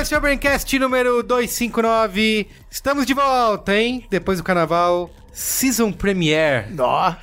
esse é o Braincast número 259. Estamos de volta, hein? Depois do carnaval, Season Premiere Nó.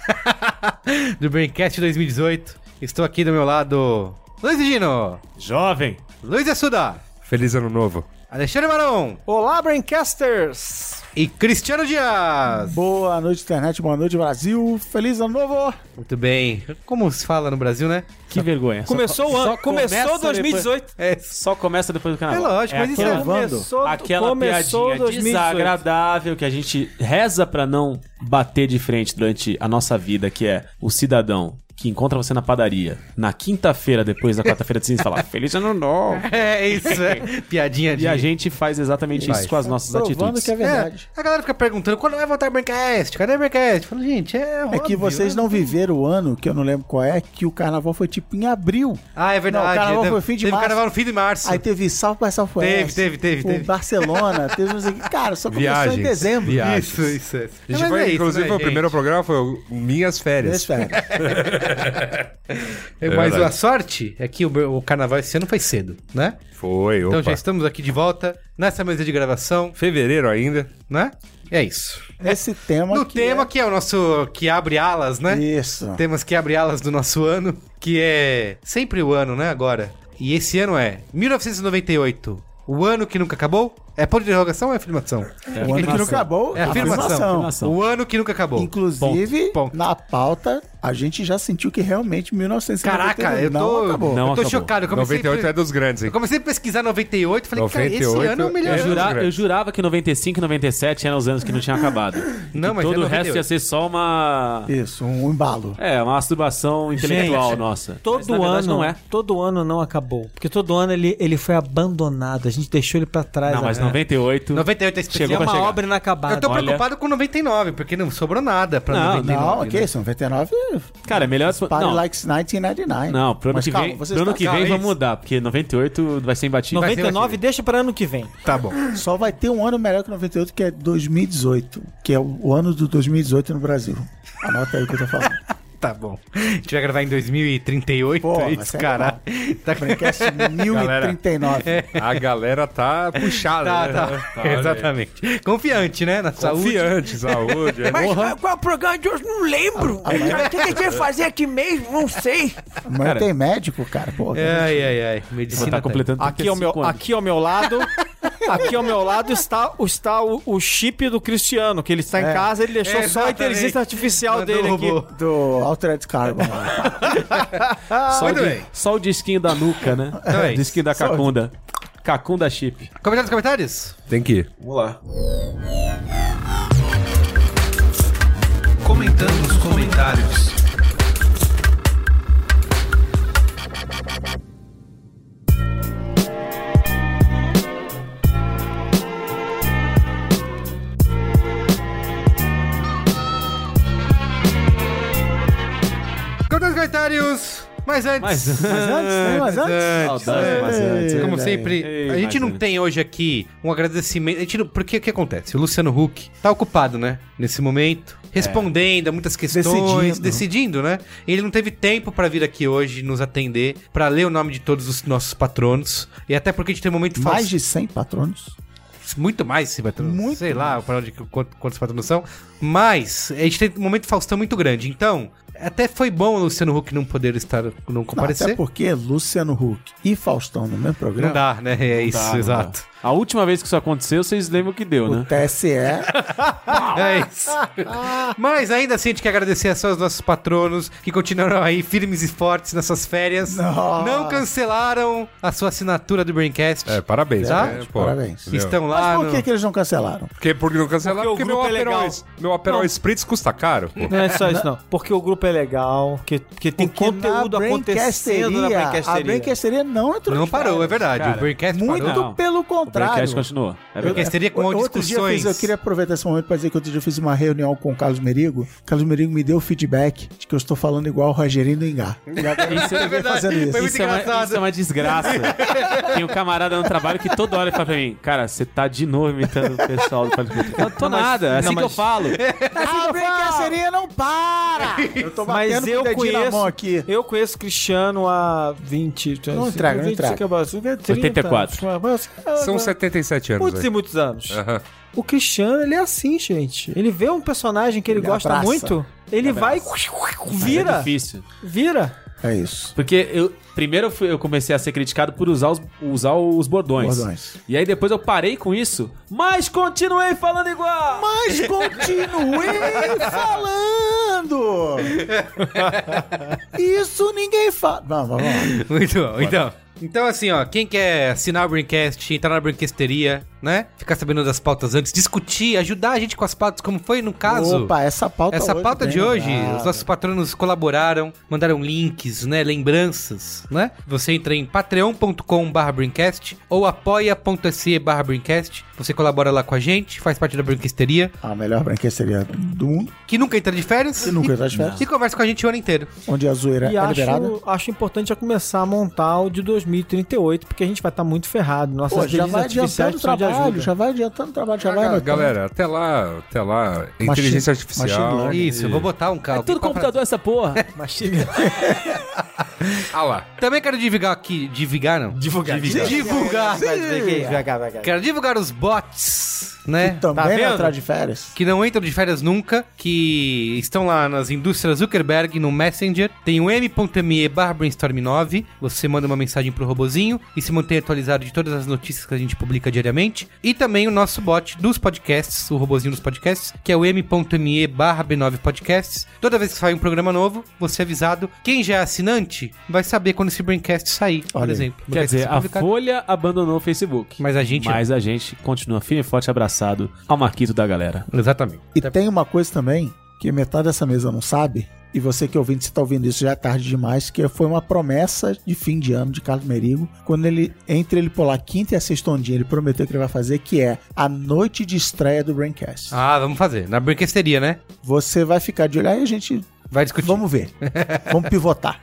do Braincast 2018. Estou aqui do meu lado, Luiz Gino, Jovem. Luiz Assuda, Feliz ano novo. Alexandre Maron Olá, Braincasters! e Cristiano Dias. Boa noite, internet, boa noite, Brasil. Feliz ano novo! Muito bem. Como se fala no Brasil, né? Que vergonha. Começou o Só ano, começou começou 2018. É, Só começa depois do é carnaval. lógico, mas isso é... aquela- Começou, Aquela começou piadinha 2018. desagradável que a gente reza pra não bater de frente durante a nossa vida, que é o cidadão que encontra você na padaria na quinta-feira, depois da quarta-feira de cinza, e fala Feliz ano novo. É isso, é. Piadinha de... E a gente faz exatamente isso com as nossas Provando atitudes. que é verdade. É, a galera fica perguntando quando vai voltar o Braincast? Cadê o Braincast? Fala, gente, é É óbvio, que vocês né? não viveram o ano, que eu não lembro qual é, que o carnaval foi tipo em abril. Ah, é verdade. Não, o carnaval Teve- foi fim de teve março. carnaval no fim de março. Aí teve South by Southwest. Teve, teve, teve, o teve. Barcelona, teve não sei o que. Cara, só começou Viagens. em dezembro. Viagens. Isso, isso, isso. A gente Mas foi, é isso, inclusive, né, o primeiro gente? programa foi o Minhas Férias. Minhas férias. É, Mas verdade. a sorte é que o, o carnaval esse ano foi cedo, né? Foi, opa. Então já estamos aqui de volta nessa mesa de gravação, Fevereiro ainda. né? É isso. Esse tema. No que tema é... que é o nosso que abre alas, né? Isso. Temas que abre alas do nosso ano, que é sempre o ano, né, agora. E esse ano é 1998, o ano que nunca acabou? É ponto de interrogação ou é afirmação? O ano que não acabou. É afirmação. afirmação. O ano que nunca acabou. Inclusive, Ponto, ponto. na pauta, a gente já sentiu que realmente 1998 Caraca, eu tô, não acabou. Não eu tô acabou. chocado. Eu comecei, 98 é dos grandes, hein? eu comecei a pesquisar 98 falei, cara, esse 98 ano é o melhor é Eu, ano. jura- eu jurava que 95 e 97 eram os anos que não tinham acabado. Não, que mas todo é o resto 98. ia ser só uma. Isso, um embalo. É, uma masturbação intelectual Gente, nossa. Mas, Todo verdade, ano não é. Todo ano não acabou. Porque todo ano ele, ele foi abandonado. A gente deixou ele pra trás. Não, mas né? 98. 98 é é especial. pra uma chegar. obra inacabada. Eu tô Olha. preocupado com 99, porque não sobrou nada pra Não, 99. Não, né? que isso, 99 Cara, é melhor. Party Não, like 1999. não pro ano Mas que calma, vem, pro ano está- que vem calma, vamos isso. mudar, porque 98 vai ser imbatível. Vai ser 99 deixa pra ano que vem. Tá bom. Só vai ter um ano melhor que 98, que é 2018, que é o, o ano do 2018 no Brasil. Anota aí o que eu tô falando. Tá bom. A gente vai gravar em 2038, Pô, é isso, cara. Tá, Braincast 1039. A galera tá puxada, tá, né? tá. aí. Exatamente. Confiante, né? Na saúde. Confiante, saúde. é. qual é o programa de hoje? Não lembro. Ah, mas- O que a gente vai fazer aqui mesmo? Não sei. Mas Cara. tem médico, cara. Pô, Ai, ai, ai. Medicina. tá completando Aqui ao, meu, 35 anos. aqui ao meu lado. Aqui ao meu lado está, o- está o, o chip do Cristiano, que ele está em É. casa, ele deixou É, só a exatamente. inteligência artificial Mandou dele o aqui. robô. do Altered Carbon. Só, Muito bem. só o disquinho da nuca, né? É o disquinho da Cacunda. Cacunda Chip. Comentários, comentários? Tem que ir. Vamos lá. Comentando os comentários. Comentários. Mas antes. Mas- Mas antes, tem mais antes? Saudades, mas antes. Como sempre, ei, a gente mas não antes. tem hoje aqui um agradecimento. A gente não, porque o que acontece? O Luciano Huck tá ocupado, né? Nesse momento, respondendo a muitas questões, decidindo, Decidindo. né? Ele não teve tempo pra vir aqui hoje nos atender, pra ler o nome de todos os nossos patronos. E até porque a gente tem um momento Mais falso. de 100 patronos. Muito mais esse patrono. Muito Sei lá para onde, quanto- quantos patronos são. Mas a gente tem um momento Faustão muito grande. Então, até foi bom o Luciano Huck não poder estar, não Não, comparecer. até porque Luciano Huck e Faustão no mesmo programa. Não dá, né? É isso, não exato. dá. A última vez que isso aconteceu, vocês lembram o que deu, O né? TSE. É isso. Mas ainda assim, a gente quer agradecer a só os nossos patronos que continuaram aí firmes e fortes nessas férias. Nossa. Não cancelaram a sua assinatura do Braincast. É, parabéns. Tá? né, pô. Parabéns. Estão lá. Mas por no- que, que eles não cancelaram? Porque, porque não cancelaram? Porque Porque, o meu é Aperol, meu Aperol Spritz custa caro, pô. Não é só isso, não. Porque o grupo super legal, que, que tem Porque conteúdo na acontecendo na Braincasteria, A Braincasteria. Braincasteria não entrou Não parou, é verdade. Cara, o Braincast Muito parou. Não. pelo O contrário. Braincast continua. É verdade. Braincast com Outro dia eu, discussões. fiz, eu queria aproveitar esse momento para dizer que outro dia eu fiz uma reunião com o Carlos Merigo. O Carlos Merigo me deu feedback de que eu estou falando igual o Rogerinho do Engar. E agora Isso é eu venho fazendo isso. Foi muito Isso é, uma, isso é uma desgraça. Tem um camarada no trabalho que toda hora ele fala pra mim, cara, você tá de novo imitando o pessoal do. Eu tô nada, é assim não, que eu mas- falo. A Braincasteria não para! Eu tô Mas batendo eu com o dedinho na conheço, mão aqui. eu conheço Cristiano há 20... Não entrega, não entrega. 84. São 77 anos. Muitos aí. e muitos anos. Aham. O Cristiano, ele é assim, gente. Ele vê um personagem que ele, Ele gosta abraça. muito, ele vai É vira, difícil. vira. É isso. Porque eu, primeiro eu, fui- eu comecei a ser criticado por usar os, usar os bordões. Bordões. E aí depois eu parei com isso, mas continuei falando igual. Mas continuei falando! Isso ninguém fala. Não, vamos lá. Muito bom. Então, então, assim, ó, quem quer assinar o Braincast, entrar na Braincasteria, né? Ficar sabendo das pautas antes, discutir, ajudar a gente com as pautas, como foi no caso. Opa, essa pauta Essa hoje pauta de hoje, os nossos patronos colaboraram, mandaram links, né, lembranças, né? Você entra em patreon.com.br Brincast ou apoia.se barra Brincast. Você colabora lá com a gente, faz parte da Brinquesteria, A melhor branquesteria do mundo, que nunca entra de férias. que nunca está de férias, E conversa com a gente o ano inteiro. onde a zoeira E é liberada. acho, acho importante já começar a montar o de 2038, porque a gente vai estar muito ferrado. Nossas Pô, já vai adiantando trabalho, já vai adiantando o trabalho, já Ah, vai galera, até lá, até lá, inteligência artificial. learning. Isso, eu vou botar um carro. É tudo computador essa porra. Machine- Ah lá. Também quero divulgar aqui. Divulgar, não? Divulgar. Divulgar. Divulgar. vai. Quero divulgar os bots, né? Que também Tá entrar de férias. que não entram de férias nunca, que estão lá nas indústrias Zuckerberg, no Messenger. Tem o m.me barra brainstorm 9. Você manda uma mensagem pro robozinho e se mantém atualizado de todas as notícias que a gente publica diariamente. E também o nosso bot dos podcasts, o robozinho dos podcasts, que é o m.me barra b9 podcasts. Toda vez que sai um programa novo, você é avisado. Quem já é assinante vai saber quando esse Braincast sair, por Olha aí. exemplo. Quer dizer, a. Folha abandonou o Facebook. Mas a gente... Mas a gente continua firme e forte abraçado ao Marquito da galera. Exatamente. E tem uma coisa também que metade dessa mesa não sabe, e você que é ouvinte, está ouvindo isso já é tarde demais, que foi uma promessa de fim de ano de Carlos Merigo, quando ele, entre ele pular quinta e a sexta ondinha, ele prometeu que ele vai fazer, que é a noite de estreia do Braincast. Ah, vamos fazer. Na Brinquesteria, né? Você vai ficar de olho, aí a gente Vai discutir. Vamos ver. Vamos pivotar.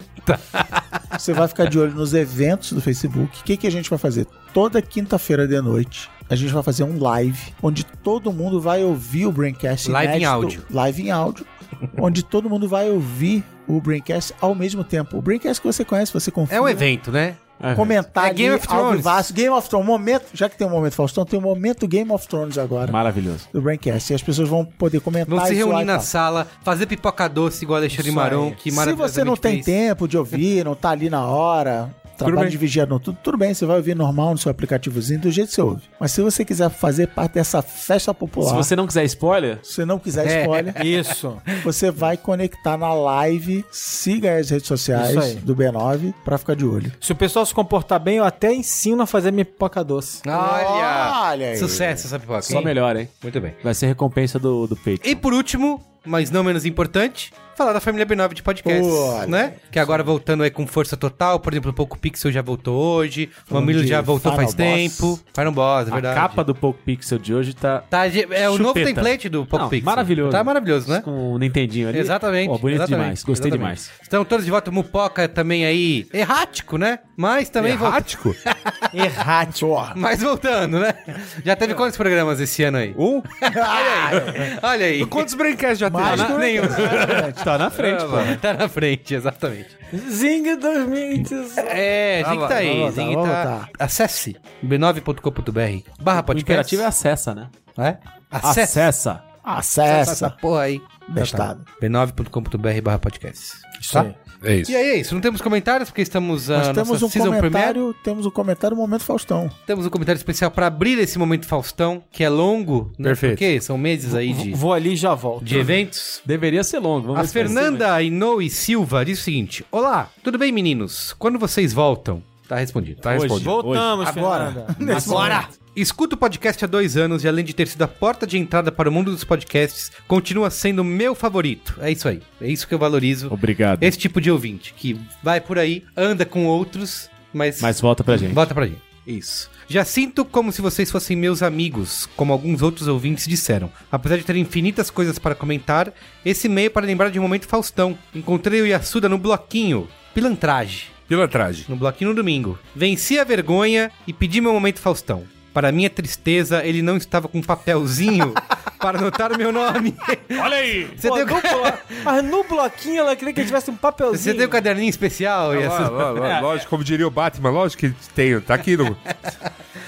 Você vai ficar de olho nos eventos do Facebook. O que, que a gente vai fazer? Toda quinta-feira de noite, a gente vai fazer um live onde todo mundo vai ouvir o Braincast. Live em áudio. Live em áudio. onde todo mundo vai ouvir o Braincast ao mesmo tempo. O Braincast que você conhece, você confia. É um evento, né? Comentar É Game ali of Thrones. vivaço. Game of Thrones. Momento, já que tem um momento Faustão, tem um momento Game of Thrones agora. Maravilhoso. Do Braincast. E as pessoas vão poder comentar Vamos se e reunir na sala, fazer pipoca doce igual Alexandre aí. que Se maravilhosamente você não tem fez. tempo de ouvir, não tá ali na hora, trabalho de vigia no tudo, tudo bem, você vai ouvir normal no seu aplicativozinho, do jeito que você ouve. Mas se você quiser fazer parte dessa festa popular, Se você não quiser spoiler, se você não quiser É. spoiler, Isso. você vai conectar na live, siga as redes sociais do B9 pra ficar de olho. Se o pessoal se comportar bem, eu até ensino a fazer minha pipoca doce. Olha! Olha aí. Sucesso essa pipoca. só hein? melhor, hein? Muito bem. Vai ser recompensa do, do peito. E por último, mas não menos importante, falar da família B9 de podcasts, Olha. né? Que agora voltando aí com força total, por exemplo, o Poco Pixel já voltou hoje, o Mamilo de já voltou Final faz Boss. tempo, Final Boss, é A verdade. capa do Poco Pixel de hoje tá Tá, é o novo Chupeta. template do Poco Não, Pixel. maravilhoso. Tá maravilhoso, né? com o Nintendinho ali. Exatamente. Pô, bonito exatamente, demais. Gostei exatamente. demais. Estão todos de volta. O Mupoca também aí, errático, né? Mas também voltou. Errático? Errático. Mas voltando, né? Já teve quantos programas esse ano aí? Um? Olha aí. Quantos brinquedos já Mais tem? do- Nenhum. Tá na frente, pô. Tá na frente, exatamente. Zing 2018. É, Zing tá aí. vamos Zing voltar, tá... Acesse b9.com.br barra O podcast. imperativo é acessa, né? É? Acesse. Acessa. Acessa Acessa. essa porra aí. Bestado. b9.com.br barra podcast. Isso Tá? aí. É isso. E aí é isso. Não temos comentários porque estamos Nós na temos nossa um season premiere. comentário, temos um comentário Momento Faustão. Temos um comentário especial para abrir esse momento Faustão, que é longo, né? Perfeito. Porque são meses aí de, Vou ali e já volto. de eventos. Deveria ser longo. Vamos A Fernanda Inoue Silva diz o seguinte: Olá, tudo bem, meninos? Quando vocês voltam? Tá respondido. Tá respondido. Voltamos, Agora. Nesse Agora. momento. Escuto o podcast há dois anos e além de ter sido a porta de entrada para o mundo dos podcasts, continua sendo meu favorito. É isso aí. É isso que eu valorizo. Obrigado. Esse tipo de ouvinte, que vai por aí, anda com outros, mas, Mas volta pra gente. volta pra gente. Isso. Já sinto como se vocês fossem meus amigos, como alguns outros ouvintes disseram. Apesar de ter infinitas coisas para comentar, esse e-mail é para lembrar de um momento Faustão. Encontrei o Yasuda no bloquinho. Pilantragem. No bloquinho no domingo. Venci a vergonha e pedi meu momento Faustão. Para minha tristeza, ele não estava com um papelzinho para anotar o meu nome. Olha aí! Você Pô, tem, no blo- Mas no bloquinho ela queria que tivesse um papelzinho. Você tem o caderninho especial, Ah, lá, Yasuda? lá, lá, lógico, como diria o Batman, lógico que tenho. Tá aqui no.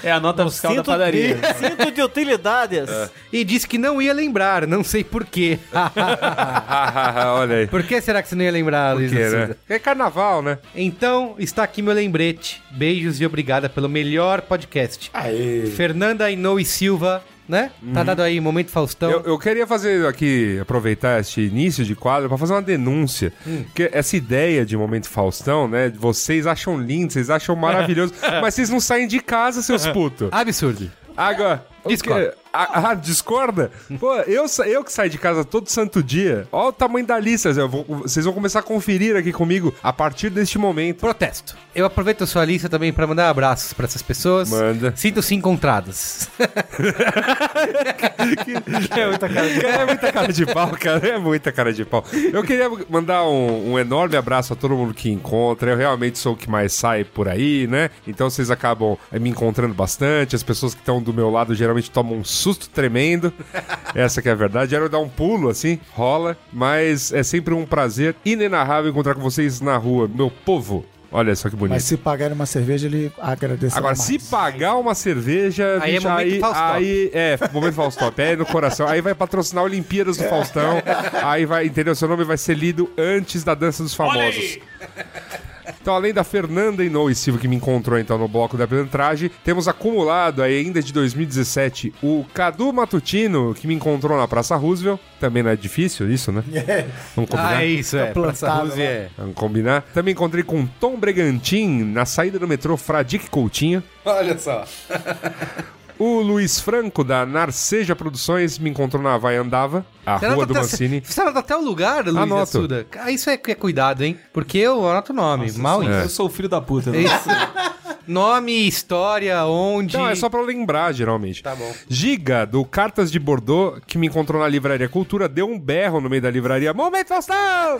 É a nota fiscal da cinto, padaria. cinto de utilidades. E disse que não ia lembrar, não sei porquê. Olha aí. Por que será que você não ia lembrar, Luiz né? É carnaval, né? Então, está aqui meu lembrete. Beijos e obrigada pelo melhor podcast. Aê. Fernanda Inoue Silva, né? Tá dado aí, Momento Faustão. Eu, eu queria fazer aqui, aproveitar este início de quadro pra fazer uma denúncia. Porque essa ideia de momento Faustão, né? Vocês acham lindo, vocês acham maravilhoso, mas vocês não saem de casa, seus putos. Absurdo. Agora. Discorda. Ah, ah, discorda? Pô, eu, eu que saio de casa todo santo dia. Olha o tamanho da lista. vou- vocês vão começar a conferir aqui comigo a partir deste momento. Protesto. Eu aproveito a sua lista também pra mandar abraços pra essas pessoas. Manda. Sinto-se encontradas. É muita cara de, é muita cara de pau, cara. É muita cara de pau. Eu queria mandar um, um enorme abraço a todo mundo que encontra. Eu realmente sou o que mais sai por aí, né? Então vocês acabam eh, me encontrando bastante. As pessoas que estão do meu lado geralmente tomam um susto tremendo. Essa que é a verdade. Quero dar um pulo assim, rola. Mas é sempre um prazer inenarrável encontrar com vocês na rua, meu povo. Olha só que bonito. Mas se pagarem uma cerveja, ele agradece Agora, mais. se pagar uma cerveja, Aí é bicho, momento aí, Faustop. aí é momento Faustop, é no coração. Aí vai patrocinar Olimpíadas do Faustão. Aí vai, entendeu? Seu nome vai ser lido antes da dança dos famosos. Então, além da Fernanda Inoue Silva, que me encontrou então no bloco da pilantragem, temos acumulado aí ainda de 2017 o Cadu Matutino, que me encontrou na Praça Roosevelt. Também não é difícil isso, né? Vamos combinar? ah, é isso, é. Praça plantado Roosevelt é. Vamos combinar. Também encontrei com Tom Bregantin na saída do metrô Fradique Coutinho. Olha só. O Luiz Franco, da Narceja Produções, me encontrou na Vai Andava, a Você rua do até- Mancini. Você anota até o lugar, Luiz Anoto. Assuda. Ah, isso é, é cuidado, hein? Porque eu anoto o nome. Mal isso. Eu sou o filho da puta, né? Isso. Nome, história, onde. Não, é só pra lembrar, geralmente. Tá bom. Giga, do Cartas de Bordeaux, que me encontrou na Livraria Cultura, deu um berro no meio da livraria. Momento Faustão!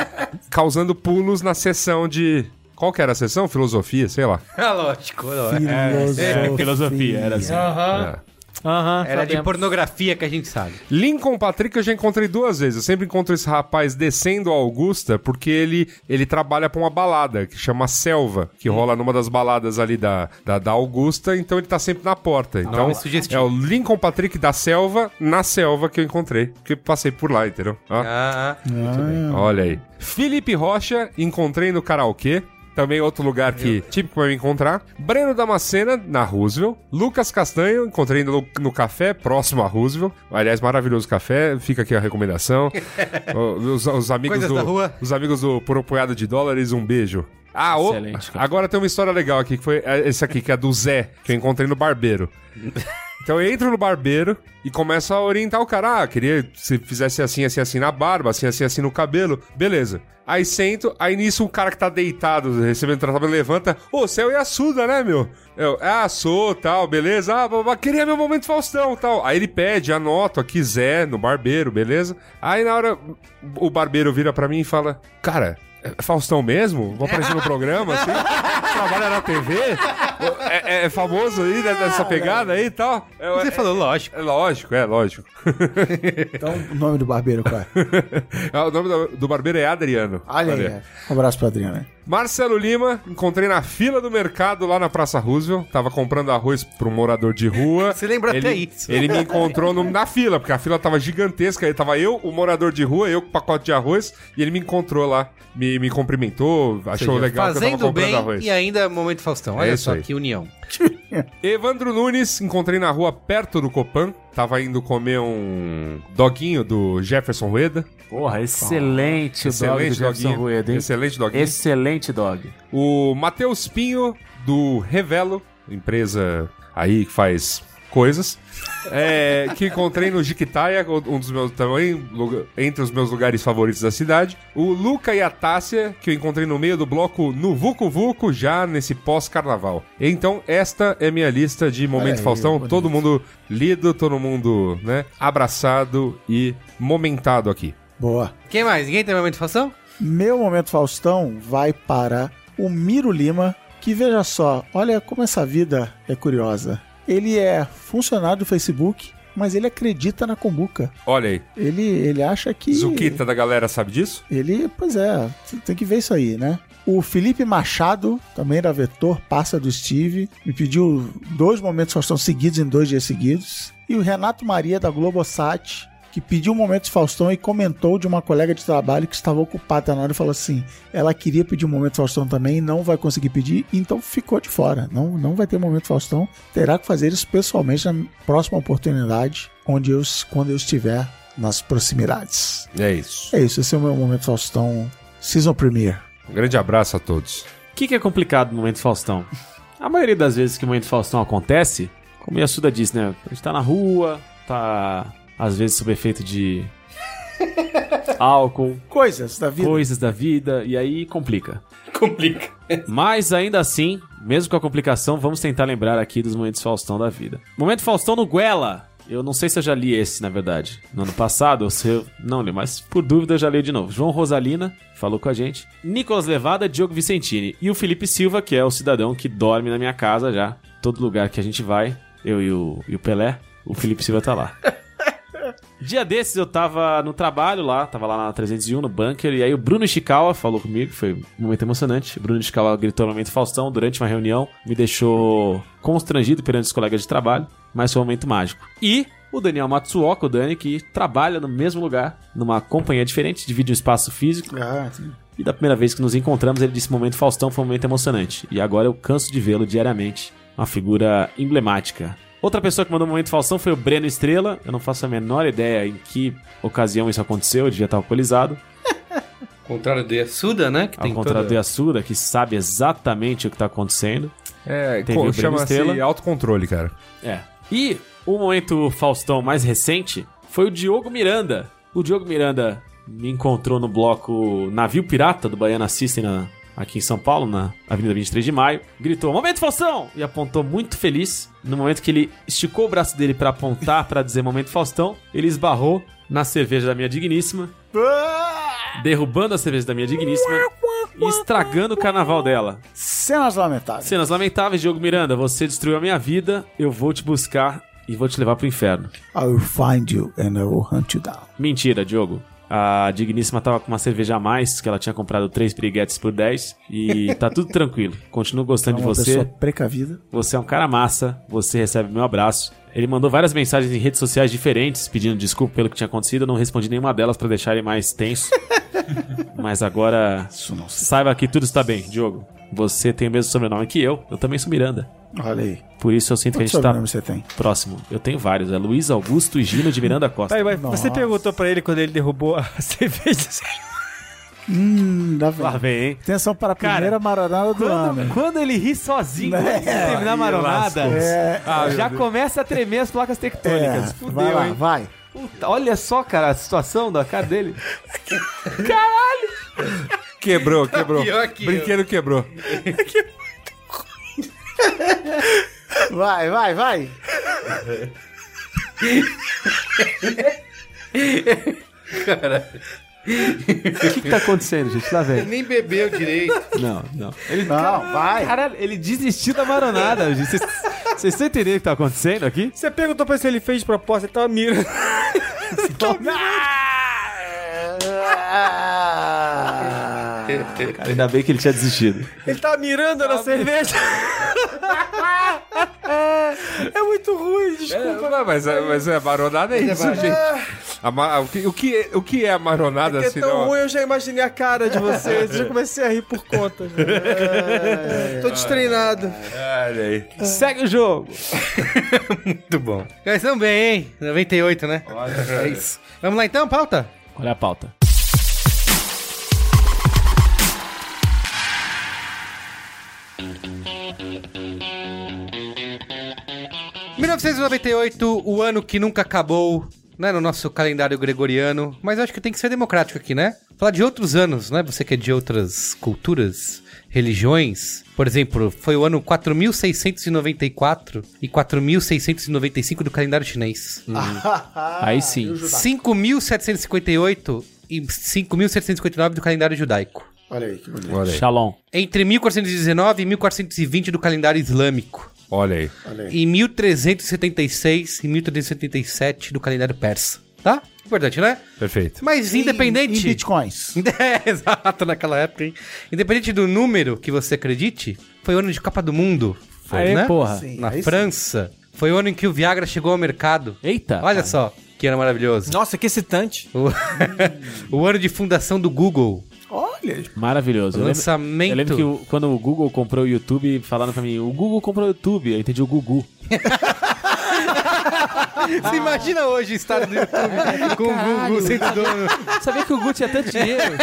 Causando pulos na sessão de... Qual que era a sessão? Filosofia, sei lá. Ah, lógico. lógico. Filosofia. É, filosofia, era assim. Aham. Aham, Era de sabemos. pornografia que a gente sabe. Lincoln Patrick eu já encontrei duas vezes. Eu sempre encontro esse rapaz descendo a Augusta porque ele, ele trabalha pra uma balada que chama Selva, que rola numa das baladas ali da, da, da Augusta, então ele tá sempre na porta. Então sugestivo. é o Lincoln Patrick da Selva, na selva que eu encontrei, porque eu passei por lá, entendeu? Ó, Ah, Olha aí. Felipe Rocha, encontrei no karaokê. Também outro lugar que típico pra me encontrar. Breno Damascena, na Roosevelt. Lucas Castanho, encontrei no, no café, próximo a Roosevelt. Aliás, maravilhoso café. Fica aqui a recomendação. Os, os amigos Coisas do. Os amigos do Por um Punhado de Dólares, um beijo. Ah, o- agora tem uma história legal aqui, que foi é, esse aqui, que é do Zé, que eu encontrei no barbeiro. Então eu entro no barbeiro e começo a orientar o cara. Ah, queria que você fizesse assim, assim, assim na barba, assim, assim, assim no cabelo. Beleza. Aí sento, aí nisso o cara que tá deitado, recebendo tratamento, levanta. Ô, você é o Yasuda, né, meu? Eu, ah, sou, tal, beleza. Ah, babá, queria meu momento Faustão, tal. Aí ele pede, anoto aqui, Zé, no barbeiro, beleza? Aí na hora, o barbeiro vira pra mim e fala, cara... é Faustão mesmo? Vou aparecer no programa, assim? Trabalha na TV? É, é- é famoso aí, né, dessa pegada aí e tal? É, você é- falou, lógico. é lógico, é lógico. Então, o nome do barbeiro qual é? Ah, o nome do, do barbeiro é Adriano. Olha aí. é. Um abraço pro Adriano. né? Marcelo Lima, encontrei na fila do mercado lá na Praça Roosevelt. Tava comprando arroz pra um morador de rua. Você lembra ele, até isso. Ele me encontrou no- na fila, porque a fila tava gigantesca. Aí tava eu, o morador de rua, eu com o pacote de arroz. E ele me encontrou lá, me, me cumprimentou, achou Ou seja, legal que eu tava comprando bem arroz. e ainda Momento Faustão. É Olha isso só que união. Evandro Nunes, encontrei na rua perto do Copan. Tava indo comer um doguinho do Jefferson Rueda. Porra, excelente o dog do Excelente Jefferson. Rueda, hein? Excelente doguinho. Excelente dog. O Matheus Pinho, do Revelo, empresa aí que faz coisas. É, que encontrei no Jiquitaia, um dos meus também, entre os meus lugares favoritos da cidade. O Luca e a Tássia, que eu encontrei no meio do bloco no Vucu Vucu, já nesse pós-carnaval. Então, esta é minha lista de Momento aí, Faustão. bonito. Todo mundo lido, todo mundo, né, abraçado e momentado aqui. Boa. Quem mais? Ninguém tem momento fação? Meu momento Faustão vai para o Miro Lima, que veja só, olha como essa vida é curiosa. Ele é funcionário do Facebook, mas ele acredita na Combuca. Olha aí, Ele, ele acha que. Zuquita da galera sabe disso? Ele, pois é, tem que ver isso aí, né? O Felipe Machado, também da Vetor, passa do Steve, me pediu dois momentos Faustão seguidos em dois dias seguidos. E o Renato Maria, da Globosat, que pediu um momento de Faustão e comentou de uma colega de trabalho que estava ocupada na hora e falou assim: ela queria pedir um momento Faustão também, não vai conseguir pedir, então ficou de fora. Não, não vai ter momento Faustão. Terá que fazer isso pessoalmente na próxima oportunidade, onde eu, quando eu estiver nas proximidades. É isso. É isso, esse é o meu momento Faustão Season Premiere. Um grande abraço a todos. O que, que é complicado no Momento Faustão? A maioria das vezes que o Momento Faustão acontece, como a Yasuda disse, né? A gente tá na rua, tá às vezes sob efeito de álcool, Coisas da vida. coisas da vida, e aí complica. Complica. Mas ainda assim, mesmo com a complicação, vamos tentar lembrar aqui dos momentos Faustão da vida. Momento Faustão no Guela. Eu não sei se eu já li esse, na verdade. No ano passado, ou se eu não li, mas por dúvida eu já li de novo. João Rosalina falou com a gente. Nicolas Levada, Diogo Vicentini. E o Felipe Silva, que é o cidadão que dorme na minha casa já. Todo lugar que a gente vai, eu e o, e o Pelé, o Felipe Silva tá lá. Dia desses eu tava no trabalho lá, tava lá na 301, no bunker, e aí o Bruno Ishikawa falou comigo, foi um momento emocionante. O Bruno Ishikawa gritou no momento Faustão durante uma reunião, me deixou constrangido perante os colegas de trabalho, mas foi um momento mágico. E o Daniel Matsuoka, o Dani, que trabalha no mesmo lugar, numa companhia diferente, divide um espaço físico, Ah, sim. e da primeira vez que nos encontramos, ele disse: Momento Faustão foi um momento emocionante. E agora eu canso de vê-lo diariamente. Uma figura emblemática. Outra pessoa que mandou um momento Faustão foi o Breno Estrela. Eu não faço a menor ideia em que ocasião isso aconteceu, eu devia estar alcoolizado. Contrário do Yasuda, né? Que Ao contrário do Yasuda, que sabe exatamente o que está acontecendo. É, chama-se autocontrole, cara. É. E o momento Faustão mais recente foi o Diogo Miranda. O Diogo Miranda me encontrou no bloco Navio Pirata do Baiana System na- aqui em São Paulo, na Avenida 23 de Maio. Gritou, Momento Faustão! E apontou muito feliz. No momento que ele esticou o braço dele pra apontar, pra dizer Momento Faustão, ele esbarrou na cerveja da minha digníssima, derrubando a cerveja da minha digníssima e estragando o carnaval dela. Cenas lamentáveis. Cenas lamentáveis, Diogo Miranda. Você destruiu a minha vida, eu vou te buscar e vou te levar pro inferno. I will find you and I will hunt you down. Mentira, Diogo. A digníssima tava com uma cerveja a mais, que ela tinha comprado três piriguetes por 10 e tá tudo tranquilo. Continuo É gostando de uma você. pessoa precavida. Você é um cara massa, você recebe meu abraço. Ele mandou várias mensagens em redes sociais diferentes pedindo desculpa pelo que tinha acontecido. Eu não respondi nenhuma delas pra deixar ele mais tenso. Mas agora Isso não se... saiba que tudo está bem, Diogo. Você tem o mesmo sobrenome que eu, eu também sou Miranda. Olha aí. Por isso eu sinto que a gente tá você tem? próximo. Eu tenho vários. É Luiz Augusto e Gino de Miranda Costa. Aí, mas você perguntou pra ele quando ele derrubou a cerveja. Hum, lá Lá vem. vem, hein? Atenção para a Cara, primeira maronada do ano. Quando ele ri sozinho, Né? antes de terminar a maronada, É, já começa a tremer as placas é, tectônicas. Fudeu, vai lá, hein? vai. Puta, olha só, cara, a situação da cara dele. Quebrou, quebrou. Pior que eu. Brinquedo quebrou. Vai, vai, vai. O que, que tá acontecendo, gente? Lá vem. Nem bebeu direito. Não, não. Ele, Não, vai. Caralho, ele desistiu da maronada. gente. Vocês vocês estão entendendo o que tá acontecendo aqui? Você perguntou pra ele se ele fez de propósito, ele tava mirando. Cara, ainda bem que ele tinha desistido. Ele tava mirando na cerveja. é muito ruim, É, desculpa. não, mas, é- mas é maronada é isso, gente. A ma- o, que, o, que é, o que é a maronada Porque é assim, tão não? ruim, eu já imaginei a cara de vocês. Eu já comecei a rir por conta. gente. Tô destreinado. Olha aí. Segue o jogo. Muito bom. Estão bem, hein? 98, né? É isso. Vamos lá então, pauta? Olha a pauta. 1998, o ano que nunca acabou, né, no nosso calendário gregoriano, mas eu acho que tem que ser democrático aqui, né? Falar de outros anos, né? Você que é de outras culturas, religiões. Por exemplo, foi o ano 4694 e 4695 do calendário chinês. Aí sim. 5758 e 5759 do calendário judaico. Olha aí, que bonito. Olha aí. Shalom. Entre 1419 e 1420 do calendário islâmico. Olha aí. Olha aí. E 1376 e 1377 do calendário persa. Tá? Importante, né? Perfeito. Mas Em- independente. Em bitcoins. É, exato, naquela época, hein? Independente do número que você acredite, foi o ano de Copa do Mundo. Foi, Aê, né? porra. Sim, Na aí sim. França. Foi o ano em que o Viagra chegou ao mercado. Eita. Olha só, que ano maravilhoso. Nossa, que excitante. O... o ano de fundação do Google. Olha, Maravilhoso. Eu lembro- Lançamento. Eu lembro que o- quando o Google comprou o YouTube, falaram pra mim, o Google comprou o YouTube. Eu entendi o Gugu. Você imagina hoje o estado do YouTube com o Google sendo dono. Sabia que o Gugu tinha tanto dinheiro?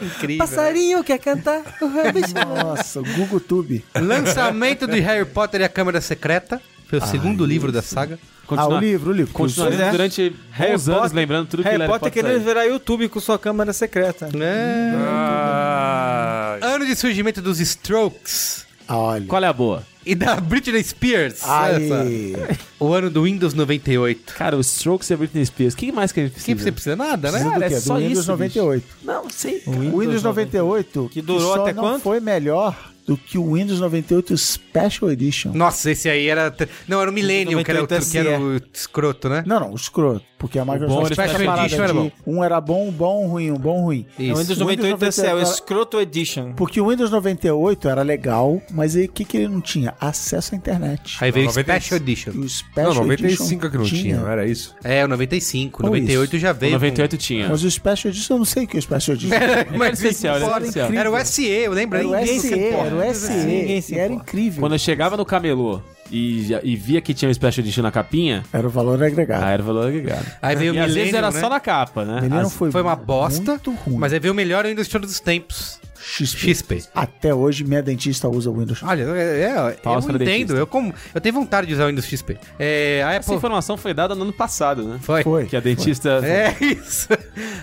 Incrível. Passarinho quer cantar. nossa, o Google Tube. Lançamento de Harry Potter e a Câmara Secreta. Foi o segundo livro da saga. Ah, o livro, o livro. Continuaremos é. durante Harry bons anos Potter- lembrando tudo que Harry Harry Potter Potter querendo virar YouTube com sua câmera secreta. É. Ah, Ano de surgimento dos Strokes. Ah, Olha. Qual é a boa? E da Britney Spears. O ano do Windows 98. Cara, os Strokes e a Britney Spears. O que mais que a gente Que precisa? você precisa nada, né? Precisa do Cara, é só do Windows isso, 98. Não, sei. O Windows 98, Que durou só até não quanto? foi melhor do que o Windows 98 Special Edition. Nossa, esse aí era. Não, era o Millennium, que era o, 98 que era o escroto, né? Não, não, o escroto. Porque a Microsoft era Special essa parada Edition era de bom. um era bom, um bom, um ruim, um bom, um ruim. É o Windows Isso. 98 esse é o Windows Scroto Edition. Porque o Windows 98 era legal, mas aí o que, que ele não tinha? Acesso à internet. Aí veio o 95. Special Edition. O Special não, Edition 95 que não tinha, não era isso? É, o 95. Ou 98 já O veio. 98 tinha. Mas o Special Edition eu não sei o que é o Special Edition. Mas especial, isso era especial. Era o SE, eu lembro. Era o se era o SE. Era incrível. Quando eu chegava no camelô e, e via que tinha um Special Edition na capinha, Era o valor agregado. aí era o valor agregado. Aí veio o E às vezes era né? só na capa, né? As- foi, Foi uma bosta, muito ruim. mas aí veio o melhor ainda de todos os tempos. XP. XP. Até hoje, minha dentista usa o Windows. Olha, é, é, eu pra entendo. dentista. Eu, como, eu tenho vontade de usar o Windows XP. É, a Essa Apple... informação foi dada no ano passado, né? Foi. Foi. Que a dentista... É isso.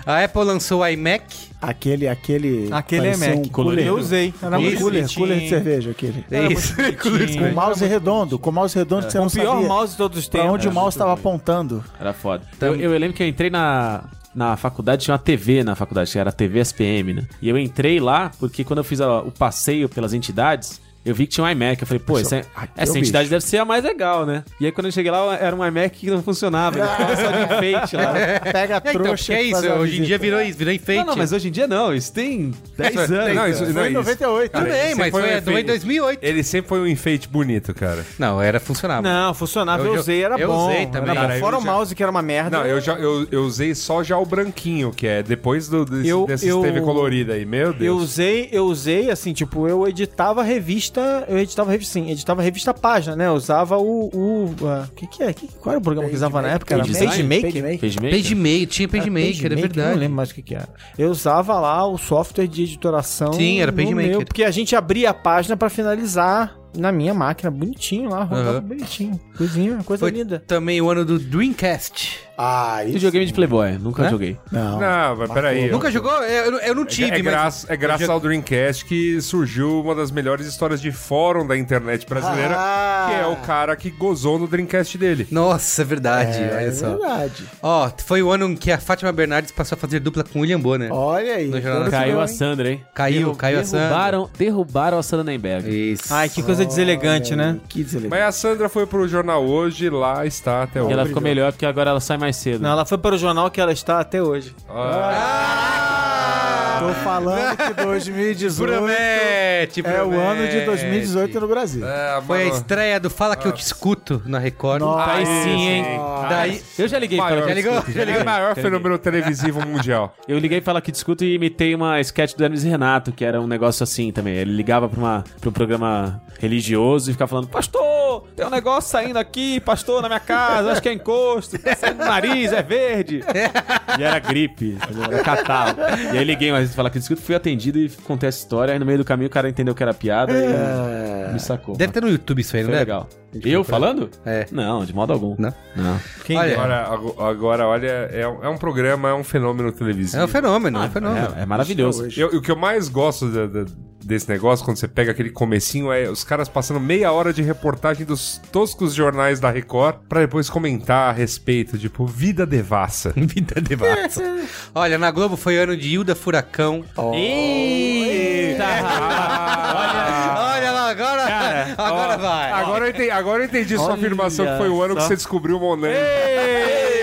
A Apple lançou o iMac. Aquele, aquele. Aquele é parecia Mac. Um cooler, Eu usei. Era um muito cooler, cooler de cerveja, aquele. É isso. Com mouse redondo, com mouse redondo que você Com não o pior sabia mouse de todos os pra tempos. onde o mouse estava apontando. Era foda. Eu, eu lembro que eu entrei na, na faculdade, tinha uma TV na faculdade, que era a TV SPM, né? E eu entrei lá porque quando eu fiz a- o passeio pelas entidades, eu vi que tinha um iMac. Eu falei, pô, essa, é essa entidade bicho. deve ser a mais legal, né? E aí quando eu cheguei lá, era um iMac que não funcionava. Ele ficava só de enfeite lá. Pega a É, então, trouxa. é que isso. faz a Hoje em dia virou isso, virou enfeite. Não, não, mas hoje em dia não. Isso tem 10 Isso é- anos. não, isso- Foi não, em isso- 98. Tudo Cara, bem, ele mas foi, um foi em efeito- 2008. Ele sempre foi um enfeite bonito, cara. Não, era funcionava. Não, funcionava. Eu, Eu- usei, era eu bom. usei também. Cara, eu Fora o já- mouse, que era uma merda. Não, eu, já, eu, eu usei só já o branquinho, que é depois do, desse, Eu- desses eu- TV colorida aí. Meu Eu Deus. usei, eu usei assim, tipo, eu editava a revista, eu editava revista, sim, editava a revista página, né? Eu usava o o ah, que que é? Que, qual era o programa que usava na época? Era Design? PageMaker? PageMaker. PageMaker? Tinha PageMaker, é Eu não verdade. lembro mais o que que era. Eu usava lá o software de editoração. Sim, era PageMaker. meu, Porque a gente abria a página pra finalizar na minha máquina, bonitinho lá, rodava Aham. bonitinho. Coisinha, coisa Foi linda. também o ano do Dreamcast. Ah, isso. Videogame de Playboy. Nunca Hã? joguei. Não. Não, mas peraí. eu- Nunca jogou? Eu, eu não tive, É, é mas... graças, é graças ao Dreamcast que surgiu uma das melhores histórias de fórum da internet brasileira, Ah. que é o cara que gozou no Dreamcast dele. Nossa, é verdade, É olha só. verdade. Ó, foi o ano em que a Fátima Bernardes passou a fazer dupla com o William Bonner. Olha aí. Caiu a Sandra, hein? Caiu, caiu a Sandra. derrubaram, derrubaram a Sandra Nemberg. Isso. Ai, que coisa deselegante, né? Que deselegante. Mas a Sandra foi pro jornal hoje, lá está até E hoje. ela ficou melhor porque agora ela sai mais cedo. Não, ela foi para o jornal que ela está até hoje. Ah, Tô falando que 2018. Promete! promete, É o ano de promete. 2018 no Brasil. É, Foi a estreia do Fala Que Eu Te Escuto na Record. Nossa. Aí sim, hein? Daí, Eu já liguei maior, para Já ligou? Já ligou? é o maior fenômeno televisivo mundial. Eu liguei para que discuto e imitei uma sketch do Hermes Renato, que era um negócio assim também. Ele ligava pra, uma, pra um programa religioso e ficava falando: Pastor, tem um negócio saindo aqui, pastor, na minha casa, acho que é encosto, tá saindo do nariz, é verde. E era gripe, era catarro. E aí liguei uma pra falar que discuto, fui atendido e contei essa história. Aí no meio do caminho o cara entendeu que era piada e me sacou. deve ter no YouTube isso aí, não Foi é? legal. Eu falando? É. Não, de modo algum. Não? Não. Olha, Agora, ago- agora olha, é, um- é um programa, é um fenômeno televisivo. é um fenômeno, é um fenômeno. É, é maravilhoso. Eu- o que eu mais gosto da- da- desse negócio, quando você pega aquele comecinho, é os caras passando meia hora de reportagem dos toscos jornais da Record pra depois comentar a respeito, tipo, vida devassa. Vida de massa. Olha, na Globo foi ano de Hilda Furacão. Eita! Olha lá, agora, vai. Agora eu entendi, agora eu entendi sua Olha afirmação que foi o ano que só. você descobriu o Monet.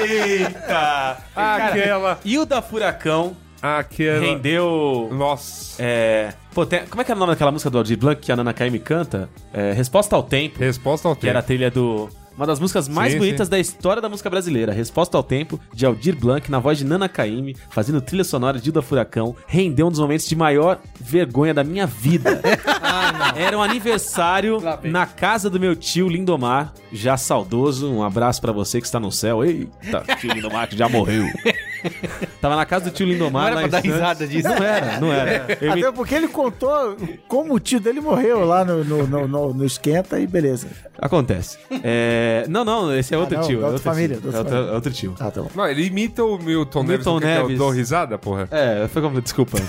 Eita! Aquela. E o da Furacão Aquela. rendeu. Nossa. É. Pô, tem- como é que é o nome daquela música do Aldir Blanc que a Nana Caymmi canta? É, Resposta ao Tempo, Resposta ao que era a tempo. trilha do. Uma das músicas mais Sim, bonitas sim. da história da música brasileira. Resposta ao Tempo, de Aldir Blanc, na voz de Nana Caymmi, fazendo trilha sonora de Hilda Furacão, rendeu um dos momentos de maior vergonha da minha vida. Era um aniversário na casa do meu tio Lindomar, já saudoso. Um abraço pra você que está no céu. Eita, tio Lindomar que já morreu. Tava na casa do tio Lindomar. Não era pra dar Santos. risada disso. Não era, não era. Eu me- Até porque ele contou como o tio dele morreu lá no, no, no, no- no esquenta e beleza. Acontece. É, Não, não, esse é outro não, tio. é outra outro família, tio. da É outro, família. é outro tio. Ah, tá bom. Não, ele imita o Milton Neves. Milton que que é Neves. Dou risada, porra? É, foi como. Desculpa.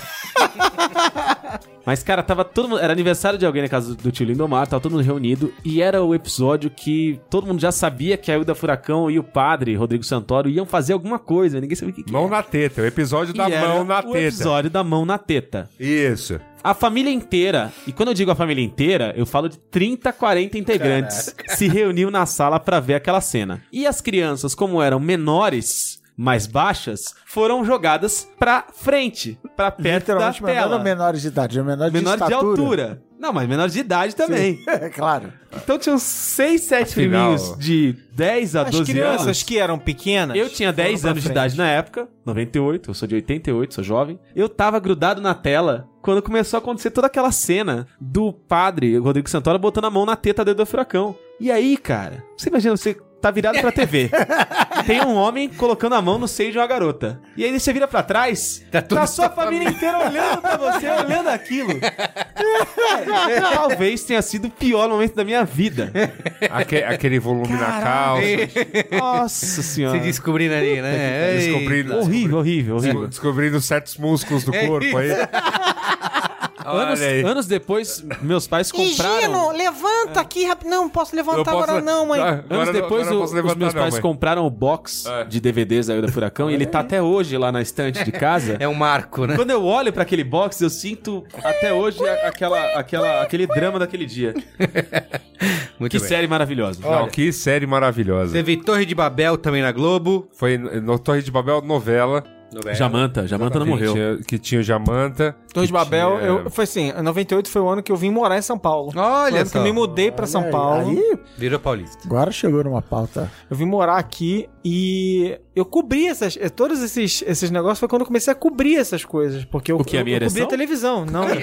Mas, cara, tava todo mundo. Era aniversário de alguém na casa do tio Lindomar, tava todo mundo reunido. E era o episódio que todo mundo já sabia que a Hilda Furacão e o padre, Rodrigo Santoro, iam fazer alguma coisa. Ninguém sabia o que, que Mão era. na teta. O episódio da E era mão na o teta. episódio da mão na teta. Isso. A família inteira, e quando eu digo a família inteira, eu falo de 30, 40 integrantes, se reuniu na sala pra ver aquela cena. E as crianças, como eram menores, mais baixas, foram jogadas pra frente, pra perto da não tela. eram menores de idade, eram menores, Menores de de, altura. Não, mas menores de idade também. É, claro. Então tinham 6, 7 Afinal- priminhos de 10 a As 12 crianças anos. que eram pequenas. Eu tinha foram 10 pra anos de idade na época, 98, eu sou de 88, sou jovem. Eu tava grudado na tela quando começou a acontecer toda aquela cena do padre, o Rodrigo Santoro, botando a mão na teta dentro do furacão. E aí, cara, você imagina, você tá virado pra TV. Tem um homem colocando a mão no seio de uma garota. E aí você vira pra trás, Tá tá, a sua família inteira olhando pra você, olhando aquilo. Talvez tenha sido o pior momento da minha vida. Aque- aquele volume na calça. Nossa senhora. Se descobrindo ali, né? Descobrindo. Horrível, horrível, horrível. Descobrindo certos músculos do corpo aí. Anos, Olha anos depois, meus pais Gino, compraram. levanta aqui rápido. Não, posso levantar posso- agora não, mãe. Ah, Anos agora não- depois, agora o- os meus não, pais mãe. compraram o box É. de DVDs da Ilha Furacão e ele tá até hoje lá na estante de casa. É um marco, né? Quando eu olho pra aquele box, eu sinto até hoje aquela, aquela, aquele drama daquele dia. Muito que bem. série maravilhosa. Não, que série maravilhosa. Teve Torre de Babel também na Globo. Foi no Torre de Babel novela. Jamanta, Jamanta não que morreu. Tinha, que tinha o Jamanta. Torre de que Babel, tinha- eu, foi assim, em 98 foi o ano que eu vim morar em São Paulo. Foi o Olha ano que só. eu me mudei pra São Olha aí, Paulo. Aí, Virou paulista. agora chegou numa pauta. Eu vim morar aqui e eu cobri essas. eh, Todos esses, esses negócios foi quando eu comecei a cobrir essas coisas. Porque eu, O que, a eu, minha eu cobri a televisão. Não.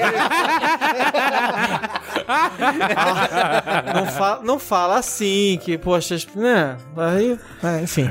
Não, fala, não fala assim, que, poxa, né? Aí, é, enfim.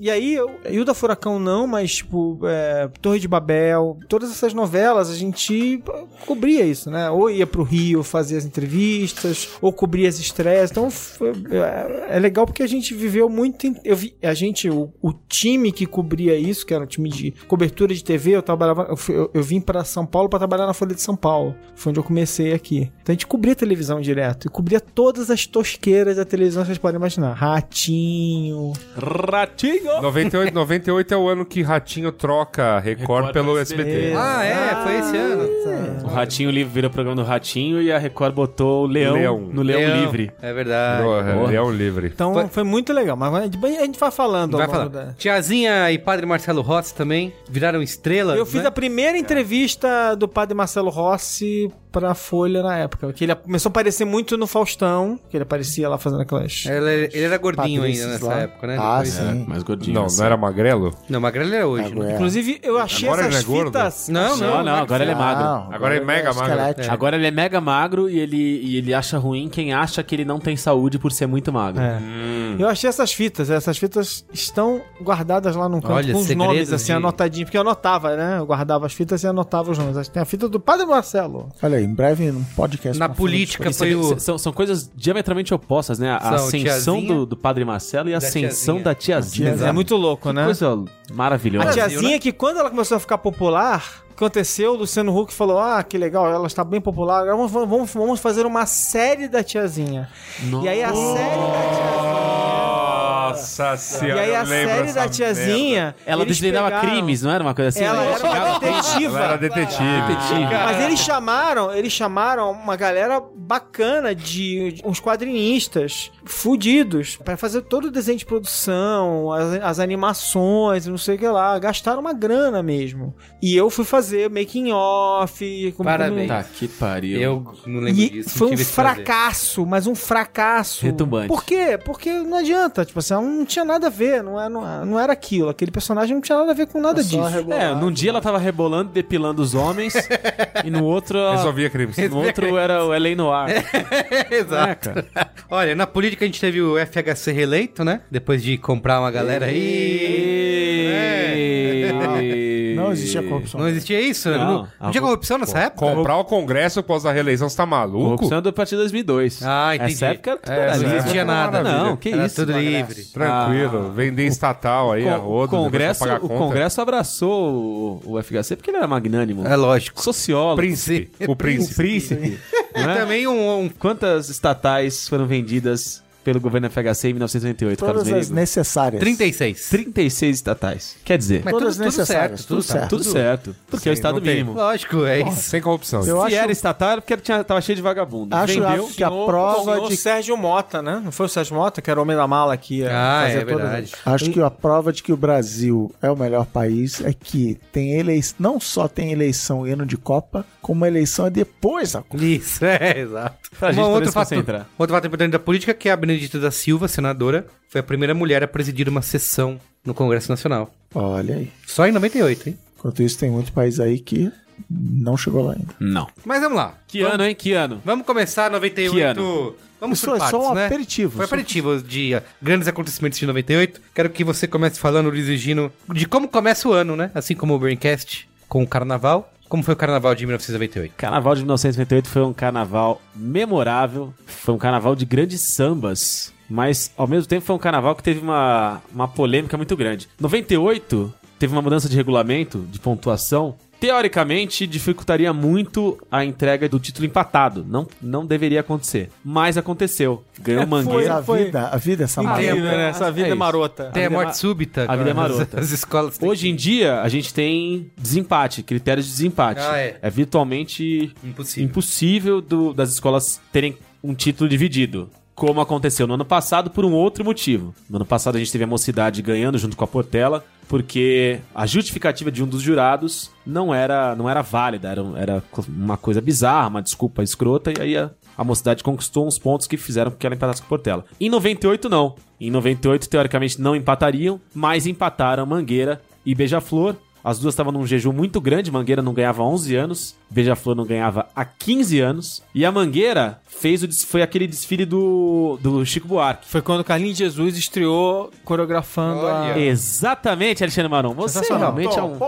E aí, eu, Hilda Furacão não, mas, tipo, é, Torre de Babel, todas essas novelas, a gente cobria isso, né? Ou ia pro Rio fazer as entrevistas, ou cobria as estreias. Então, foi- é, é legal porque a gente viveu muito. eu vi, a gente, o, o time que cobria isso, que era um time de cobertura de TV, eu trabalhava. Eu, fui- eu- eu vim para São Paulo para trabalhar na Folha de São Paulo. Foi onde eu comecei aqui. Então a gente cobria televisão direto. E cobria todas as tosqueiras da televisão que vocês podem imaginar. Ratinho. Ratinho! 98, 98 é o ano que Ratinho troca a Record, Record pelo pelo SBT. Ah, é, foi esse ano. O Ratinho Livre virou programa do Ratinho e a Record botou o Leão, Leão. no Leão, Livre. É verdade. Virou, é. Leão Livre. Então Foi- foi, muito legal. Mas a gente, a gente vai falando Vai falar. da... Tiazinha e Padre Marcelo Rossi também viraram estrelas. Eu fiz né? a primeira entrevista do padre Marcelo Rossi pra Folha na época. Que ele começou a aparecer muito no Faustão, que ele aparecia lá fazendo aquelas. Ele, ele era gordinho ainda nessa lá. época, né? Ah, Depois- sim. Mais gordinho. Não, assim. não era magrelo? Não, Magrelo é hoje. né? Agora- Inclusive, eu achei Agora essas ele é gordo? fitas. Não, não. Não, não, agora ele é magro. Não, Agora é mega magro. esquelético. Agora ele é mega magro e ele, e ele acha ruim quem acha que ele não tem saúde por ser muito magro. É. Eu achei essas fitas, essas fitas estão guardadas lá num canto Olha, com os nomes assim de- anotadinhos, porque eu anotava, né? Eu guardava as fitas e anotava os nomes. Tem a fita do Padre Marcelo. Olha aí, em breve num podcast. Na política Isso foi o... são, são coisas diametralmente opostas, né? A São ascensão tiazinha do, do Padre Marcelo e a ascensão tiazinha. da tiazinha. Exato. É muito louco, Que né? coisa maravilhosa. A tiazinha né? que quando ela começou a ficar popular, aconteceu, o Luciano Huck falou: Ah, que legal, ela está bem popular, agora vamos, vamos, vamos fazer uma série da tiazinha. E aí a série da tiazinha. Nossa E senhora, aí a série da tiazinha. Ela desvendava pegaram- crimes, não era uma coisa assim? Ela era uma detetiva. Ela era detetive. Mas eles chamaram, eles chamaram uma galera bacana de, uns quadrinistas fudidos pra fazer todo o desenho de produção, as, as animações, não sei o que lá. Gastaram uma grana mesmo. E eu fui fazer making off. como- Parabéns. Tá, que pariu. Eu não lembro E disso. foi um fracasso, mas um fracasso. Retumbante. Por quê? Porque não adianta, tipo assim, não tinha nada a ver, não, é, não, não era aquilo. Aquele personagem não tinha nada a ver com nada disso. É, num dia ela tava rebolando, depilando os homens, e no outro. ela- Resolvia crimes. No outro era o Elaine Noir. Exato. Olha, na política a gente teve o FHC reeleito, né? Depois de comprar uma galera aí. Não existia corrupção. Não existia isso? Não. Não, não tinha corrupção nessa época? Comprar o Congresso após a reeleição, você tá maluco? Corrupção do partido 2002. Ah, entendi. Essa época era tudo É, não era existia nada. Não, que Era isso. tudo livre. Tranquilo, vender estatal aí, a O, rodo, Congresso, o. Congresso abraçou o, o FHC porque ele era magnânimo. É lógico. Sociólogo. Príncipe, o príncipe. Príncipe. E não é? também um, um- Quantas estatais foram vendidas pelo governo FHC em 1988, Carlos Todas as necessárias. 36. 36 estatais. Quer dizer, Mas Todas tudo, tudo necessárias, certo, tudo tudo certo. certo. tudo certo. Porque é o Sim, Estado mínimo. Lógico, é isso. Sem corrupção. Eu Se acho- era estatal era porque tinha, tava cheio de vagabundo. Acho Vendeu. que a prova o de Sérgio Mota, né? Não foi o Sérgio Mota, que era o homem da mala ia Ah, fazer é verdade. Acho que a prova de que o Brasil é o melhor país é que tem eleição, não só tem eleição e ano de Copa, como a eleição é depois da Copa. Isso, é, exato. Pra gente Um poder outro se fato, concentrar. outro fato importante da política é que a Benedita da Silva, senadora, foi a primeira mulher a presidir uma sessão no Congresso Nacional. Olha aí. Só em 98, hein? Enquanto isso, tem muito país aí que não chegou lá ainda. Não. Mas vamos lá. Que vamos, ano, hein? Que ano? Vamos começar 98. Que ano? Vamos Isso por é partes, só um né? aperitivo. Foi Só- aperitivo de uh, grandes acontecimentos de 98. Quero que você comece falando, Luiz e Gino, de como começa o ano, né? Assim como o Braincast com o Carnaval. Como foi o Carnaval de 1998? Carnaval de 1998 foi um carnaval memorável, foi um carnaval de grandes sambas, mas ao mesmo tempo foi um carnaval que teve uma, uma polêmica muito grande. 98 teve uma mudança de regulamento, de pontuação, teoricamente dificultaria muito a entrega do título empatado. Não, não deveria acontecer, mas aconteceu. Ganhou Mas Mangueira. a vida, a vida é essa. Incrível, né? Essa vida É é marota. Tem a, vida é morte ma- súbita. a vida é cara. marota. As, as escolas Hoje em dia, a gente tem desempate, critérios de desempate. Ah, é. virtualmente Impossível. impossível do- das escolas terem um título dividido. Como aconteceu no ano passado por um outro motivo. No ano passado a gente teve a mocidade ganhando junto com a Portela, porque a justificativa de um dos jurados não era, não era válida, era, era uma coisa bizarra, uma desculpa escrota, e aí a, a mocidade conquistou uns pontos que fizeram com que ela empatasse com Portela. Em 98, não. Em 98, teoricamente, não empatariam, mas empataram Mangueira e Beija-Flor. As duas estavam num jejum muito grande. Mangueira não ganhava há 11 anos, Beija-Flor não ganhava há 15 anos. E a Mangueira fez o foi aquele desfile do, do Chico Buarque. Foi quando o Carlinhos Jesus estreou coreografando Olha. a... Exatamente, Alexandre Maron. Você realmente é um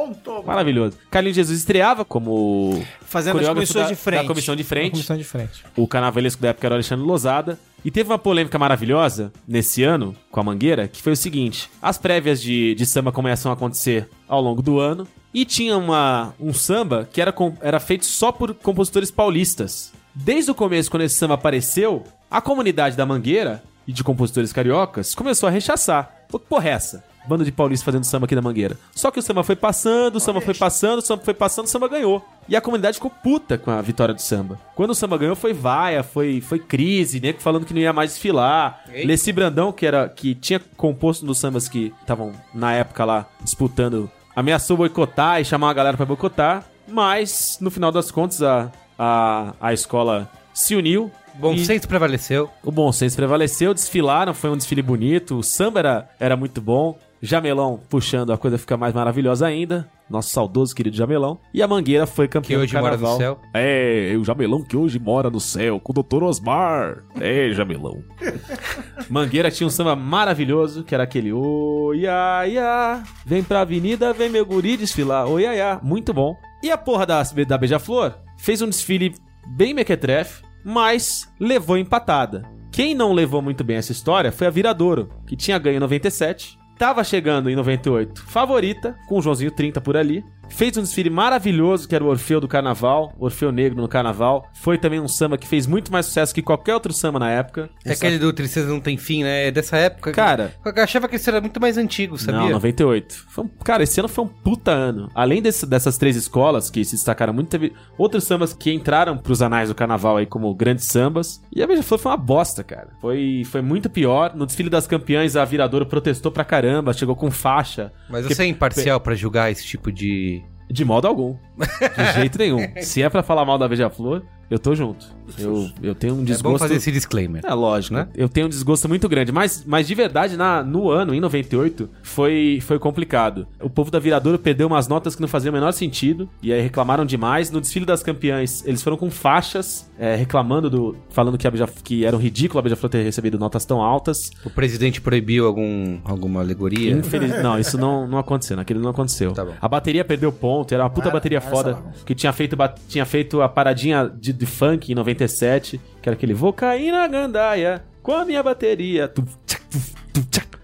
maravilhoso. Carlinhos Jesus estreava como Fazendo as comissões da- de frente. da comissão de A frente. comissão de frente. O carnavalesco da época era o Alexandre Lozada. E teve uma polêmica maravilhosa nesse ano com a Mangueira, que foi o seguinte: as prévias de, de samba começam a acontecer ao longo do ano. E tinha uma, um samba que era, com- era feito só por compositores paulistas. Desde o começo, quando esse samba apareceu, a comunidade da Mangueira e de compositores cariocas começou a rechaçar. Falou, que porra é essa? Bando de paulistas fazendo samba aqui da Mangueira. Só que o samba foi passando, o samba foi passando, o samba foi passando, o samba ganhou. E a comunidade ficou puta com a vitória do samba. Quando o samba ganhou, foi vaia, foi, foi crise, nego falando que não ia mais desfilar. Leci Brandão, que, era, que tinha composto nos sambas que estavam na época lá disputando, ameaçou boicotar e chamar a galera pra boicotar. Mas, no final das contas, a, a, a escola se uniu. Bom e- senso prevaleceu. o bom senso prevaleceu, desfilaram, foi um desfile bonito, o samba era, era muito bom. Jamelão puxando a coisa fica mais maravilhosa ainda. Nosso saudoso querido Jamelão. E a Mangueira foi Que campeão hoje do mora no carnaval. céu. É, o Jamelão que hoje mora no céu, com o Dr. Osmar. É, Jamelão. Mangueira tinha um samba maravilhoso, que era aquele Oi, ia, ia, vem pra avenida, vem meu guri desfilar. Oi, ia, ia. Muito bom. E a porra da, da Beija-Flor fez um desfile bem mequetrefe, mas levou empatada. Quem não levou muito bem essa história foi a Viradouro, que tinha ganho em 97, tava chegando em 98 favorita, com o Joãozinho 30 por ali. Fez um desfile maravilhoso, que era o Orfeu do Carnaval, Orfeu Negro no Carnaval. Foi também um samba que fez muito mais sucesso que qualquer outro samba na época. É aquele do Tristeza Não Tem Fim, né? É dessa época. Cara, Eu achava que esse era muito mais antigo, sabia? Não, 98. Foi um- cara, esse ano foi um puta ano. Além desse- dessas três escolas que se destacaram muito, teve outros sambas que entraram pros anais do carnaval aí como grandes sambas. E a Beija-Flor foi uma bosta, cara. Foi, foi muito pior. No desfile das campeãs, a Viradouro protestou pra caramba, chegou com faixa. Mas Que- você é imparcial pra julgar esse tipo de. De modo algum. De jeito nenhum. Se é pra falar mal da Beija-Flor, eu tô junto. Eu, eu tenho um É bom desgosto. fazer esse disclaimer. É lógico, Né? Eu tenho um desgosto muito grande, mas, mas de verdade, na, no ano, em 98, foi, foi complicado. O povo da Viradouro perdeu umas notas que não faziam o menor sentido, e aí reclamaram demais. No desfile das campeãs, eles foram com faixas, é, reclamando do. falando que, a Beija, que era um ridículo a Beija-Flor ter recebido notas tão altas. O presidente proibiu algum, alguma alegoria? Infeliz... Não, isso não, não aconteceu. Naquele não aconteceu. Tá bom. A bateria perdeu ponto, era uma puta Ah, bateria foda. Que tinha feito, tinha feito a paradinha de, de funk em 97, que era aquele Vou cair na gandaia com a minha bateria.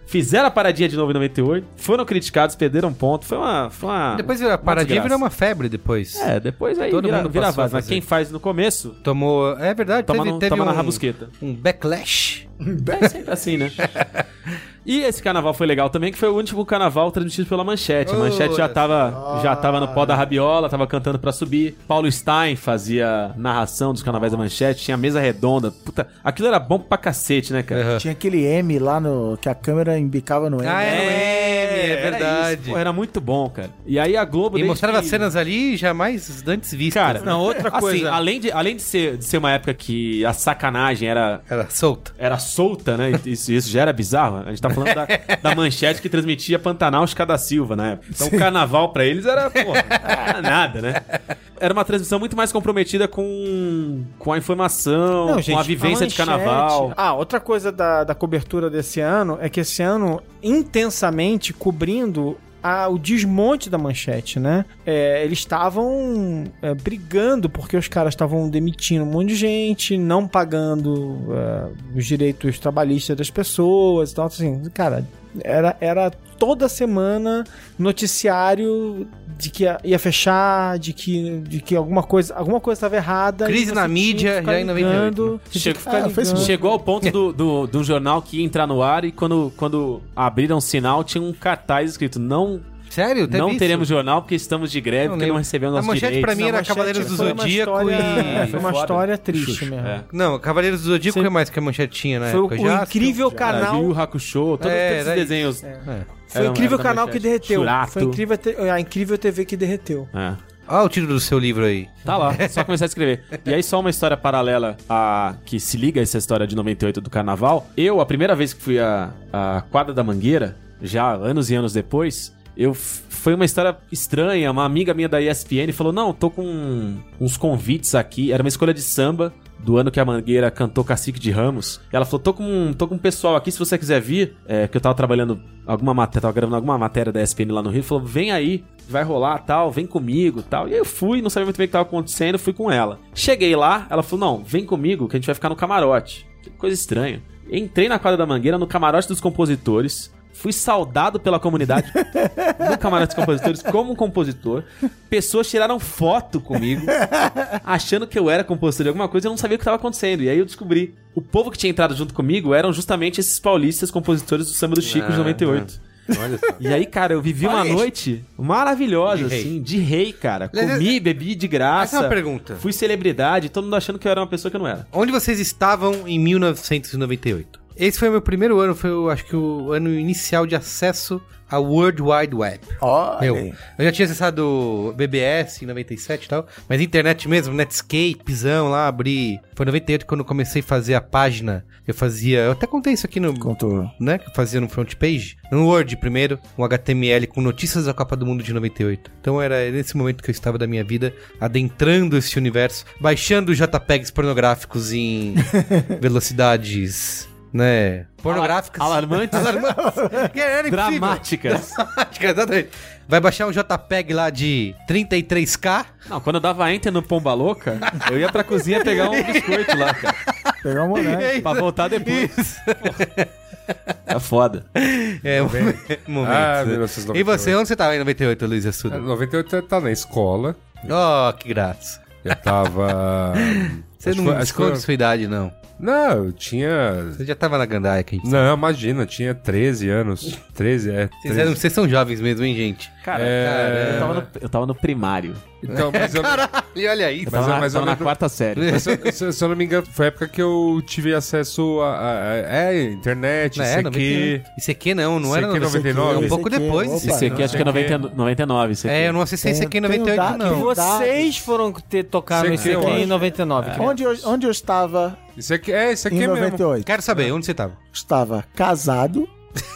Fizeram a paradinha de novo em 98, foram criticados, perderam ponto. Foi uma. Foi uma Depois a paradinha virou uma febre depois. É, depois aí Todo vira, mundo vira vaza. Mas quem faz no começo, Tomou. É verdade, toma, teve, no, teve toma na um, rabusqueta. um backlash. É sempre assim, né? E esse carnaval foi legal também, que foi o último carnaval transmitido pela Manchete. A Manchete já tava, já tava no pó da rabiola, tava cantando pra subir. Paulo Stein fazia narração dos carnavais da Manchete, tinha mesa redonda. Puta, aquilo era bom pra cacete, né, cara? Aham. Tinha aquele M lá no. que a câmera embicava no M. Ah, é, M, é era verdade. isso, pô, era muito bom, cara. E aí a Globo... E mostrava que- cenas ali jamais antes vistas. Cara, Não, outra assim, coisa. além, de, além de, ser, de ser uma época que a sacanagem era Era solta. era solta, né? Isso, isso já era bizarro. A gente tá falando da, da manchete que transmitia Pantanal Escada Silva na época. Então o carnaval pra eles era, porra, era nada, né? Era uma transmissão muito mais comprometida com, com a informação, Não, com gente, a vivência de manchete- carnaval. Ah, outra coisa da, da cobertura desse ano é que esse ano, intensamente cobrindo o desmonte da manchete, né? É, eles estavam é, brigando porque os caras estavam demitindo um monte de gente, não pagando é, os direitos trabalhistas das pessoas. Então, assim, cara, era, era toda semana noticiário de que ia, ia fechar, de que, de que alguma coisa alguma coisa estava errada. Crise na mídia, já em 98, ligando, né? você tinha Chega- que ficar Ah, ligando. Chegou ao ponto do, do, de um jornal que ia entrar no ar e quando, quando abriram o sinal tinha um cartaz escrito não, Sério? Teve não isso? teremos jornal porque estamos de greve, Não porque lembro. não recebemos A nossos manchete direitos. pra mim Não, era manchete Cavaleiros do foi Zodíaco história- e... Foi uma Foda. história triste mesmo. É. Não, Cavaleiros do Zodíaco Você- foi mais que a manchete tinha na Foi o, época. o já. incrível canal. Yu Yu Hakusho, todos É, esses era desenhos. É. Foi o Era- incrível da canal que derreteu. Churato. Foi a incrível, a incrível TV que derreteu. É. Olha o título do seu livro aí. Tá lá, só começar a escrever. E aí, só uma história paralela a que se liga a essa história de 98 do carnaval. Eu, a primeira vez que fui à, à quadra da Mangueira, já anos e anos depois, eu foi uma história estranha. Uma amiga minha da ESPN falou: Não, tô com uns convites aqui. Era uma escolha de samba do ano que a Mangueira cantou Cacique de Ramos. Ela falou: tô com, tô com um pessoal aqui, se você quiser vir, é, que eu tava trabalhando alguma matéria, tava gravando alguma matéria da ESPN lá no Rio. Falou: vem aí, vai rolar tal, vem comigo tal. E eu fui, não sabia muito bem o que tava acontecendo, fui com ela. Cheguei lá, ela falou: não, vem comigo que a gente vai ficar no camarote. Que coisa estranha. Entrei na quadra da Mangueira, no camarote dos compositores. Fui saudado pela comunidade no camarote dos compositores como um compositor. Pessoas tiraram foto comigo, achando que eu era compositor de alguma coisa e eu não sabia o que estava acontecendo. E aí eu descobri. O povo que tinha entrado junto comigo eram justamente esses paulistas compositores do samba do Chico de Ah, 98. Olha só. E aí, cara, eu vivi uma Olha isso. noite maravilhosa, De rei. assim, de rei, cara. Comi, bebi de Essa graça. é uma pergunta. Fui celebridade, todo mundo achando que eu era uma pessoa que eu não era. Onde vocês estavam em 1998? Esse foi o meu primeiro ano, foi, o, acho que o ano inicial de acesso ao World Wide Web. Olha Meu, eu já tinha acessado BBS em 97 e tal, mas internet mesmo, Netscapezão lá, abri. Foi em 98 quando eu comecei a fazer a página. Eu fazia. Eu até contei isso aqui no. Contou. Né, que eu fazia no front page. No Word primeiro, um HTML com notícias da Copa do Mundo de 98. Então era nesse momento que eu estava da minha vida, adentrando esse universo, baixando JPEGs pornográficos em velocidades. Né? Pornográficas. Alarmantes. Alarmantes. Impossível. Dramáticas. Dramática, exatamente. Vai baixar um JPEG lá de 33K. Não, quando eu dava enter no Pomba Louca, eu ia pra cozinha pegar um biscoito lá, cara. Pegar uma boneca. Pra voltar depois. Isso. É foda. É, um momento. Ah, E 1998. você, onde você tava em 98, Luiz Assuda? 98 eu tava na escola. Oh, que graça. Eu tava. Você acho não foi- acho que esconde foi- sua idade, não. Não, eu tinha. Você já tava na gandaia que a gente Não, imagina, eu tinha 13 anos. 13, é. Vocês, 13. eram- vocês são jovens mesmo, hein, gente? Cara, É. eu, tava no, eu tava no primário. Então, mas eu, E olha. Eu tava, Mas eu- na, mas eu tava na lembro- quarta série. mas se, eu- se- se eu não me engano, foi a época que eu tive acesso a. a- a- é, internet, É, ICQ. 99. ICQ não, não era ICQ 99. É um ICQ, pouco depois. opa. ICQ. Isso aqui acho que é Não sei 90, 99. Isso aqui. É, eu não acessei ICQ em tem o 98, da- não. Vocês foram ter tocado eu aqui em acho. 99. cara. Onde eu, onde estava ICQ, é, ICQ em mesmo. 98? Quero saber, onde você tava? Estava casado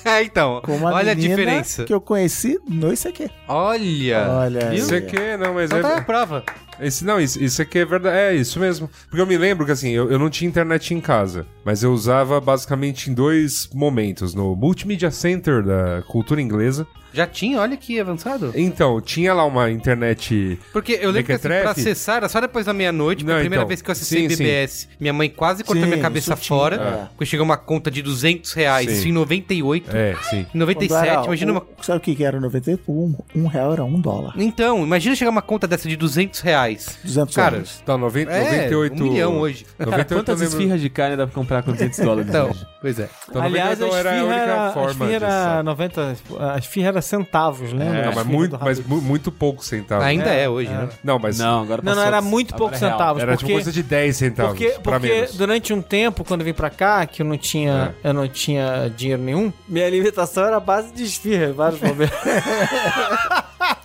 É, então. com uma Olha a diferença. que eu conheci no ICQ. Olha. Olha aí. ICQ, não, mas Então tá é. prova. Esse, não, isso, isso aqui é verdade. É isso mesmo. Porque eu me lembro que assim, eu, eu não tinha internet em casa. Mas eu usava basicamente em dois momentos. No Multimedia Center da cultura inglesa. Já tinha, olha que avançado. Então, tinha lá uma internet. Porque eu lembro que assim, pra acessar era só depois da meia-noite, foi a primeira então. vez que eu acessei Sim, sim. BBS. Minha mãe quase cortou Sim, minha cabeça tinha, fora, é. porque chegou uma conta de 200 reais, Sim. em 98. É, sim. Em Quando 97, era imagina um- uma... Sabe o que que era 98? Um, um real era um dólar. Então, imagina chegar uma conta dessa de 200 reais. 200 Cara, dólares. Então, 90, É, 98. um milhão hoje. Cara, 98 quantas lembro- esfirras de carne dá pra comprar com 200 dólares? Então, hoje? pois é. Então, Aliás, a 98 era a esfirra única era, a forma esfirra de era saber. 90, a esfirra era centavos, lembra? Não, A mas esfirra muito, mas muito pouco centavos. Ainda é, hoje, né? Não, mas Não, agora Não, não, era muito é real. centavos. era porque, tipo coisa de 10 centavos porque, pra porque durante um tempo, quando eu vim pra cá, que eu não tinha, eu não tinha dinheiro nenhum, minha alimentação era a base de esfirra, vários momentos.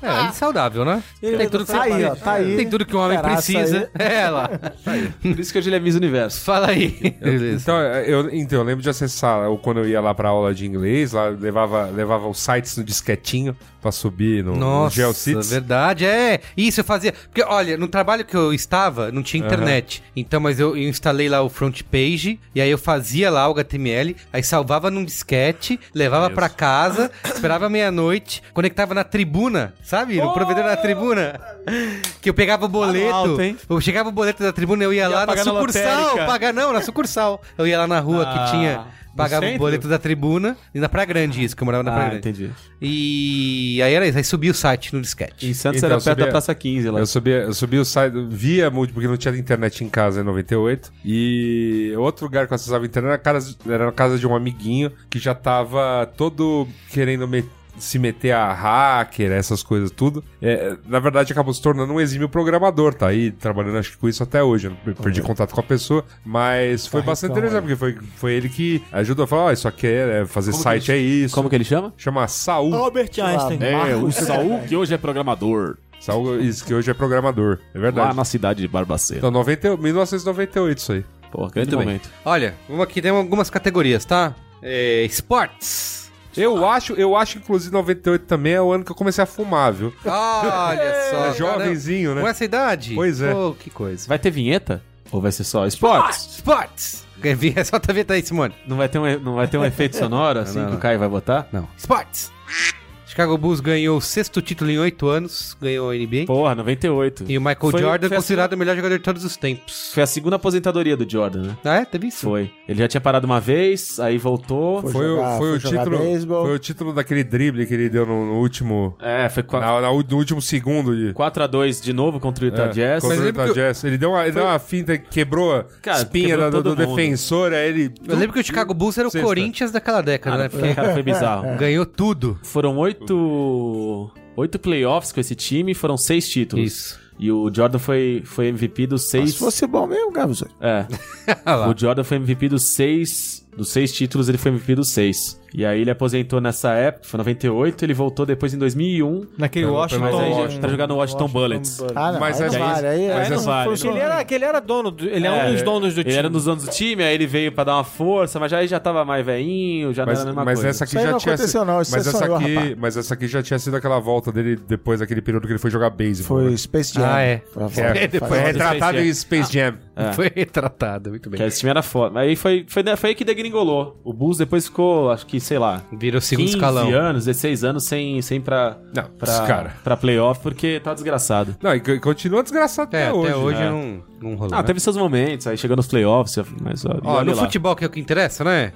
É, é saudável, né? Tem tudo que Tá aí, ó, tá aí. Tem tudo que um homem Caraca, precisa. É lá. Por isso que hoje ele é Miss Universo. Fala aí. Beleza. Então eu, então, eu lembro de acessar, eu, quando eu ia lá pra aula de inglês, lá levava, levava os sites no disquetinho pra subir no, no Nossa, GeoCities. verdade, é. Isso eu fazia. Porque, olha, no trabalho que eu estava, não tinha internet. Então, mas eu, eu instalei lá o front page, e aí eu fazia lá o HTML, aí salvava num disquete, levava pra casa, esperava meia-noite, conectava na tribuna, sabe? No provedor da tribuna. Que eu pegava o boleto. alto, eu chegava o boleto da tribuna, eu ia, lá na sucursal. Pagar, não, na sucursal. Eu ia lá na rua Ah, que tinha. Pagava o boleto da tribuna e na Praia Grande, isso, que eu morava na Praia Ah, Grande. entendi. E aí era isso, aí subia o site no disquete. Em Santos Então, era perto subia- da Praça 15 lá. Eu subi, eu subi o site via multi, porque não tinha internet em casa em 98. E outro lugar que eu acessava a internet era a casa, era a casa de um amiguinho que já tava todo querendo me- se meter a hacker, essas coisas tudo. É, na verdade, acabou se tornando um exímio programador, tá aí trabalhando acho que com isso até hoje. Eu perdi contato com a pessoa, mas foi bastante interessante, porque foi, foi ele que ajudou a falar: ó, isso aqui é, é fazer site, é isso. Como que ele chama? Chama Saul. Albert Einstein. É, o Saul, que hoje é programador. Saul, isso, que hoje é programador. É Lá verdade. na cidade de Barbacena. Então, 90, 1998 isso aí. Pô, grande Muito bem. momento. Olha, vamos aqui, tem algumas categorias, tá? É, esportes. Eu acho, eu acho que inclusive 98 também é o ano que eu comecei a fumar, viu? Olha só. É jovenzinho, Com né? essa idade? Pois é. Pô, que coisa. Vai ter vinheta? Ou vai ser só esportes? Esportes. Quer vir? É só a vinheta aí, Simone. Não vai ter um, não vai ter um efeito sonoro assim Não, que não. o Caio vai botar? Não. Esportes. Chicago Bulls ganhou o sexto título em oito anos, ganhou a NBA. Porra, 98. E o Michael Foi- Jordan foi a considerado o melhor jogador de todos os tempos. Foi a segunda aposentadoria do Jordan, né? Ah, é? Teve isso? Foi. Ele já tinha parado uma vez, aí voltou. Foi Foi, o- jogar- foi foi o título, beisebol. foi o título daquele drible que ele deu no, no último. É, foi qua- na- na- no último segundo de. 4x2 de novo contra o Utah É, Jazz. contra o Utah que Jazz. Ele deu uma, ele deu uma finta que quebrou a Cara, espinha quebrou do, do defensor, aí ele. Eu lembro que o Chicago Bulls era o Sexta. Corinthians daquela década, né? Cara, Porque cara, foi bizarro. ganhou tudo. Foram oito, oito playoffs com esse time foram seis títulos. Isso. E o Jordan foi, foi MVP dos seis. Se fosse bom mesmo, Gabs. É. O Jordan foi MVP dos seis. Dos seis títulos, ele foi MVP dos seis. E aí ele aposentou nessa época, foi 98, ele voltou depois em 2001. Naquele Pelo- Washington. Mas aí Washington. pra jogar no Washington, Bullets. Ah, não, Mas aí essa- não vale. Aí, mas aí não vale. funciona. Que ele era, que ele era dono, do, ele é, É, um dos donos do Ele time. era um dos donos do time, aí ele veio pra dar uma força, mas já, aí já tava mais velhinho, já Mas, não era a mesma mas coisa. essa aqui já não tinha aconteceu, não, mas, essa sonhou, aqui, rapaz. mas essa aqui já tinha sido aquela volta dele depois daquele período que ele foi jogar beisebol. Foi né? Space Jam. Ah, é. É- depois- Foi retratado em Space Jam. É. Foi retratado, muito Que bem. esse time era foda. Aí foi, foi, foi aí que degringolou. O Bulls depois ficou, acho que, sei lá, Virou segundo 15 escalão. anos, 16 anos sem, sem pra, Não, pra, cara. pra playoff, porque tá desgraçado. Não, e co- continua desgraçado É, até hoje. até hoje né? não, não rolou. Ah, né? teve seus momentos, aí chegou nos playoffs, mas ó, Ó, no lá. futebol, que é o que interessa, né?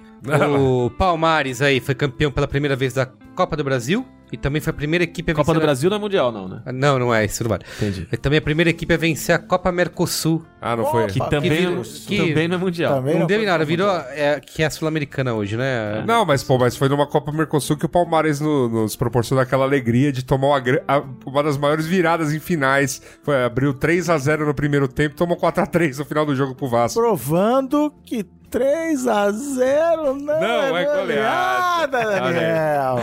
O Palmares aí foi campeão pela primeira vez da Copa do Brasil e também foi a primeira equipe a Copa vencer do a- Brasil não é mundial, não, né? Ah, Não, não é, isso não vale. Entendi. É também a primeira equipe a vencer a Copa Mercosul. Ah, não foi? Que Opa, também, virou- não- que- também não é mundial. Também não não deu em nada, Copa virou é, que é a Sul-Americana hoje, né? Não, mas pô, mas foi numa Copa Mercosul que o Palmares no- nos proporcionou aquela alegria de tomar uma, a- uma das maiores viradas em finais. Foi, abriu 3 a 0 no primeiro tempo, tomou 4 a 3 no final do jogo pro Vasco. Provando que 3 a 0 não, Não é goleada. Daniel.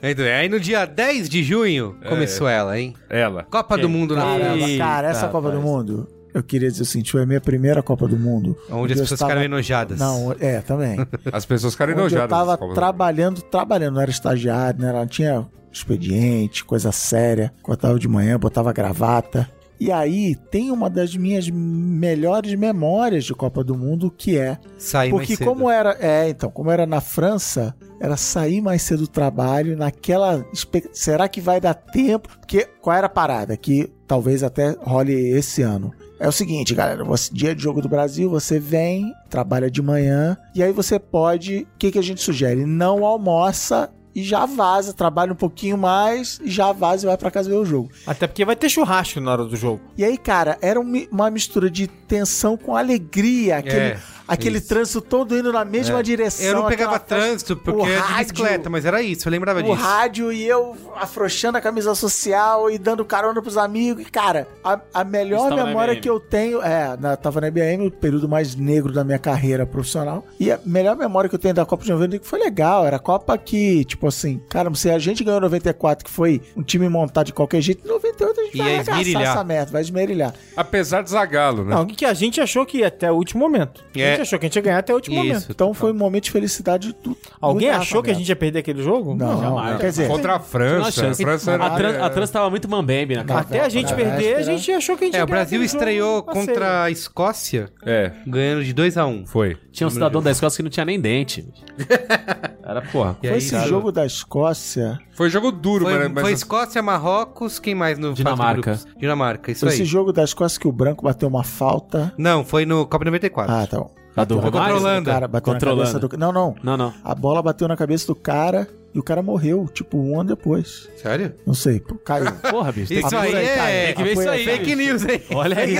Bem. Aí no dia 10 de junho começou ela, hein? Ela. Copa do Mundo na Caramba, França. cara, essa Eita, Copa do. Mundo, eu queria dizer o seguinte, foi a minha primeira Copa do Mundo. Onde as pessoas estava- ficaram enojadas. Não, é, também. As pessoas ficaram Onde eu enojadas. tava trabalhando, trabalhando, não era estagiário, não, era, não tinha expediente, coisa séria. Acordava de manhã, botava gravata. E aí tem uma das minhas melhores memórias de Copa do Mundo, que é mais porque cedo. como era, é, então, como era na França, era sair mais cedo do trabalho, naquela, será que vai dar tempo? Porque qual era a parada que talvez até role esse ano? É o seguinte, galera, você, dia de jogo do Brasil, você vem, trabalha de manhã e aí você pode, o que que a gente sugere? Não almoça e já vaza, trabalha um pouquinho mais e já vaza e vai pra casa ver o jogo. Até porque vai ter churrasco na hora do jogo. E aí, cara, era um uma mistura de tensão com alegria, aquele, É, aquele isso. trânsito todo indo na mesma direção. Eu não pegava trânsito porque o era de rádio- bicicleta, mas era isso, eu lembrava O disso. rádio e eu afrouxando a camisa social e dando carona pros amigos. E, cara, a, a melhor memória que eu tenho é, na, tava na IBM, o período mais negro da minha carreira profissional. E a melhor memória que eu tenho da Copa de 90 que foi legal. Era a Copa que, tipo assim, cara, se a gente ganhou em 94, que foi um time montado de qualquer jeito, em 98 a gente Ia vai arregaçar esmerilhar. essa merda, vai esmerilhar. Apesar de Zagalo, né? Não, que a gente achou que ia até o último momento. A gente É. achou que a gente ia ganhar até o último momento. Isso. Então foi um momento de felicidade do. Alguém do achou que a gente ia perder aquele jogo? Não, jamais. quer dizer, Contra a Não França. A. França era... A Trans, a Trans tava muito mambembe na cara. Até a gente Não, perder, a gente achou que a gente É, ia o ganhar Brasil estreou contra a Escócia, É, ganhando de 2 a 1 foi. Tinha um cidadão da Escócia que não tinha nem dente. Era, porra. E foi aí, esse cara, jogo da Escócia. Foi jogo duro, Foi, mas... foi Escócia, Marrocos, quem mais no Dinamarca. Dinamarca, isso Foi esse aí. jogo da Escócia que o branco bateu uma falta. Não, foi no Copa 94. Ah, tá bom. A do Romário? cabeça do cara, bateu Contra a na cabeça do... Não, não. Não, não. A bola bateu na cabeça do cara e o cara morreu, tipo, um ano depois. Sério? Não sei, pô, caiu. Porra, bicho. Tem Isso que aí aí, cara. é... Tem que ver isso aí, Fake news, hein? Olha aí.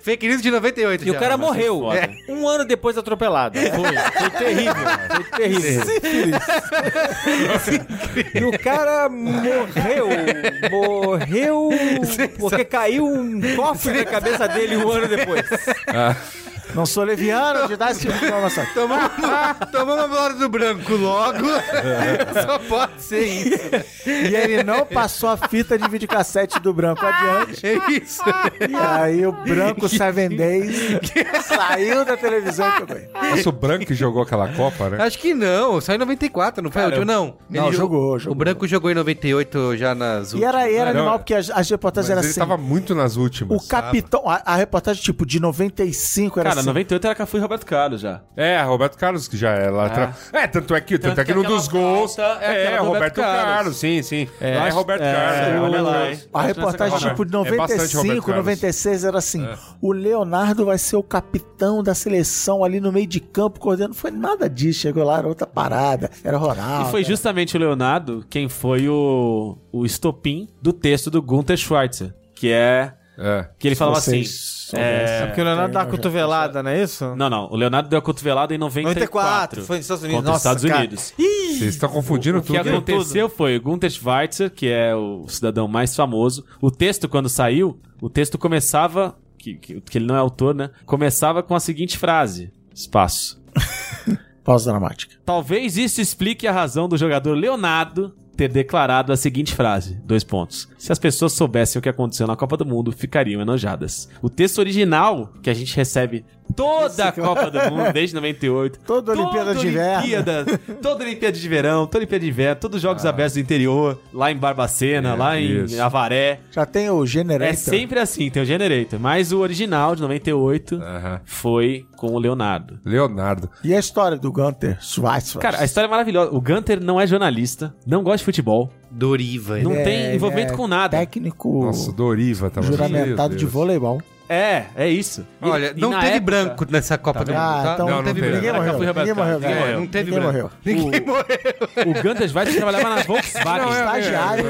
Fake news. De 98 E o já. cara vai ser morreu. É. Um ano depois atropelado. Foi, foi terrível. Foi terrível. e o cara morreu. Morreu porque caiu um cofre na cabeça dele um ano depois. Não sou leviano de dar esse tipo de informação. Tomamos, tomamos a bola do branco logo. Só pode ser isso. E ele não passou a fita de videocassete do branco adiante. É isso. E aí o branco Seven Days saiu da televisão ele. Nossa, o Branco que jogou aquela Copa, né? Acho que não, saiu em 94, não foi? Cara, não. não, Ele jogou, jogou. O branco jogou em 98 já nas E era, era Não, animal, porque as, as reportagens eram ele assim. tava muito nas últimas. O capitão, a, a reportagem tipo de 95 era Cara, assim. 98 era Cafu e Roberto Carlos já. É, Roberto Carlos que já é lá atrás. É, tanto é que, tanto Tanto é que que num dos gols. é É, Roberto Roberto Carlos. Carlos. sim, sim. lá é Roberto é, Carlos. olha lá, hein? Carlos. A reportagem tipo de É bastante Roberto 95, Carlos. 96 era assim: o Leonardo vai ser o capitão da seleção ali no meio de campo, coordenando. Foi nada disso, chegou lá, era outra parada, era Ronaldo. E foi justamente o Leonardo quem foi o, o estopim do texto do Gunther Schweitzer, que é É. que ele falava assim. Vocês É, Porque o Leonardo dá uma Tem, cotovelada, não é isso? não, não, o Leonardo deu a cotovelada em 94. 94, foi nos Estados Unidos. Contra os Nossa, Estados cara. Unidos. Vocês estão confundindo O que tudo. aconteceu foi o Gunther Schweitzer, que é o cidadão mais famoso. O texto, quando saiu, o texto começava. Que, que, que ele não é autor, né? Começava com a seguinte frase: espaço. Pausa dramática. Talvez isso explique a razão do jogador Leonardo ter declarado a seguinte frase: dois pontos. Se as pessoas soubessem o que aconteceu na Copa do Mundo, ficariam enojadas. O texto original que a gente recebe toda a Copa do Mundo desde 98, Toda Olimpíada de Inverno. Olimpíada, toda Olimpíada de Verão, toda Olimpíada de Inverno, todos os Jogos Abertos do interior, lá em Barbacena, É, lá em isso. Avaré. Já tem o Generator. É sempre assim, tem o Generator. Mas o original de 98 Aham. foi com o Leonardo. Leonardo. E a história do Gunter Schweitzer? Cara, a história é maravilhosa. O Gunter não é jornalista, não gosta de futebol, Doriva. não É, tem envolvimento é com nada. Técnico Nossa, Doriva tava juramentado Meu de voleibol. É, é isso. Olha, e não teve época- branco nessa Copa do Mundo, Ah, tá? então Não, não, teve ninguém morreu. Cafu e Roberto Ninguém morreu. Não teve Ninguém branco. morreu. Ninguém morreu. O Gunter Schweitzer trabalhava na Volkswagen. Não, é, Estagiário.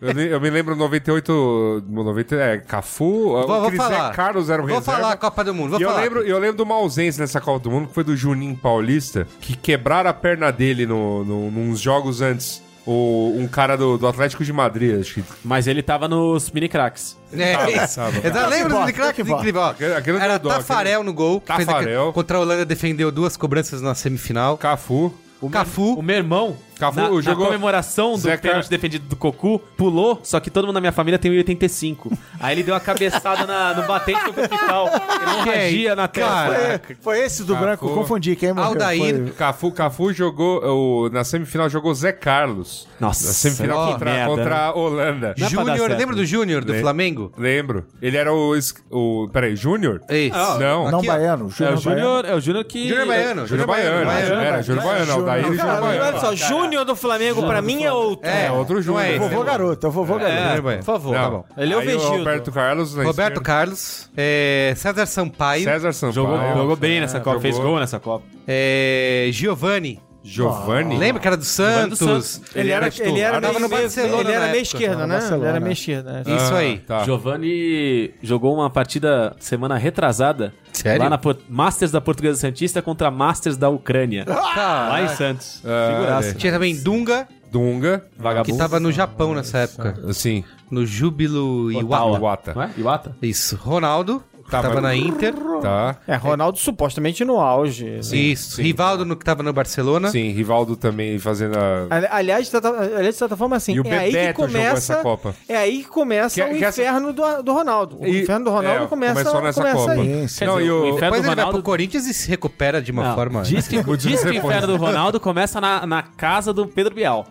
Eu, me- eu me lembro 98, 90, é, Cafu, Vou, o vou Cris falar. Zé Carlos era o Vou reserva. falar a Copa do Mundo. Vou e eu falar. lembro, eu lembro de uma ausência nessa Copa do Mundo, que foi do Juninho Paulista, que quebraram a perna dele no, no, nos jogos antes. O, um cara do, do Atlético de Madrid, acho que. Mas ele tava nos mini cracks. É, Tava, isso. tava. Exato, lembra bom, do craque que bom. incrível? ó. Aquele- aquele Era dodô, Tafarel no gol. Tafarel. aquele- Contra a Holanda defendeu duas cobranças na semifinal. Cafu. O Cafu. O meu irmão, Cafu na, na jogou- comemoração do Zé pênalti defendido do Cocu, pulou, só que todo mundo na minha família tem 1,85. Aí ele deu uma cabeçada na- no batente e foi pro hospital. Hemorragia na tela. Foi, foi esse do Cafu. branco, confundi. Quem morreu? Aldair. Foi- Cafu, Cafu jogou. O, na semifinal jogou Zé Carlos. Nossa, Na semifinal ó, contra, merda, contra né? a Holanda. Não é Júnior, lembra do Júnior do Lem- Flamengo? Lembro. Ele era o. o peraí, Júnior? Isso. Não. Não Aqui, baiano. É o Júnior Baiano. Júnior, é o Júnior que. Júnior Baiano. Júnior Baiano. Júnior Baiano. Aldair e Júnior olha Baiano. só, Júnior do Flamengo pra mim é outro. É, outro não Júnior. é esse. Vovô garoto, é o vovô garoto. Júnior Baiano. Por favor. Não. Tá bom. Ele é o Aí Vegildo. Roberto Carlos. na Roberto esquerda. Carlos. é, César Sampaio. César Sampaio. Jogou, jogou bem nessa Copa, jogou. fez gol nessa Copa. é, Giovanni. Giovanni. Lembra que era do Santos? Ele era, ele era meio, no meio- Barcelona ele era meio esquerda, né? Ele era meio esquerda. é. Isso Ah, aí. Tá. Giovanni jogou uma partida semana retrasada. Sério? Lá na Masters da Portuguesa Santista contra Masters da Ucrânia. Tá. lá em Santos. Ah, Figuraça. é. Tinha também Dunga, Dunga. que Vagabundo. tava no Japão nessa época. Sim. No Júbilo. Iwata. Iwata. Não é? Iwata? Isso. Ronaldo, que Tava tava na Inter. Tá. É, Ronaldo supostamente no auge. Isso. Rivaldo, no, que tava no Barcelona. Sim, Rivaldo também fazendo a. Ali- Aliás, de aliás, de certa forma, assim, E o é aí que Bebeto começa. essa Copa. É aí que começa Que- o que essa- inferno do, do Ronaldo. O E- inferno do Ronaldo é, começa, começou nessa começa Copa. aí. Sim, sim. Não, dizer, e o- o inferno Depois do ele vai pro Ronaldo... Corinthians e se recupera de uma Não, forma. Diz que, diz que o inferno do Ronaldo começa na, na casa do Pedro Bial.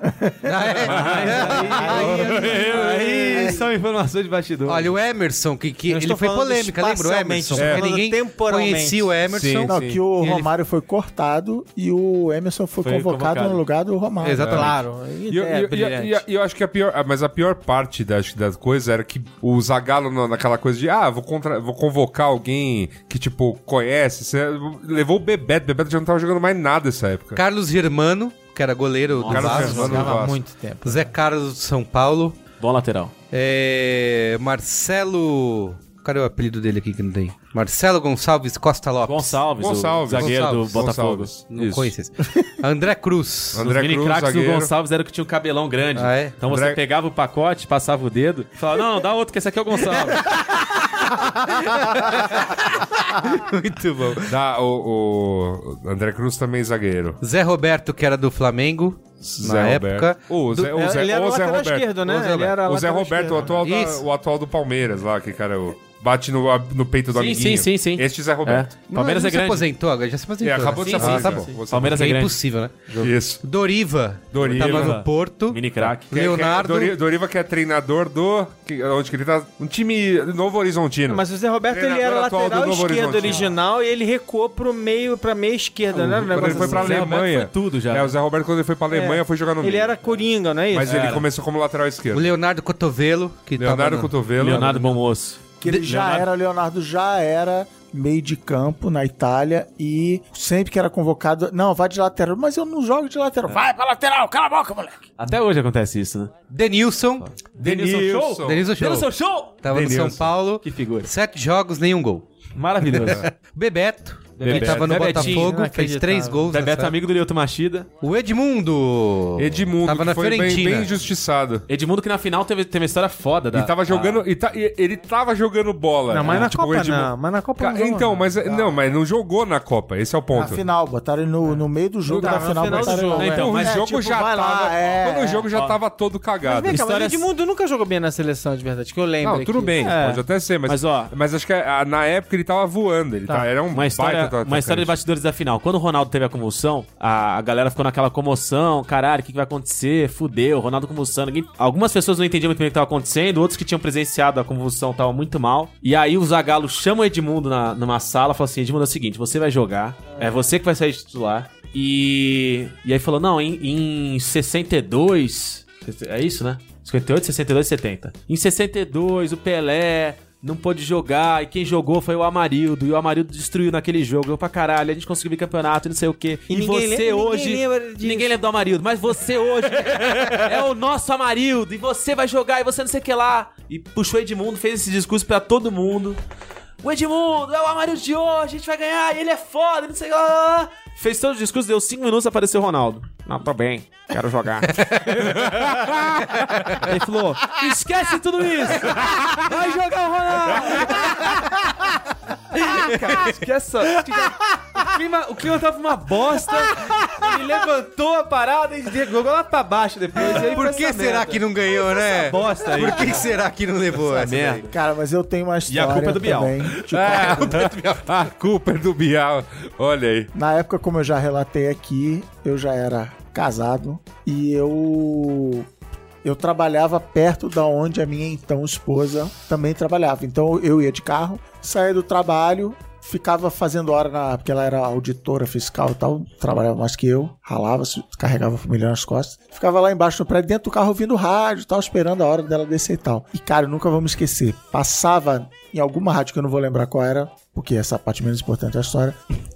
Aí são informações de bastidor. Olha, o Emerson, que, que ele foi polêmica, lembra o espacialmente, Emerson? falando ninguém conhecia o Emerson. Sim. Não, que o E ele- Romário foi cortado e o Emerson foi, Foi convocado, convocado. no lugar do Romário. Exatamente. Claro. E eu, é, e e e eu acho que a pior. Mas a pior parte da, da coisa era que o Zagallo na- naquela coisa de ah, vou, contra, vou convocar alguém que, tipo, conhece. Você levou o Bebeto. Bebeto já não tava jogando mais nada nessa época. Carlos Germano, que era goleiro do Carlos Vasco. Germano. Jogava Vasco. muito tempo. Zé Carlos do São Paulo. Bom lateral. É, Marcelo. Cadê o apelido dele aqui que não tem? Marcelo Gonçalves Costa Lopes. Gonçalves, Gonçalves. o zagueiro Gonçalves. do Botafogo. Gonçalves. Não Isso. conheço esse. André Cruz. André Os mini Cruz, craques do. Gonçalves era que tinha um cabelão grande. Ah, é? Então você André- pegava o pacote, passava o dedo e falava, não, dá outro, que esse aqui é o Gonçalves. Muito bom. Dá, o, o André Cruz também zagueiro. Zé Roberto, que era do Flamengo. Zé na Roberto. época. O Zé, o É, Zé, ele era o Zé lateral Roberto. esquerdo, né? O Zé Ele era O Zé Roberto, o atual, da- o atual do Palmeiras lá, que cara é o. bate no, no peito do Sim, amiguinho. sim, sim, sim. Este Zé Roberto. É. Palmeiras não, é ele se grande. aposentou agora, já se aposentou. É, acabou né? de se sim, aposentar. tá bom. Você- Palmeiras é É grande. impossível, né? Isso. Doriva. Doriva. Tava no Porto. Mini craque. Que é- que é- Leonardo. Dori- Doriva que é treinador do... Que, onde que ele tá? Um time Novo Horizontino. Mas o Zé Roberto ele era Treinador atual do lateral Novo esquerdo original e ele recuou pro meio, pra meia esquerda, né? Quando ele foi pra assim. Alemanha... foi tudo já. É, o Zé Roberto quando ele foi pra Alemanha foi jogar no Ele meio. era coringa, não é isso? Mas ele Era. começou como lateral O esquerdo. Leonardo Cotovelo, que Leonardo Cotovelo. Leonardo Bom Moço. Que ele já Leonardo- era, Leonardo já era meio de campo na Itália e sempre que era convocado, não, vai de lateral, mas eu não jogo de lateral. Vai pra lateral, cala a boca, moleque. Até hoje acontece isso, né? Denilson. Denilson Show? Denilson Show. Denilson Show! Tava no Denilson. São Paulo. Que figura. Sete jogos, nenhum gol. Maravilhoso. Bebeto. Que Bebeto. tava no Bebetinho, Botafogo, fez três gols. Bebeto amigo do Lyoto Machida. O Edmundo. Edmundo, Tava que na foi bem, Fiorentina. bem injustiçado. Edmundo que na final teve, teve uma história foda. Da, Ele tava jogando. e tá- e- ele tava jogando bola. Não, mas né? na Tipo, Copa Edmundo- não. Mas na Copa Ca- não. jogou, Então, não. mas não, mas não jogou na Copa. Esse é o Na ponto. final, botaram ele no, no meio do jogo da no final, botaram jogo. Então, o jogo já tava. quando o jogo já tava todo cagado. mas Edmundo nunca jogou bem na seleção de verdade, que eu lembro. Não, tudo bem, É. pode até ser, mas, Mas, ó, mas acho que ah, na época ele tava voando. Ele Tá. tá- era um Uma história, atacante. uma história de bastidores da final. Quando o Ronaldo teve a convulsão, a, a galera ficou naquela comoção, caralho, o que, que vai acontecer? Fudeu, Ronaldo convulsando. Ninguém- Algumas pessoas não entendiam muito bem o que estava acontecendo, outros que tinham presenciado a convulsão estavam muito mal. E aí o Zagallo chama o Edmundo na, numa sala e fala assim: Edmundo, é o seguinte, você vai jogar, é você que vai sair de titular. E, e aí falou: não, em, em 62. É isso, né? 58, 62, 70. Em 62, o Pelé não pôde jogar, e quem jogou foi o Amarildo, e o Amarildo destruiu naquele jogo, eu pra caralho, a gente conseguiu vir campeonato, e não sei o quê. E, E você le- ninguém hoje... lembra disso. ninguém lembra do Amarildo, mas você hoje é o nosso Amarildo, e você vai jogar, e você não sei o que lá. E puxou o Edmundo, fez esse discurso pra todo mundo. O Edmundo é o Amarildo de hoje, a gente vai ganhar, e ele é foda, não sei o que lá. Fez todo o discurso, deu 5 minutos, apareceu o Ronaldo. Não, tô bem, quero jogar. Ele falou: esquece tudo isso! Vai jogar o Ronaldo! Cara, esquece essa- o, clima, o clima tava uma bosta. Ele levantou a parada e jogou lá pra baixo depois. e aí Por que essa será merda. que não ganhou, né? bosta aí? Por que será que não levou essa, merda. daí? Cara, mas eu tenho uma história culpa é do Bial. também. Tipo, A culpa é do Bial. Olha aí. Na época, como eu já relatei aqui, eu já era casado e eu eu trabalhava perto da onde a minha então esposa também trabalhava. Então eu ia de carro, saía do trabalho, ficava fazendo hora na, porque ela era auditora fiscal e tal, trabalhava mais que eu, ralava, carregava a família nas costas. Ficava lá embaixo no prédio, dentro do carro ouvindo rádio, tal, esperando a hora dela descer e tal. E cara, nunca me esquecer. Passava em alguma rádio que eu não vou lembrar qual era, porque essa parte menos importante da história,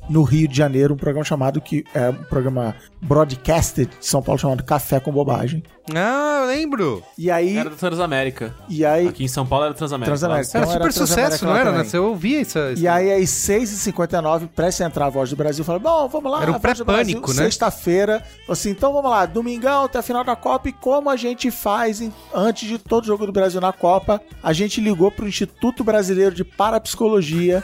no Rio de Janeiro, um programa chamado que é um programa broadcasted de São Paulo chamado Café com Bobagem. Ah, eu lembro. E aí, Era do Transamérica. e aí Aqui em São Paulo era do Transamérica. Transamérica. Era Então super Transamérica sucesso, lá não era? também. né? Você ouvia isso? E aí, às 6h59, prestes a entrar a Voz do Brasil, falei, bom, vamos lá, Era um pré-pânico, né? Sexta-feira, assim, então vamos lá, domingão até a final da Copa, e como a gente faz em- antes de todo jogo do Brasil na Copa, a gente ligou pro Instituto Brasileiro de Parapsicologia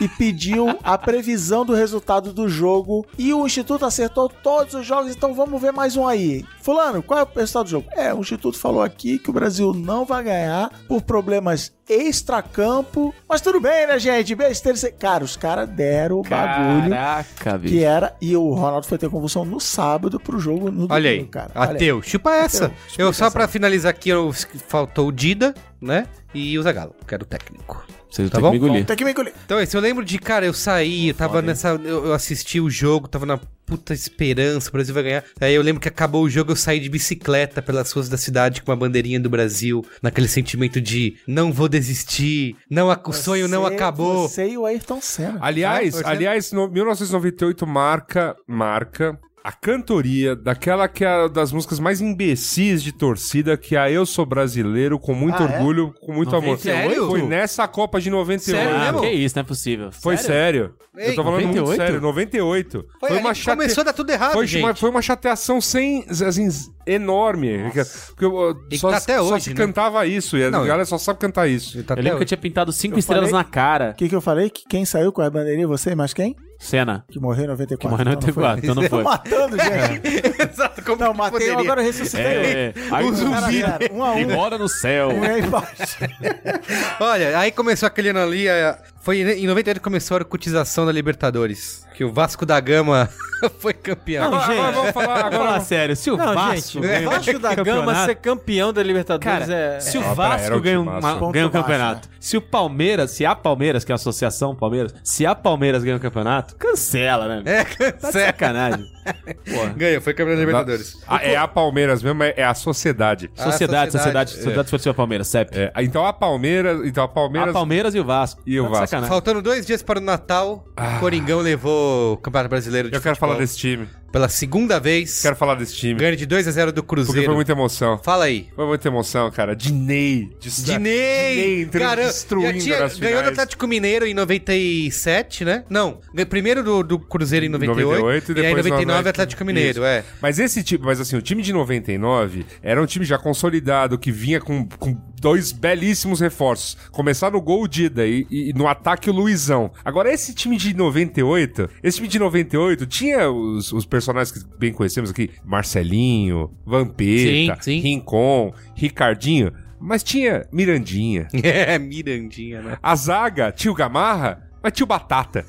e pediu a previsão do resultado do jogo, e o Instituto acertou todos os jogos, então vamos ver mais um aí. Fulano, qual é o resultado do jogo? É, o Instituto falou aqui que o Brasil não vai ganhar por problemas extracampo, mas tudo bem, né, gente? Besteira. Cara, os caras deram o bagulho Caraca, bicho. que era. E o Ronaldo foi ter convulsão no sábado pro jogo no Olha aí, domingo, cara. Olha aí. ateu, chupa essa. Ateu, eu chupa só essa. pra finalizar aqui, eu, faltou o Dida, né? E o Zagallo, que era o técnico. Vocês Tá bom? que me engolir. Tem que me engolir. Então, esse eu lembro de, cara, eu saí, eu tava nessa. Eu, eu assisti o jogo, tava na puta esperança, o Brasil vai ganhar. Aí eu lembro que acabou o jogo, eu saí de bicicleta pelas ruas da cidade com uma bandeirinha do Brasil, naquele sentimento de não vou desistir, não, o sonho não acabou. Você e o Ayrton Senna. Aliás, Ah, aliás, no 1998 marca, marca a cantoria daquela que é das músicas mais imbecis de torcida, que é a Eu Sou Brasileiro, com muito Ah, é? orgulho, com muito amor. Sério? Foi nessa Copa de 98. Sério Ah, mesmo? que isso, não é possível. Foi sério. Ei, Eu tô falando muito 98? sério, 98. Foi, ali que começou a dar tudo errado, foi, gente. uma, foi uma chateação sem. Assim, enorme. Porque eu- E só, tá até só hoje, se né? cantava isso. E a Não, galera só sabe cantar isso. Ele tá Eu lembro que eu tinha pintado cinco Eu estrelas falei- na cara. O que, que eu falei? Que quem saiu com a bandeirinha? Você, mas quem? Cena. Que morreu em 94. Que morreu em então não foi. 94, então não foi. Matando, gente. Exato, como Não, matei poderia? agora eu ressuscitei. É, aí O zumbi. Um a E um. mora no céu. Um aí embaixo. Olha, aí começou aquele ano ali, é, foi em 98 que começou a cotização da Libertadores, que o Vasco da Gama foi campeão. Não, gente. agora vamos falar. Vamos Agora, falar sério, se o Não, Vasco gente, ganha o Vasco da Gama campeonato- ser campeão da Libertadores Cara, é... se o Ah, Vasco o ganha, uma, ganha um baixo, campeonato, se o Palmeiras, se a Palmeiras, que é a associação Palmeiras, se a Palmeiras ganha um campeonato, cancela, né? É, Tá cancela. sacanagem. Porra. Ganhou, foi campeão da Libertadores. Ah, é a Palmeiras mesmo, é é a sociedade. Ah, Sociedade, sociedade, sociedade, é. sociedade Esportiva Palmeiras, CEP. É, então a Palmeiras. Então a A Palmeiras. Palmeiras e o Vasco. E o Tá Vasco. Sacanagem. Faltando dois dias para o Natal, o Coringão levou o Campeonato Brasileiro de Eu quero futebol falar desse time. pela segunda vez. Quero falar desse time. Ganho de 2 a 0 do Porque Cruzeiro. foi muita emoção. Fala aí. Foi muita emoção, cara. Dinei. De Dinei! entrando destruindo tinha, nas ganhou do finais. Atlético Mineiro em 97, né? Não, primeiro do, do Cruzeiro em 98, 98 e e aí em depois 99 Atlético- Atlético Mineiro, Isso. é. Mas esse tipo, mas assim, o time de 99 era um time já consolidado, que vinha com, com dois belíssimos reforços. Começar no gol o Dida e, e no ataque o Luizão. Agora, esse time de 98, esse time de 98 tinha os, os personagens que bem conhecemos aqui: Marcelinho, Vampeta, Sim, sim. Rincon, Ricardinho. Mas tinha Mirandinha. É, Mirandinha, né? A zaga, tio Gamarra, mas tio Batata.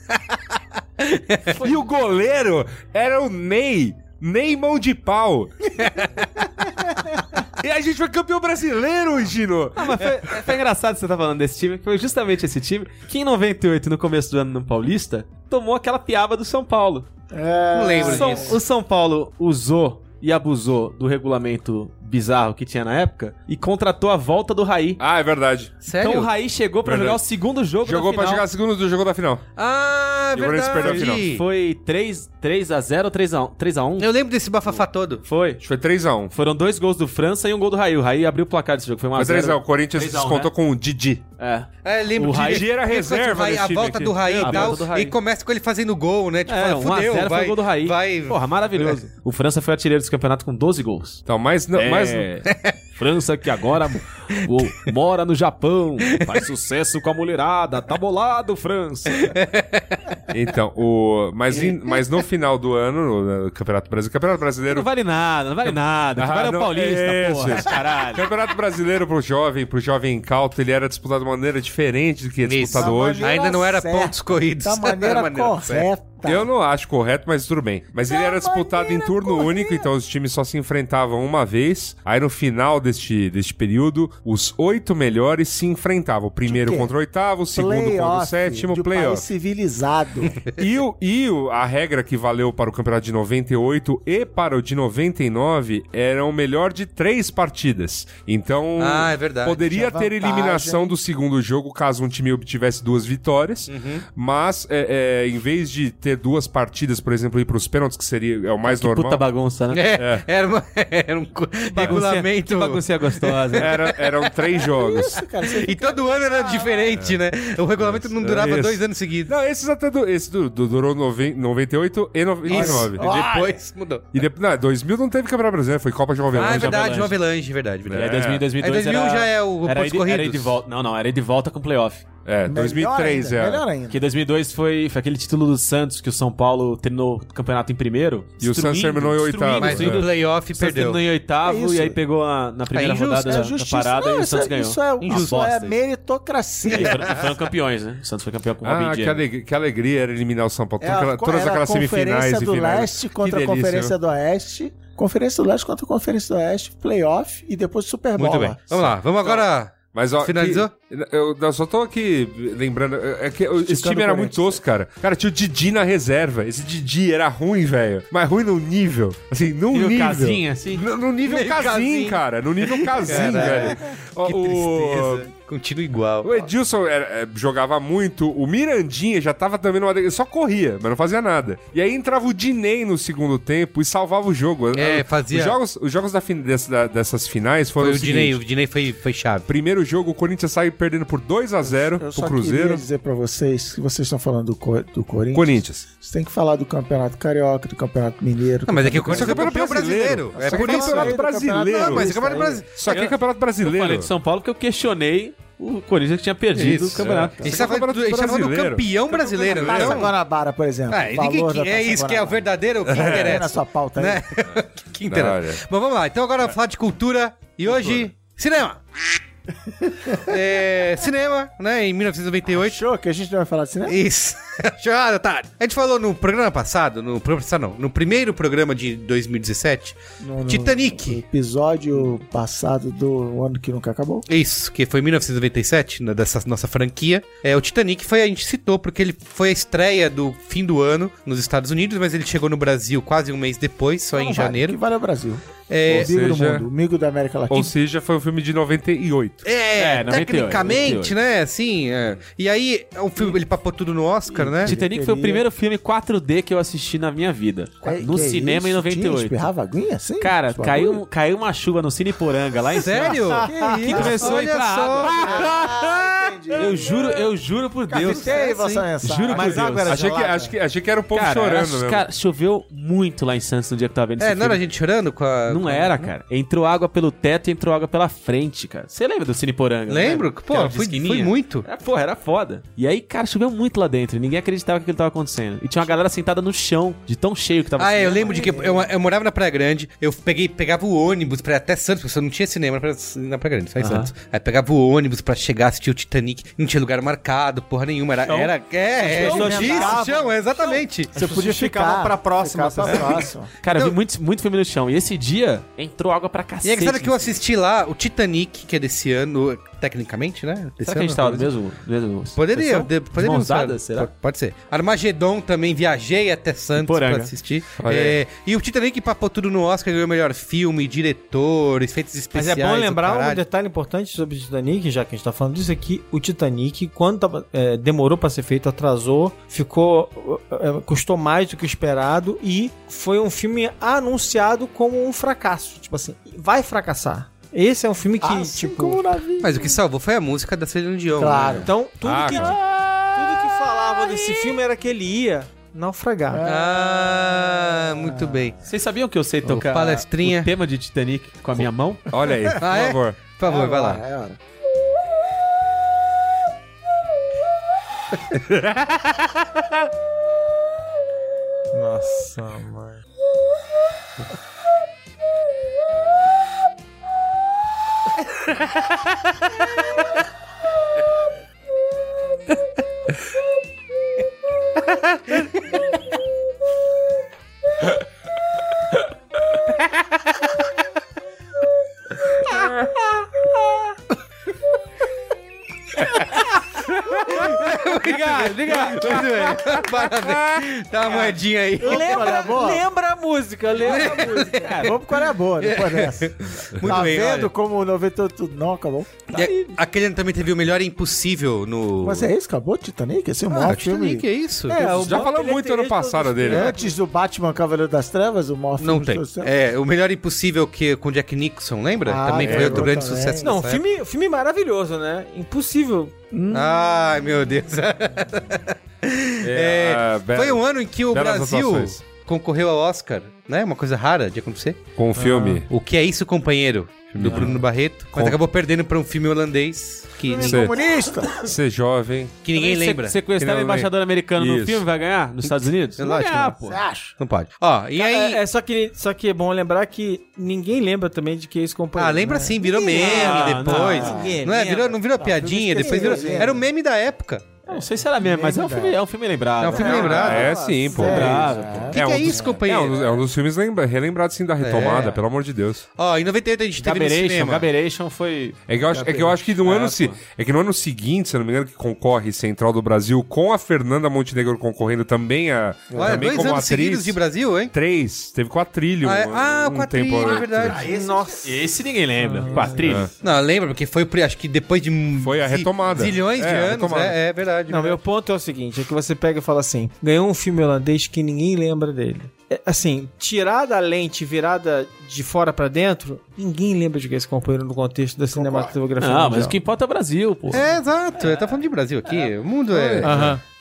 e o goleiro era o Ney. Ney mão de pau. e a gente foi campeão brasileiro, Gino. Ah, mas foi, foi engraçado você tá falando desse time, que foi justamente esse time que em 98, no começo do ano no Paulista, tomou aquela piaba do São Paulo. Não lembro São- disso. o São Paulo usou e abusou do regulamento bizarro que tinha na época e contratou a volta do Raí. Ah, é verdade. Sério? Então o Raí chegou pra Verdade. jogar o segundo jogo Jogou da pra final. jogar segundo do jogo da final. Ah, E o Corinthians perdeu a final. verdade. Foi 3, 3 a 0 ou 3 a 1? 3 a 1? Eu lembro desse bafafá todo. Foi. Acho que foi 3x1. Foram dois gols do França e um gol do Raí. O Raí abriu o placar desse jogo. Foi 1 Foi a 0. 3x1. O Corinthians 3 a 1, descontou né? com o Didi. É. É, lembro O Raí- disso. era Ele reserva o Raí- desse A volta aqui. do Raí É, e a tal. volta do Raí. E começa com ele fazendo gol, né? Tipo, É, fala, 1 a fudeu, 0 foi vai, o gol do Raí. Vai... Porra, maravilhoso. O França foi artilheiro desse campeonato com 12 gols. Então, mas não. É, Mas, Yeah. França que agora o- mora no Japão, faz sucesso com a mulherada, tá bolado, França. então, o. Mas, em- mas no final do ano, no, no Campeonato Brasileiro. Campeonato Brasileiro. Não vale nada, não vale nada. Ah, Agora é o Paulista, isso, porra, isso. caralho. Campeonato Brasileiro pro jovem, pro jovem incauto, ele era disputado de maneira diferente do que é disputado Da hoje. Ainda não era certa, pontos corridos. Da maneira, Da maneira certa. correta. Eu não acho correto, mas tudo bem. Mas ele Da era disputado em turno correta. único, então os times só se enfrentavam uma vez. Aí no final deste, deste período, os oito melhores se enfrentavam. O primeiro contra o oitavo, o segundo contra o sétimo, de um país playoff. civilizado. E, o, e o- a regra que valeu para o campeonato de 98 e para o de 99 era o melhor de três partidas. Então, Ah, é verdade. poderia Tinha ter vantagem. eliminação do segundo jogo caso um time obtivesse duas vitórias. Uhum. Mas, é, é, em vez de ter duas partidas, por exemplo, ir para os pênaltis, que seria é o mais Que normal. puta bagunça, né? É, Era, uma- era um regulamento. Que baguncinha gostosa. Era- eram três jogos. Cara, você E todo ano era diferente, né? O regulamento não durava Isso. dois anos seguidos. Não, esses até du- esse du- du- durou noven- 98 e 99. E depois mudou. E depois, não, 2000 não teve Campeonato Brasileiro, foi Copa Jovem Ah, é verdade, Jovem Jovelange, verdade, verdade. aí 2000 e 2002 Aí 2000 era, já é o de- Era de volta. Não, não, era de volta com playoff. É, 2003 melhor é. ainda, melhor ainda. Porque 2002 foi, foi aquele título do Santos que o São Paulo terminou o campeonato em primeiro. E o Santos terminou em oitavo, Mas no playoff perdeu. terminou em oitavo É e aí pegou a- na primeira É injusto, rodada É da, parada Não, e o Santos é, ganhou. isso é, Uma isso é meritocracia. E foram, foram campeões, né? O Santos foi campeão com o Robin Ah, que, Diego. aleg- que alegria era eliminar o São Paulo. É Toda aquela- a- todas era aquelas a semifinais Conferência e do finais. Leste Que contra a Conferência do Oeste. Conferência do Leste contra a Conferência do Oeste, playoff e depois Super Bowl. Muito bem. Vamos lá, vamos agora. Mas, ó, Finalizou? que- eu, eu só tô aqui lembrando. É que esse time era muito tosco, cara. Cara, tinha o Didi na reserva. Esse Didi era ruim, velho. Mas ruim no nível. Assim, num nível. casinha, assim? No, no nível casinho. cara. No nível casinho, velho. Ó, Que o- tristeza. Continua igual. O Edilson era- é, jogava muito, o Mirandinha já tava também numa. Ele só corria, mas não fazia nada. E aí entrava o Diney no segundo tempo e salvava o jogo. É, fazia- Os jogos, os jogos da dessa- dessas finais foram Foi o o Diney, o Diney foi, foi chave. Primeiro jogo, o Corinthians sai perdendo por 2 a 0 Eu pro só Cruzeiro. queria dizer pra vocês que vocês estão falando do, Co- do Corinthians. Corinthians. Você tem que falar do Campeonato Carioca, do Campeonato Mineiro. Não, mas é que o do Corinthians é campeão brasileiro. É Só que por é isso. campeonato aí, do brasileiro. campeonato Não, mas é campeonato brasileiro. Isso aqui é campeonato Eu brasileiro. falei de São Paulo porque eu questionei o Corinthians que tinha perdido Isso, o campeonato. A gente tá falando do, a gente tá falando do Brasileiro. campeão brasileiro. Taça Então, Guanabara, por exemplo. ah, que- é isso que é o Guanabara. verdadeiro o que Tem na interessa. sua pauta aí. Né? O que interessa. Bom, vamos lá. Então agora vamos falar de cultura. E hoje, cinema. É, cinema, né? Em 1998. Achou que a gente não vai falar de cinema? Isso. Chorado, otário. A gente falou no programa passado, no programa passado não, no primeiro programa de 2017, No- Titanic. no episódio passado do ano que nunca acabou. Isso, que foi em 1997, né, dessa nossa franquia. É, o Titanic foi, a gente citou, porque ele foi a estreia do fim do ano nos Estados Unidos, mas ele chegou no Brasil quase um mês depois, só Não em vale, janeiro. Que vale ao Brasil. É, o amigo do seja- mundo, o amigo da América Latina. Ou seja, foi um filme de 98. É, É, 98, tecnicamente, 98. né, assim, é. E aí, o filme, ele papou tudo no Oscar, né? Titanic foi o primeiro filme 4D que eu assisti na minha vida. É, no que cinema em isso? Tinha, 98. espirrava aguinha assim? Cara, Esse caiu, caiu uma chuva no Cine Poranga lá em. Sério? Que começou a Olha entrar só, água. Eu juro, eu juro por Deus. Juro por Deus. água era Achei que, acho que, achei que era o povo Cara, chorando mesmo. cara, choveu muito lá em Santos no dia que eu tava vendo É, esse não era a gente chorando com a... Não era, cara. Entrou água pelo teto e entrou água pela frente, cara. Você lembra do Cine Poranga? Lembro, né? pô, foi muito. É, porra, era foda. E aí, cara, choveu muito lá dentro. Ninguém acreditava que aquilo tava acontecendo. E tinha uma galera sentada no chão, de tão cheio que tava. Ah, é, eu lembro de que eu, eu morava na Praia Grande, eu peguei, pegava o ônibus pra ir até Santos, porque eu não tinha cinema na Praia, na Praia Grande, só em Santos. Aí pegava o ônibus pra chegar, assistir o Titanic, não tinha lugar marcado, porra nenhuma, era... era é, é, pessoas isso, chão, exatamente. Você podia ficar pra próxima pra próxima. Cara, eu Então- vi muito, muito filme no chão. E esse dia entrou água pra cacete. E é engraçado que eu assisti lá o Titanic, que é desse ano, tecnicamente, né? Desse Será que a gente tava no mesmo, mesmo Poderia, de, poderia Mãos dadas, será? Pode, ser. Armagedon também, viajei até Santos pra assistir. É, e o Titanic papou tudo no Oscar, ganhou melhor filme, diretor, efeitos Mas especiais. é bom lembrar um detalhe importante sobre o Titanic, já que a gente tá falando disso aqui. O Titanic, quando tava, é, demorou pra ser feito, atrasou, ficou. é, custou mais do que o esperado e foi um filme anunciado como um fracasso. Tipo assim, vai fracassar. Esse é um filme que, Assim tipo. Mas o que salvou foi a música da Celine Dion. Claro. né? Então, tudo, Ah, que, tudo que falava desse filme era que ele ia naufragar. Ah, muito bem. Vocês sabiam que eu sei tocar palestrinha. o tema de Titanic com a minha mão? Olha aí, por Ah, é? favor. Por favor, vai lá. É hora. Nossa, mãe. Ha ha ha! Obrigado, obrigado. Muito bem. Parabéns. Dá uma moedinha aí. Lembra, boa? lembra a música, lembra a música. Vamos com a é boa depois dessa. Muito tá bem, vendo olha. como o 98 não acabou? E aquele ano também teve o melhor impossível no. Mas é isso? Acabou o Titanic? Esse é um Ah, maior o Titanic, filme. é isso? É, o Já ele muito tem ano passado dele. filme. Antes do Batman Cavaleiro das Trevas, o maior Não filme tem. os tempos. É, o melhor impossível que com Jack Nixon, lembra? Ah, também é, foi outro grande também. sucesso. Não, filme, filme maravilhoso, né? Impossível. Ai, meu Deus. É, ah, bela- foi um ano em que o Brasil atuações. concorreu ao Oscar, né? Uma coisa rara de acontecer. Com o filme. O que é isso, companheiro? Do Bruno Barreto. Mas Com- acabou perdendo pra um filme holandês que, Filme Sei. comunista! Ser jovem. que ninguém Se- lembra. Sequestrar Que o embaixador americano no Isso. filme vai ganhar? Nos Estados Unidos? Eu Não vai acho que ganhar, não. pô. Você acha? Não pode. Ó, e aí. É, é só, que, só que é bom lembrar que ninguém lembra também de que é esse companheiro. Ah, lembra né? sim, virou meme Ah, depois. não. Não, é, virou, não virou piadinha, depois virou. Era o meme da época. Não sei se era mesmo, mas é um filme, é um filme lembrado. É um filme Ah, lembrado. é sim, pô. Lembrado, pô. O que, que é isso, É companheiro? um, dos- é um dos filmes lembra, relembrados sim da retomada, É. pelo amor de Deus. Ó, em 98 a gente teve no Gaberation, cinema. Gaberation foi... É que eu acho, é que, eu acho que no ano Ah, se, é que no ano seguinte, se eu não me engano, que concorre Central do Brasil com a Fernanda Montenegro concorrendo também a Olha, também dois como anos atriz. seguidos de Brasil, hein? Três, teve quatrilho. Ah, é- um- ah, um quatrilho, tempo é verdade. Nossa. Esse ninguém lembra. Quatrilho. Não, lembra, porque foi, por- acho que depois de... Foi a retomada. Zilhões de É, anos, retomada. é, é Não, meu ponto é o seguinte: é que você pega e fala assim: ganhou um filme holandês que ninguém lembra dele. É, assim, tirada a lente virada de fora pra dentro, ninguém lembra de que esse companheiro no contexto da cinematografia. Não, mas mundial. o que importa é o Brasil, pô. É, exato. Eu tô falando de Brasil aqui. O mundo é...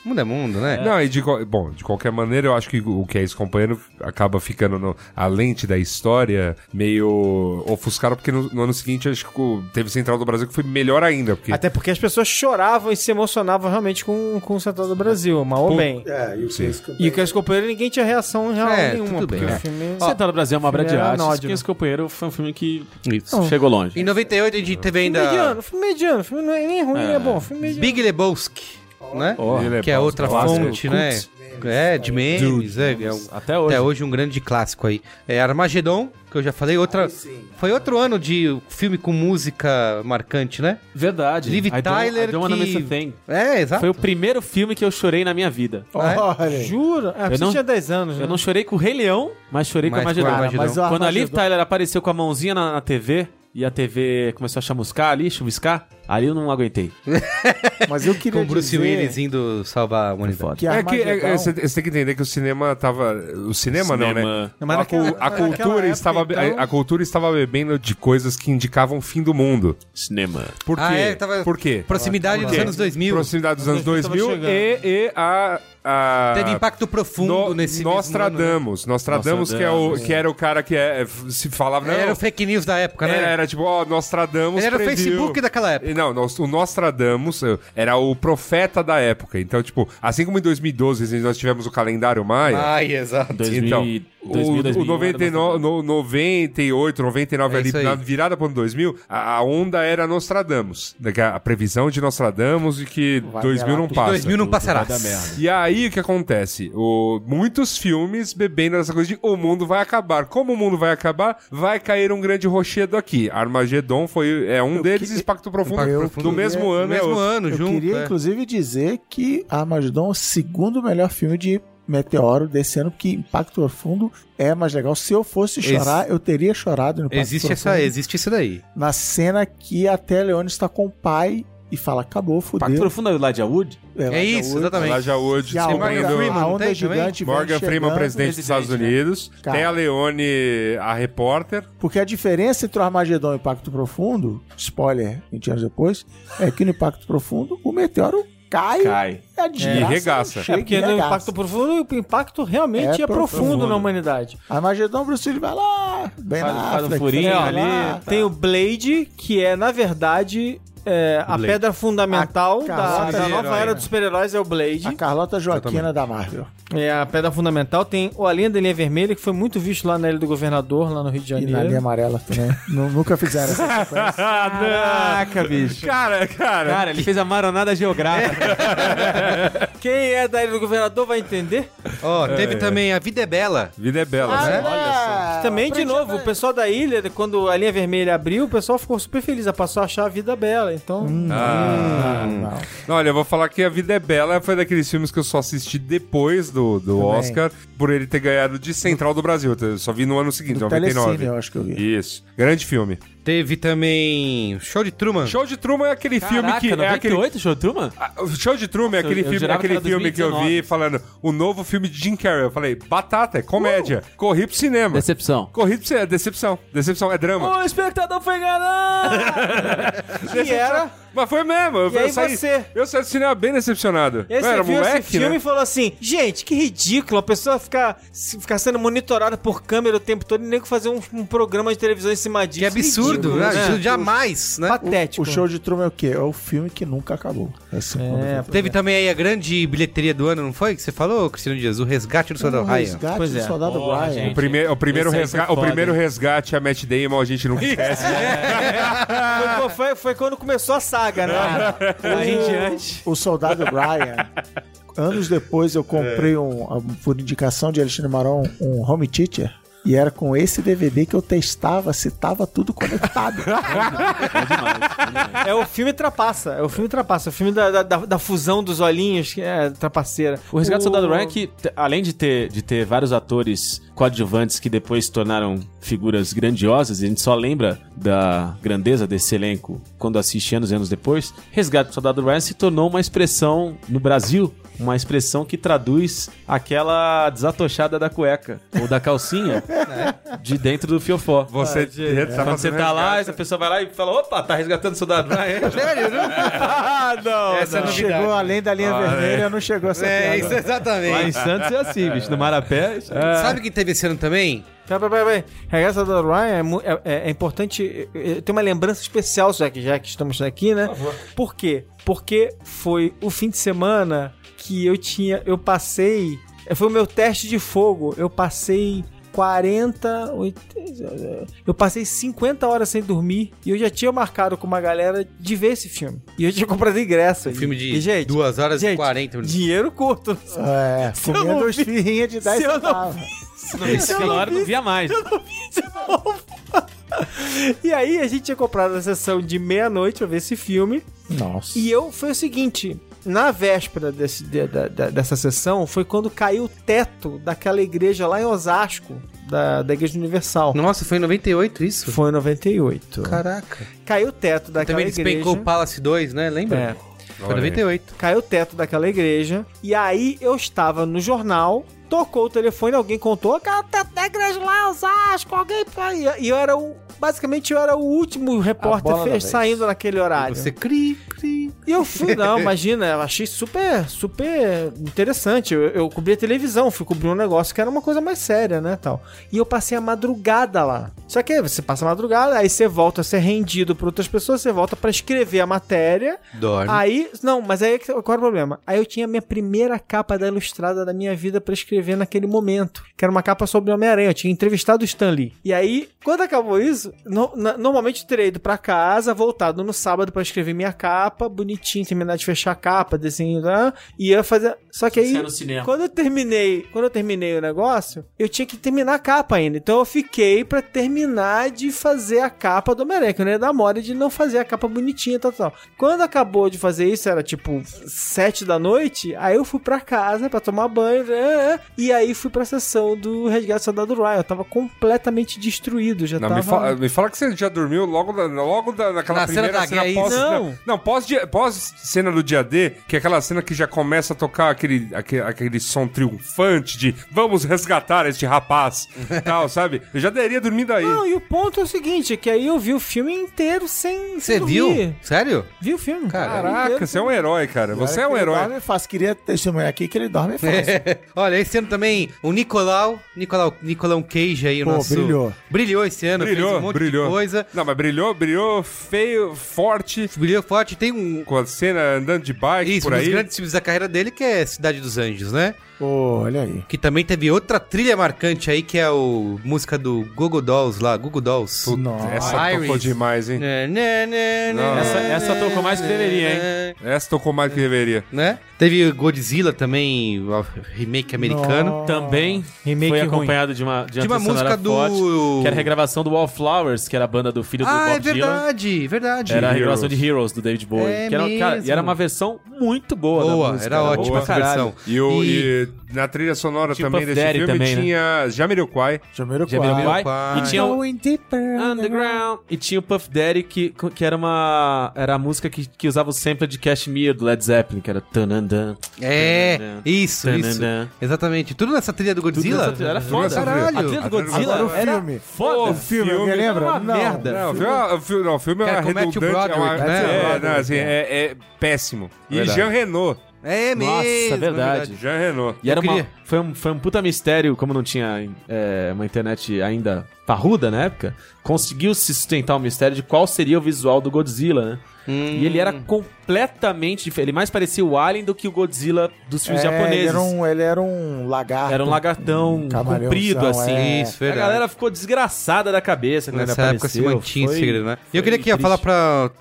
O mundo é mundo, né? Não, e de, bom, de qualquer maneira, eu acho que o que é esse companheiro acaba ficando no, a lente da história meio ofuscado, porque no, no ano seguinte acho que o- teve Central do Brasil que foi melhor ainda, porque Até porque as pessoas choravam e se emocionavam realmente com, com o Central do Brasil, mal ou bem. É, e o. E que esse companheiro ninguém tinha reação real É, nenhuma, tudo bem, é. filme. Central do Brasil é uma obra de era arte. anódino. que esse companheiro foi um filme que Isso. chegou longe. Em 98 a gente teve ainda mediano, filme mediano, filme não é nem ruim, nem é bom, filme mediano. Big Lebowski, né? Ele que é outra fonte, né? É, de memes, é, é um- Até hoje. até hoje um grande clássico aí. É Armagedon, que eu já falei, outra foi outro ano de filme com música marcante, né? Verdade. Liv I don't- Tyler I don't que-. É, exato. Foi o primeiro filme que eu chorei na minha vida. Olha. Jura? É, porque você não- tinha 10 anos, né? Eu não chorei com o Rei Leão, mas chorei Mas com a Magedon. mas o Quando a Liv Tyler apareceu com a mãozinha na, na TV e a TV começou a chamuscar ali, chuviscar, ali eu não aguentei. Mas eu queria Com Bruce dizer Willis indo salvar a humanidade. que É que é- é, você tem que entender que o cinema tava. O cinema, não, né? Cinema. Não, mas a, cu- naquela- a cultura época, estava então- a, a cultura estava bebendo de coisas que indicavam o fim do mundo. Cinema. Por quê? Ah, é, tava- Por quê? Proximidade dos anos 2000. Proximidade dos anos Tava 2000 chegando. e, e a, a Teve impacto profundo no, nesse mesmo ano, né? Nostradamus. Nostradamus, que, é o, que era o cara que é, se falava. Não, Era o fake news da época, né? era, era tipo, ó, Nostradamus. Ele era o Facebook daquela época. Não, o Nostradamus eh, era o profeta da época. Então, tipo, assim como em 2012 nós tivemos o calendário maia. Ai, exato. 2000, Então, 2000, o, 2001 o 99, no, 98, 99 É ali, na virada pro ano 2000, a, a onda era Nostradamus. né, que A, a previsão de Nostradamus e que Vai 2000 não passa. 2000 não passará. E aí o que acontece? O, muitos filmes bebendo essa coisa de o mundo vai acabar. Como o mundo vai acabar, vai cair um grande rochedo aqui. Armagedon foi, é um deles que- Impacto Profundo Eu do queria- mesmo No ano. é mesmo outro. ano, Eu junto. queria, é. inclusive, dizer que Armagedon é o segundo melhor filme de Meteoro desse ano, porque Impacto Profundo é mais legal. Se eu fosse chorar, eu teria chorado no Impacto Existe essa, Profundo. existe isso daí. Na cena que até Leone está com o pai e fala, acabou, Pacto fudeu. Profundo é o Elijah Wood? É isso, exatamente. Elijah Wood, E a onda, do- Freeman, a onda tem gigante Morgan Freeman, presidente dos Estados né? Unidos. Cara. Tem a Leone, a repórter. Porque a diferença entre o Armagedon e o Impacto Profundo, spoiler, 20 anos depois, é que no Impacto Profundo o meteoro cai, Cai. e a desgraça E regaça. chega É porque e no impacto profundo, o impacto realmente É é, profundo, profundo. na humanidade. Armagedon, Bruce Willis vai lá, bem Faz- na faz um África, furinho vai ali, lá. tá. Tem o Blade, que é, na verdade, é, a pedra fundamental A da, Carlota da nova era né? dos super-heróis, é o Blade. A Carlota Joaquina da Marvel. É a pedra fundamental. Tem o Além da Linha Vermelha, que foi muito visto lá na Ilha do Governador, lá no Rio de E na Janeiro. linha amarela também. Nu- Nunca fizeram essa sequência. Caraca, bicho. Cara, cara. Cara, ele fez a maronada geográfica. Quem é da Ilha do Governador vai entender. Ó, teve também A Vida é Bela. Vida é bela, Ah, né? né? Também, de novo, o pessoal da ilha, quando a linha vermelha abriu, o pessoal ficou super feliz, passou a achar a vida bela. Então, Ah. Não. Não, Olha, eu vou falar que A Vida é Bela foi daqueles filmes que eu só assisti depois do, do Também. Oscar, por ele ter ganhado de Central do Brasil. Eu só vi no ano seguinte, Do 99. Telecine, eu acho que eu vi. Isso. Grande filme. Teve também Show de Truman. Show de Truman é aquele filme Caraca, que. É aquele, 98, show de Truman? Ah, Show de Truman é Eu- aquele eu filme, jurava aquele que filme que eu vi 2019. falando o novo filme de Jim Carrey. Eu falei, batata, é comédia. Corri pro cinema. Decepção. Corri pro cinema. Decepção. Decepção, é drama. O espectador foi enganado! que era. Mas foi mesmo. Eu, E aí eu saí, você? Eu saí do cinema bem decepcionado. E aí você era viu moleque, esse filme né? e falou assim: gente, que ridículo, a pessoa ficar, ficar sendo monitorada por câmera o tempo todo e nem fazer um, um programa de televisão em cima disso. Que absurdo, Ridículo, né? né? Isso jamais, né? Patético. O show de Truman é o quê? É o filme que nunca acabou. Esse É, Teve também aí a grande bilheteria do ano, não foi? Que você falou, Cristiano Dias? O Resgate do Soldado o Ryan. resgate Pois do é. soldado Ryan. gente. O primeiro, o primeiro, Esse aí resga- foi o primeiro resgate a Matt Damon, a gente não esquece. Foi, foi- foi quando começou a saga saga, né? Aí em diante. O Soldado Ryan. Anos depois eu comprei, um, um, por indicação de Alexandre Marão, um home teacher. E era com esse DVD que eu testava se tava tudo conectado. É o filme Trapaça. É o filme Trapaça. O filme da, da, da- fusão dos olhinhos, que é trapaceira. O Resgate do Soldado Ryan, que, t- além de ter, de ter vários atores coadjuvantes que depois se tornaram figuras grandiosas, e a gente só lembra da grandeza desse elenco quando assiste anos e anos depois, Resgate do Soldado Ryan se tornou uma expressão no Brasil, uma expressão que traduz aquela desatochada da cueca, ou da calcinha, de dentro do fiofó. Você tá Quando você tá lá, essa pessoa vai lá e fala, opa, tá resgatando o Soldado Ryan. Sério, não? Ah, não. Essa é Não novidade. chegou além da linha vermelha, não chegou essa É, piada. isso Lá em exatamente. Santos é assim, bicho, no Marapé... Sabe quem teve esse ano também? Pera, pera, pera. Regaça do Ryan é, é- é- é importante. é- é- Tem uma lembrança especial, já que, já que estamos aqui, né? Por quê? Porque foi o fim de semana que eu tinha. Eu passei. é, Foi o meu teste de fogo. Eu passei 40. 80, eu passei 50 horas sem dormir. E eu já tinha marcado com uma galera de ver esse filme. E eu tinha comprado ingresso. Um filme de e, gente, 2 horas e gente, 40 minutos. Dinheiro curto. É, comendo vi- firrinhas de 10 se eu não centavos. Aquela hora não via mais. E aí a gente tinha comprado a sessão de meia-noite pra ver esse filme. Nossa. E eu foi o seguinte. Na véspera desse, de- da- da- dessa sessão foi quando caiu o teto daquela igreja lá em Osasco, da, da Igreja Universal. Nossa, foi em 98 isso? Foi em 98. Caraca. Caiu o teto daquela Também igreja. despencou o Palace 2, né? Lembra? É. Foi Olha aí. 98. Caiu o teto daquela igreja. E aí eu estava no jornal, tocou o telefone, alguém contou, cara, teto da igreja lá, Osasco, alguém. E eu era o. Basicamente eu era o último repórter fez- saindo naquele horário. Você cri, cri. E eu fui, não, imagina, eu achei super, super interessante. Eu, eu cobri a televisão, fui cobrir um negócio que era uma coisa mais séria, né, tal. E eu passei a madrugada lá. Só que você passa a madrugada, aí você volta a ser rendido por outras pessoas, você volta pra escrever a matéria. Dorme. Aí, não, mas aí qual era o problema? Aí eu tinha a minha primeira capa da Ilustrada da minha vida pra escrever naquele momento, que era uma capa sobre o Homem-Aranha. Eu tinha entrevistado o Stan Lee. E aí, quando acabou isso, no- na- normalmente eu teria ido pra casa, voltado no sábado pra escrever minha capa, bonitinho, terminar de fechar a capa, desenho, né? ia fazer. Só que aí, quando eu terminei, quando eu terminei o negócio, eu tinha que terminar a capa ainda. Então eu fiquei pra terminar de fazer a capa do Homem-Aranha, que eu não ia dar mole de não fazer a capa bonitinha e tal, tal. Quando acabou de fazer isso, era tipo sete da noite, aí eu fui pra casa pra tomar banho, né? e aí fui pra sessão do Resgate do Soldado Ryan. Eu tava completamente destruído, já Não, tava... me, fala, me fala que você já dormiu logo, da- logo da, naquela Na cena primeira da cena, guerra, pós... não. Não, pós, dia- pós cena do dia D, que é aquela cena que já começa a tocar aquele, aquele, aquele som triunfante de vamos resgatar este rapaz, tal, sabe? Eu já teria dormido aí. Não, e o ponto é o seguinte, é que aí eu vi o filme inteiro sem, Você viu? dormir. Sério? Vi o filme. Caraca, você é um herói, cara. Você é um Ele herói. dorme fácil. Queria testemunhar aqui que ele dorme fácil. Olha, esse ano também o Nicolau, Nicolau, Nicolau Cage aí, o Pô, nosso... brilhou. Brilhou esse ano, fez Brilhou, um monte brilhou. de coisa. Não, mas brilhou, brilhou feio, forte, Brilhou forte. Tem um... com a cena andando de bike Isso, por um dos aí. grandes filmes da carreira dele, que é Cidade dos Anjos, né? Olha aí. Que também teve outra trilha marcante aí, que é o música do Google Dolls lá, Google Dolls. Puta, Nossa. essa Iris. tocou demais, hein? Né, né, né, né, Essa- essa né, tocou mais que deveria, hein? né, Essa tocou mais que deveria. Né? Teve Godzilla também, o remake americano. Também Remake foi ruim. acompanhado de uma, de De uma trilha sonora música do- forte, que era a regravação do Wallflowers, que era a banda do filho do Ah, é Bob Dylan. verdade, verdade. Era a regravação de Heroes do David Bowie. É que era, cara, e era uma versão muito boa. da Boa, música, era ótima boa essa versão. E, o, E- e na trilha sonora Tinha o também Puff desse Daddy filme também, né? tinha Jamiroquai. Jamiroquai. Jamiroquai. Jamiroquai. E tinha o Going deeper Underground. E tinha o Puff Daddy, que, que era uma. Era a música que, que usava o sample de Cashmere do Led Zeppelin, que era. Tanandan. É, Tanandan. isso, isso. Tanandan. Exatamente. Tudo nessa trilha do Godzilla? Tudo nessa- Era foda. Caralho. A trilha do Godzilla Agora o era filme. foda. O filme, alguém lembra? era uma merda. Não, o filme, é- o filme, não, o filme é é Matthew redundante. é, uma- Broderick, né? é, Broderick, não, assim, é. é, é péssimo. E Verdade. Jean Renault. É mesmo. Nossa, verdade. Jean Renault. E era uma, foi, um, foi um puta mistério, como não tinha é, uma internet ainda parruda na época, conseguiu se sustentar o mistério de qual seria o visual do Godzilla, né? E ele era completamente diferente. Ele mais parecia o Alien do que o Godzilla dos filmes É, japoneses. Ele era um, ele era um lagarto. Era um lagartão um comprido, assim. é. Isso, A verdade. galera ficou desgraçada da cabeça quando Nessa ele época se mantinha esse Foi- segredo, né? E eu queria aqui ó, triste. falar pra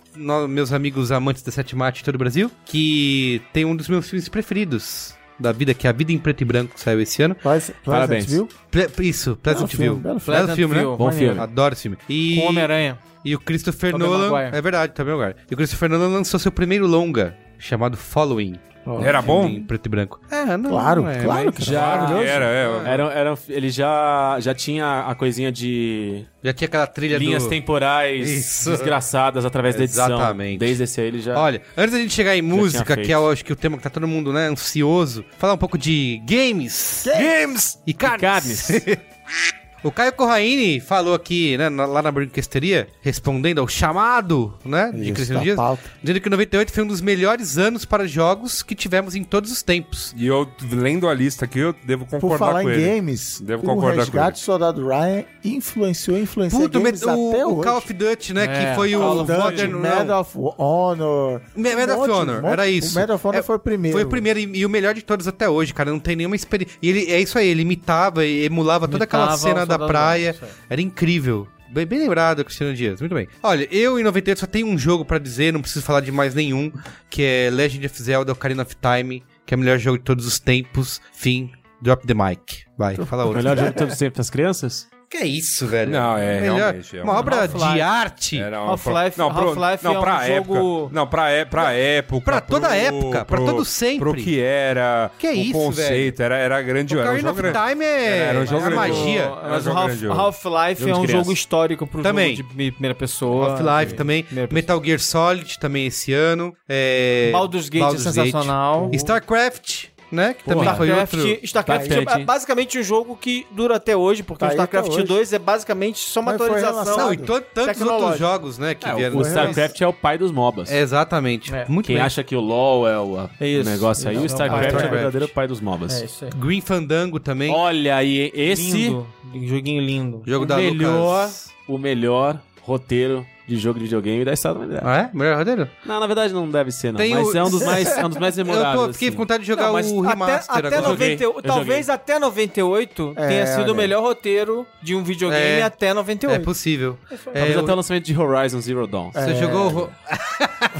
meus amigos amantes da Sete Mate de todo o Brasil que tem um dos meus filmes preferidos da vida, que é A Vida em Preto e Branco, que saiu esse ano. Pleasant- Parabéns. Pleasantville? Ple- isso, Pleasant View. belo filme. Belo filme, né? Pleasant View, Bom maneiro. filme. Adoro esse filme. E, Com Homem-Aranha. e o Christopher Nolan... Maguire. É verdade, também lugar. E o Christopher Nolan lançou seu primeiro longa, chamado Following. Era bom? Em preto e branco. É, não, Claro, é, claro que Já- maravilhoso. Era, é. Era, era, ele já, já tinha a coisinha de Já tinha aquela trilha linhas do... temporais Isso. desgraçadas através da edição. Exatamente. Desde esse aí ele já... Olha, antes da gente chegar em música, que é eu acho que o tema que tá todo mundo, né, ansioso, falar um pouco de games. Games! E carnes. carnes. o Caio Corraine falou aqui, né, lá na brinquesteria, respondendo ao chamado, né, de Isso, Cristiano Dias, pauta. dizendo que 98 foi um dos melhores anos para jogos que tivemos em todos os tempos. E eu, lendo a lista aqui, eu devo Por concordar falar com em ele. games, Devo o concordar Resgate do Soldado Ryan influenciou e influencia Puta, o, games o- até o hoje. Call of Duty, né, É, que foi o Call of Duty, Modern... Medal of Honor. Me- Medal Um of Honor, era isso. O Medal of Honor É, foi o primeiro. Foi o primeiro e, e o melhor de todos até hoje, cara. Não tem nenhuma experiência. E ele, é isso aí, ele imitava e emulava toda aquela Imitava cena o da praia. Era incrível. Bem, bem lembrado, Cristiano Dias. Muito bem. Olha, eu em 98 só tenho um jogo pra dizer, não preciso falar de mais nenhum, que é Legend of Zelda Ocarina of Time, que é o melhor jogo de todos os tempos. Fim. Drop the mic. Vai, fala O outro. melhor jogo de todos os tempos das crianças? Que é isso, velho? Não, é, Melhor- realmente, é uma uma- obra Half-Life. de arte. Era uma- Half-Life- não, pro- Half-Life não, é um pra época, jogo- Não, pra, é, pra época. Pra toda pro- época, pra todo sempre. Pro que era. Que é o isso, conceito, era, era grande. Era um Ocarina jogo of. Time é, Era um jogo é magia. Era Mas o Half-. Half-Life Jogo é um jogo histórico pro Também. jogo de primeira pessoa. Half-Life também. Primeira pessoa. Metal Gear Solid também esse ano. É... Baldur's Gate Baldur's é sensacional. StarCraft, né? Que também Porra. foi StarCraft, outro... StarCraft é basicamente um jogo que dura até hoje, porque Tá o StarCraft hoje. 2 é basicamente só uma Mas atualização. Não, e to- tantos outros jogos, né? Que É, vieram o. StarCraft é o pai dos MOBAs. É, exatamente. É. Muito Quem bem. acha que o LoL é o, a- É isso. o negócio aí, Isso, o é o StarCraft é o verdadeiro pai dos MOBAs. É isso aí. Green Fandango também. Olha aí, esse Lindo. Joguinho lindo. jogo o da melhor, Lucas. o melhor roteiro de jogo de videogame da história da humanidade. Ah, é? Melhor roteiro? Não, na verdade não deve ser, não. Tem mas o- é um dos mais, é um dos mais Eu memoráveis. tô, fiquei assim. com vontade de jogar Não, mas o remaster até, até agora. 90, Eu joguei, eu talvez até 98 É, tenha sido olha. o melhor roteiro de um videogame É. até 98. É possível. Talvez É, até o eu- lançamento de Horizon Zero Dawn. Você jogou o... ro-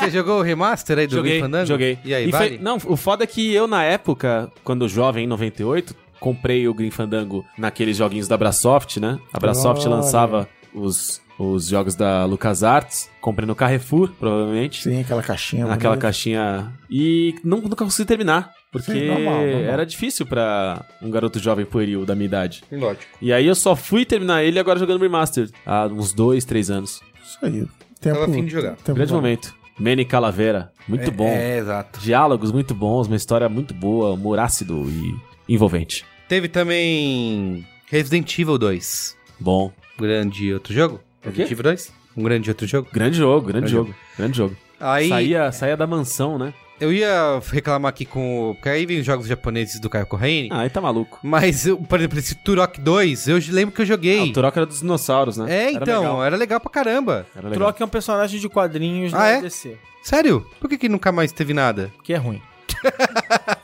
Você jogou o remaster aí do Joguei, Green Fandango? joguei. E aí, foi- vale? não, o foda é que eu, na época, quando jovem, em 98, comprei o Green Fandango naqueles joguinhos da Abrasoft, né? A Abrasoft Olha. lançava os, os jogos da LucasArts. Comprei no Carrefour, provavelmente. Sim, aquela caixinha. Naquela bonita. caixinha. E não, nunca consegui terminar. Porque Sim, normal, normal. era difícil pra um garoto jovem pueril da minha idade. Lógico. E aí eu só fui terminar ele agora jogando Remastered. Há uns dois, três anos. Isso aí. Tempo, Tava afim de jogar. tempo Grande bom. momento. Manny Calavera. Muito bom. É, exato. Diálogos muito bons, uma história muito boa, humor ácido e envolvente. Teve também Resident Evil 2. Bom. Grande outro jogo? Resident Evil 2? Um grande outro jogo? Grande jogo, grande Grande jogo. Grande jogo. Aí, Saía, saía da mansão, né? eu ia reclamar aqui com. Porque aí vem os jogos japoneses do Caio Corraine. Ah, aí tá maluco. Mas, eu, por exemplo, esse Turok 2, eu lembro que eu Ah, joguei. o Turok era dos dinossauros, né? é, Era então, legal. era legal pra caramba. Era legal. Troca é um personagem de quadrinhos Ah, da é? DC, Sério? Por que, que nunca mais teve nada? que é ruim.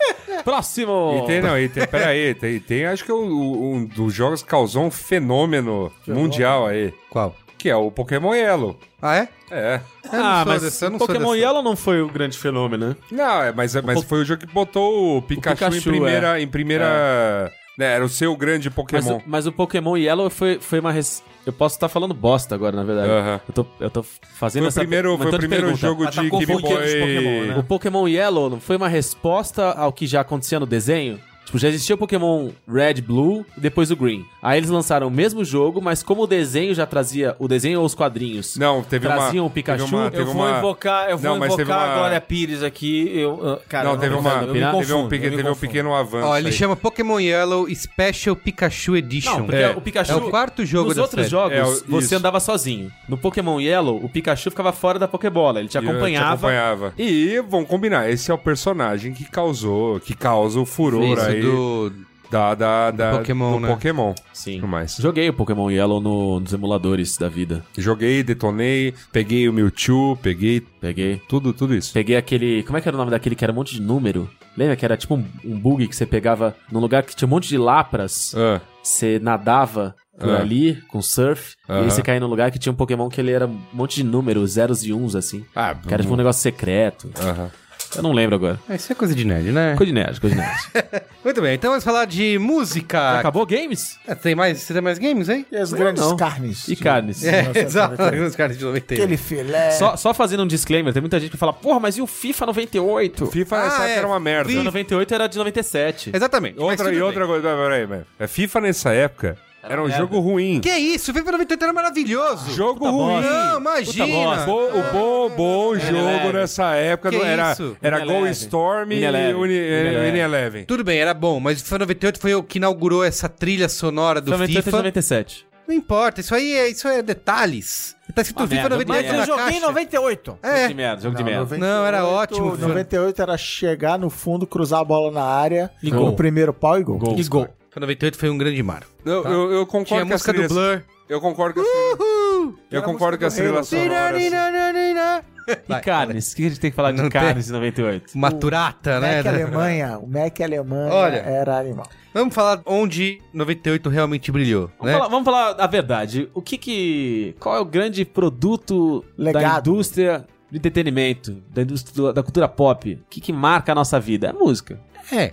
Próximo! E tem, não, e tem, peraí, tem, tem acho que o- o- um dos jogos que causou um fenômeno mundial aí, Qual? que é o Pokémon Yellow. Ah, é? É. Ah, mas dessa, eu não sou Pokémon. Yellow não foi o grande fenômeno, né? Não, é, mas, mas foi o jogo que botou o Pikachu, Pikachu, em primeira. Em primeira né, era o seu grande Mas, Pokémon. o- mas o Pokémon Yellow foi, foi uma... res- Eu posso estar falando bosta agora, na verdade. Eu, tô, eu tô fazendo Foi essa... primeiro, foi o primeiro pergunta. jogo tá de Game Boy. Pokémon, né? O Pokémon Yellow não foi uma resposta ao que já acontecia no desenho? Tipo, já existia o Pokémon Red, Blue e depois o Green. Aí eles lançaram o mesmo jogo, mas como o desenho já trazia... O desenho ou os quadrinhos Não, teve uma. traziam o Pikachu... teve uma- Eu teve vou uma- invocar, eu vou Não, invocar uma- a Glória Pires aqui. Eu, ah, cara, Não, teve eu- uma. eu Teve um, confundo, pequeno, eu me teve um pequeno avanço. Ó, ele aí. chama Pokémon Yellow Special Pikachu Edition. Não, porque É. o Pikachu... É o quarto jogo Nos outros série. jogos, É, você isso. andava sozinho. No Pokémon Yellow, o Pikachu ficava fora da Pokébola. Ele te eu te acompanhava. acompanhava. E vamos combinar, esse é o personagem que causou, que causa o furor Isso, aí. Do Da, da, da, Do Pokémon, do né? Pokémon. Sim. Tudo mais. Joguei o Pokémon Yellow no- nos emuladores da vida. Joguei, detonei, peguei o Mewtwo, peguei Peguei. tudo, tudo isso. Peguei aquele. Como é que era o nome daquele que era um monte de número? Lembra que era tipo um, um bug que você pegava num lugar que tinha um monte de lapras, Ah, você nadava por Ah. ali com surf, e aí você caía num lugar que tinha um Pokémon que ele era um monte de números, zeros e uns, assim. ah, Que era tipo um negócio secreto. aham. Eu não lembro agora. Ah, Isso é coisa de nerd, né? Coisa de nerd, coisa de nerd. Muito bem, então vamos falar de música. Acabou games? É, tem mais, você tem mais games aí? E as grandes não. carnes. E carnes. É, 1998. exato. Os caras de 91. Aquele filé. Só, só fazendo um disclaimer, tem muita gente que fala, porra, mas e o FIFA 98? FIFA nessa Ah, época é. era uma merda. O FIFA 98 era de 97. Exatamente. Outra, e bem. outra coisa, peraí, peraí. É, FIFA nessa época era, um merda. jogo ruim. Que isso? O FIFA 98 era maravilhoso. Jogo Puta ruim. bosta. Não, imagina. Bo- o bom, bom jogo Eleven. nessa época Que não era, isso? era. Go Storm e Unieleven. Uni- Unieleven. Unieleven. Tudo bem, era bom, mas o FIFA 98 foi o que inaugurou essa trilha sonora do 98 é de FIFA. 97. Não importa, isso aí é, isso é detalhes. Tá escrito Uma FIFA merda, 98 uma na Eu joguei em caixa. 98. Jogo É, de merda, jogo de Não, merda. 98, Não, era ótimo, filho. 98 era chegar no fundo, cruzar a bola na área, E no gol. primeiro pau e gol. Gol. E. FIFA 98 foi um grande mar. Eu, eu, eu concordo Tinha a que as música do trilhas- Blur. Eu concordo com as trilhas- Eu concordo que as trilhas sonoras... E carnes? O que a gente tem que falar de Não carnes em 98? Maturata, O né? Mac Alemanha, o Mac Alemanha Olha. era animal. Vamos falar onde 98 realmente brilhou, Vamos, né? falar, vamos falar a verdade. O que que... Qual é o grande produto da Legado. indústria do entretenimento, da indústria da cultura pop? O que que marca a nossa vida? É a música. É.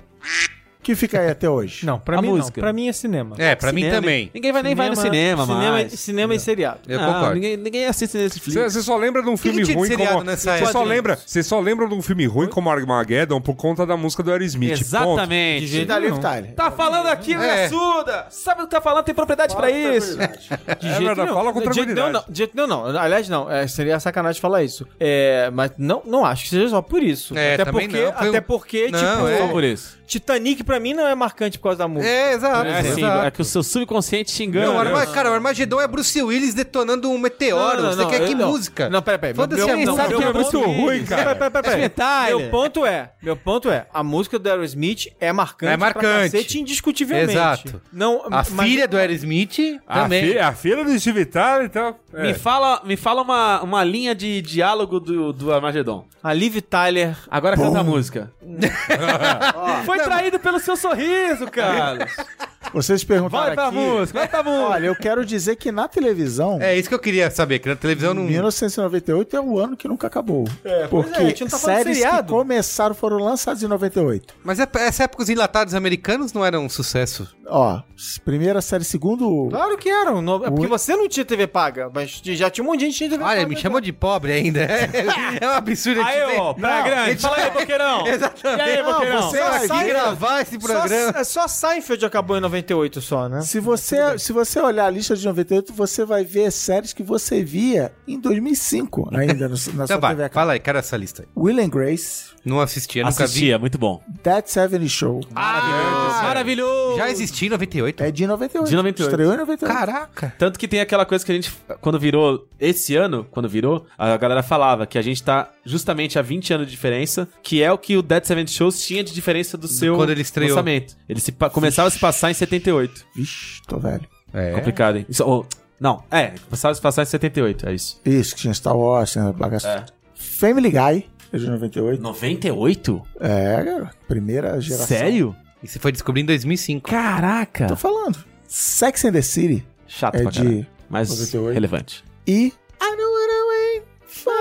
Que fica aí até hoje. Não, pra A mim música. não. Pra mim é cinema. É, pra mim Cinema. também. Ninguém vai nem vai no cinema, cinema, mais. cinema e seriado. Eu Não, concordo. Ninguém, ninguém assiste Netflix. Você você só lembra de um filme que tinha de ruim seriado como... nessa Você só, lembra, você só lembra de um filme ruim como Armageddon por conta da música do Aerosmith. ponto. Exatamente. De jeito Da Liv nenhum. Tyler. Tá falando aqui, É. surda! Sabe o que tá falando? Tem propriedade pra isso. De É jeito verdade, nenhum. fala com De jeito tranquilidade. nenhum, não. De jeito nenhum, não. Aliás, não. É, seria sacanagem falar isso. É, mas não, não acho que seja só por isso. É, até também porque, não. Foi até um- porque Não, tipo, é. Só por isso. Titanic pra mim não é marcante por causa da música. É, exato. É, sim, exato. é que o seu subconsciente te engana. Não, o? Arma... cara, o Armagedon é Bruce Willis detonando um meteoro. Não, não, Você não, quer que não. música? Não, peraí, peraí. Foda-se a música. meu que é muito ruim, cara. Peraí. É Tyler. Meu ponto é, meu ponto é, a música do Aerosmith é marcante, É marcante. pra cacete, indiscutivelmente. Exato. Não, A mas- filha do Aerosmith A, também. fi- a filha do Steve Tyler, então... é. Me fala, me fala uma, uma linha de diálogo do, do Armagedon. A Liv Tyler Agora canta a música. Foi traído pelo seu sorriso, Carlos. Vocês perguntaram Vai pra aqui. música, vai pra música. Olha, eu quero dizer que na televisão, É isso que eu queria saber, que na televisão não... 1998 é o ano que nunca acabou. pois porque é, a gente não tá séries que seriado. começaram foram lançadas em 98. Mas é- essa época os enlatados americanos não eram um sucesso. Ó, primeira série, segundo. Claro que eram. não- é porque você não tinha TV paga, mas já tinha um monte de gente que tinha TV Olha, paga. me chamou de pobre ainda. É, é um absurdo. a gente Aí, ver- ô, Praia Não, Grande, gente- fala aí, Boqueirão. Exatamente. E aí, Boqueirão? você- sai, gravar esse programa. Só, é só Seinfeld acabou em 98 só, né? Se você, se você olhar a lista de 98, você vai ver séries que você via em 2005 ainda no, na sua Então vai, TV. a fala aí, quero essa lista. Will and Grace, Não assistia, nunca vi. Assistia, muito bom. That 70 Show. Maravilhoso. Maravilhoso. Já existia em 98? É de 98. De 98. Estreou em 98. Caraca. Tanto que tem aquela coisa que a gente, quando virou, esse ano, quando virou, a galera falava que a gente tá justamente há 20 anos de diferença, que é o que o Dead Seven Shows tinha de diferença do seu quando ele estreou. lançamento. Ele se começava a se passar em 78. Vixe, tô velho. É. Complicado, hein? Isso, oh, não, é, começava a se passar em 78, é isso. Isso, que tinha Star Wars, tinha bagaço. É. Family Guy, é de 98. 98? É, garoto. Primeira geração. Sério? E você foi descobrir em 2005. Caraca! Tô falando. Sex and the City Chato é pra caralho. de... Mas 98. relevante. E... I don't wanna wait for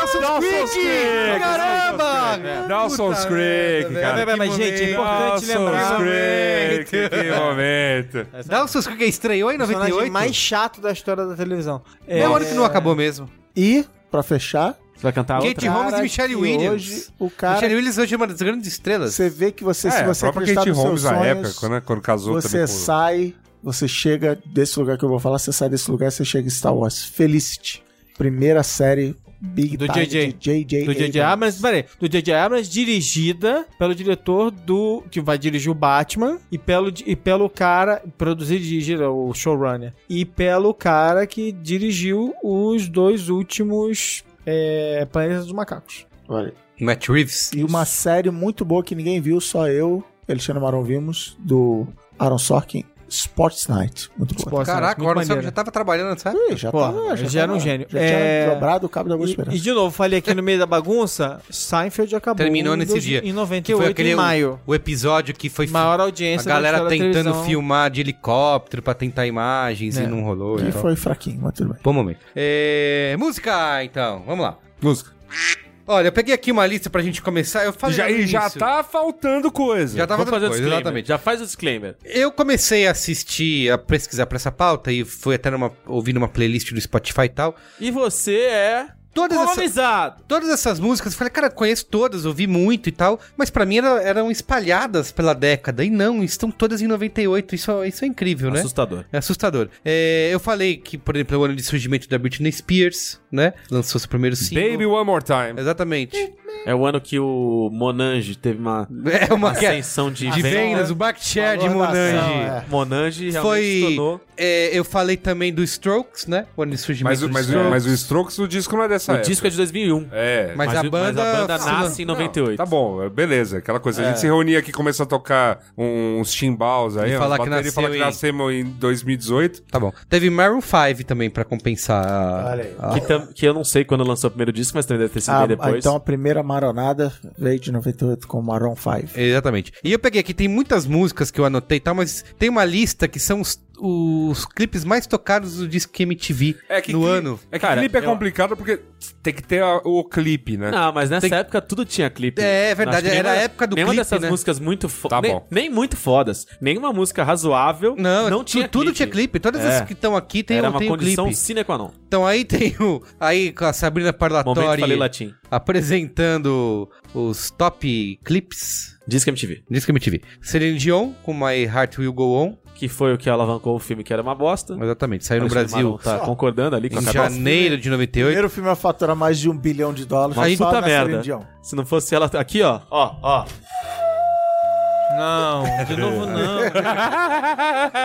Dawson's Creek! Caramba! Dawson's Creek, cara. Mas, mas, gente, é importante lembrar. Creek, que momento. Dawson's Creek estreou em O personagem 98? mais chato da história da televisão. É o ano que não acabou mesmo. E, pra fechar... Você vai cantar Kate outra? Holmes e Michelle Williams. Hoje, o cara... Michelle Williams hoje é uma das grandes estrelas. Você vê que você, É, se você acreditar Kate nos Holmes seus na sonhos, época, quando, quando casou você sai, você chega desse lugar que eu vou falar, você sai desse lugar, você chega em Star Wars. Felicity. Primeira série Big Do Time JJ. de J.J. Do J.J. Abrams, peraí, do J.J. Abrams, dirigida pelo diretor do. que vai dirigir o Batman, e pelo, e pelo cara. produzir e dirigir o showrunner. E pelo cara que dirigiu os dois últimos é, Planetas dos Macacos. Olha, Matt Reeves. E uma série muito boa que ninguém viu, só eu. Alexandre Maron ouvimos do Aaron Sorkin, Sports Night. Muito boa. Sports Caraca, agora você já tava trabalhando. Ih, já, Pô, tava, ele já era um gênio. Já É, tinha dobrado o cabo da Boa E, Esperança. e de novo, falei aqui no meio da bagunça, Seinfeld acabou Terminou nesse dois- dia. em Que 98, foi aquele em maio. O, o episódio que foi Maior a audiência da galera tentando filmar de helicóptero pra tentar imagens É. e não rolou. Que e tal. foi fraquinho, mas tudo bem. Bom momento. É, música, então. Vamos lá. Música. Olha, eu peguei aqui uma lista pra gente começar. Eu falei Já, e já início. tá faltando coisa. Já tá Vamos fazendo fazer o coisa, exatamente. Já faz o disclaimer. Eu comecei a assistir, a pesquisar pra essa pauta e fui até numa, ouvindo uma playlist do Spotify e tal. E você é Todas essas, colonizado. todas essas músicas, eu falei, cara, conheço todas, ouvi muito e tal, mas pra mim era- eram espalhadas pela década. E não, estão todas em 98. Isso, isso é incrível, né? Assustador. É assustador. É, eu falei que, por exemplo, é o ano de surgimento da Britney Spears, né? Lançou seu primeiro single. Baby One More Time. Exatamente. É o ano que o Monange teve uma É uma que- ascensão de, de venda. vendas, o share de Monange. é. Monange realmente Foi. é, eu falei também do Strokes, né? O ano de surgimento Mas, o- do mas, o- Strokes. mas o Strokes, o disco não é dessa O época. disco é de 2001. É. Mas a o- banda- mas a banda Não, nasce em 98. Tá bom, beleza. Aquela coisa. A gente se reunia aqui, começou a tocar uns timbals aí, E falar que e falar que nasceu em- nascemos em 2018. Tá bom. Teve Maroon 5 também pra compensar. a- Olha aí. a- Que, tam- que eu não sei quando lançou o primeiro disco, mas também deve ter sido Ah, bem depois. então a primeira maronada veio de 98 com Maroon 5. Exatamente. E eu peguei aqui, tem muitas músicas que eu anotei e tal, mas tem uma lista que são os, os clipes mais tocados do disco MTV no cli- ano. É que Cara, clipe é eu- complicado porque tem que ter a- o clipe, né? Não, mas nessa Tem- época tudo tinha clipe. É, é verdade, que era a nenhuma- época do nenhuma clipe, dessas né? músicas muito fodas. Tá nem, bom. nem muito fodas. Nenhuma música razoável Não, não tu- tinha tudo clipe. tinha clipe. Todas É. as que estão aqui tem, Era um- uma tem um condição clipe. sine qua non. Então aí tem o. Aí com a Sabrina Momento Parlatori falei latim. apresentando os top clips. Disque MTV. Disco MTV. Celine Dion com My Heart Will Go On. Que foi o que alavancou o filme que era uma bosta. Exatamente. Saiu no Brasil tá concordando ali com em janeiro de 98. Primeiro filme a faturar mais de um bilhão de dólares. Só puta na merda. Se não fosse ela. Aqui, ó. Ó, ó. Não, de novo não.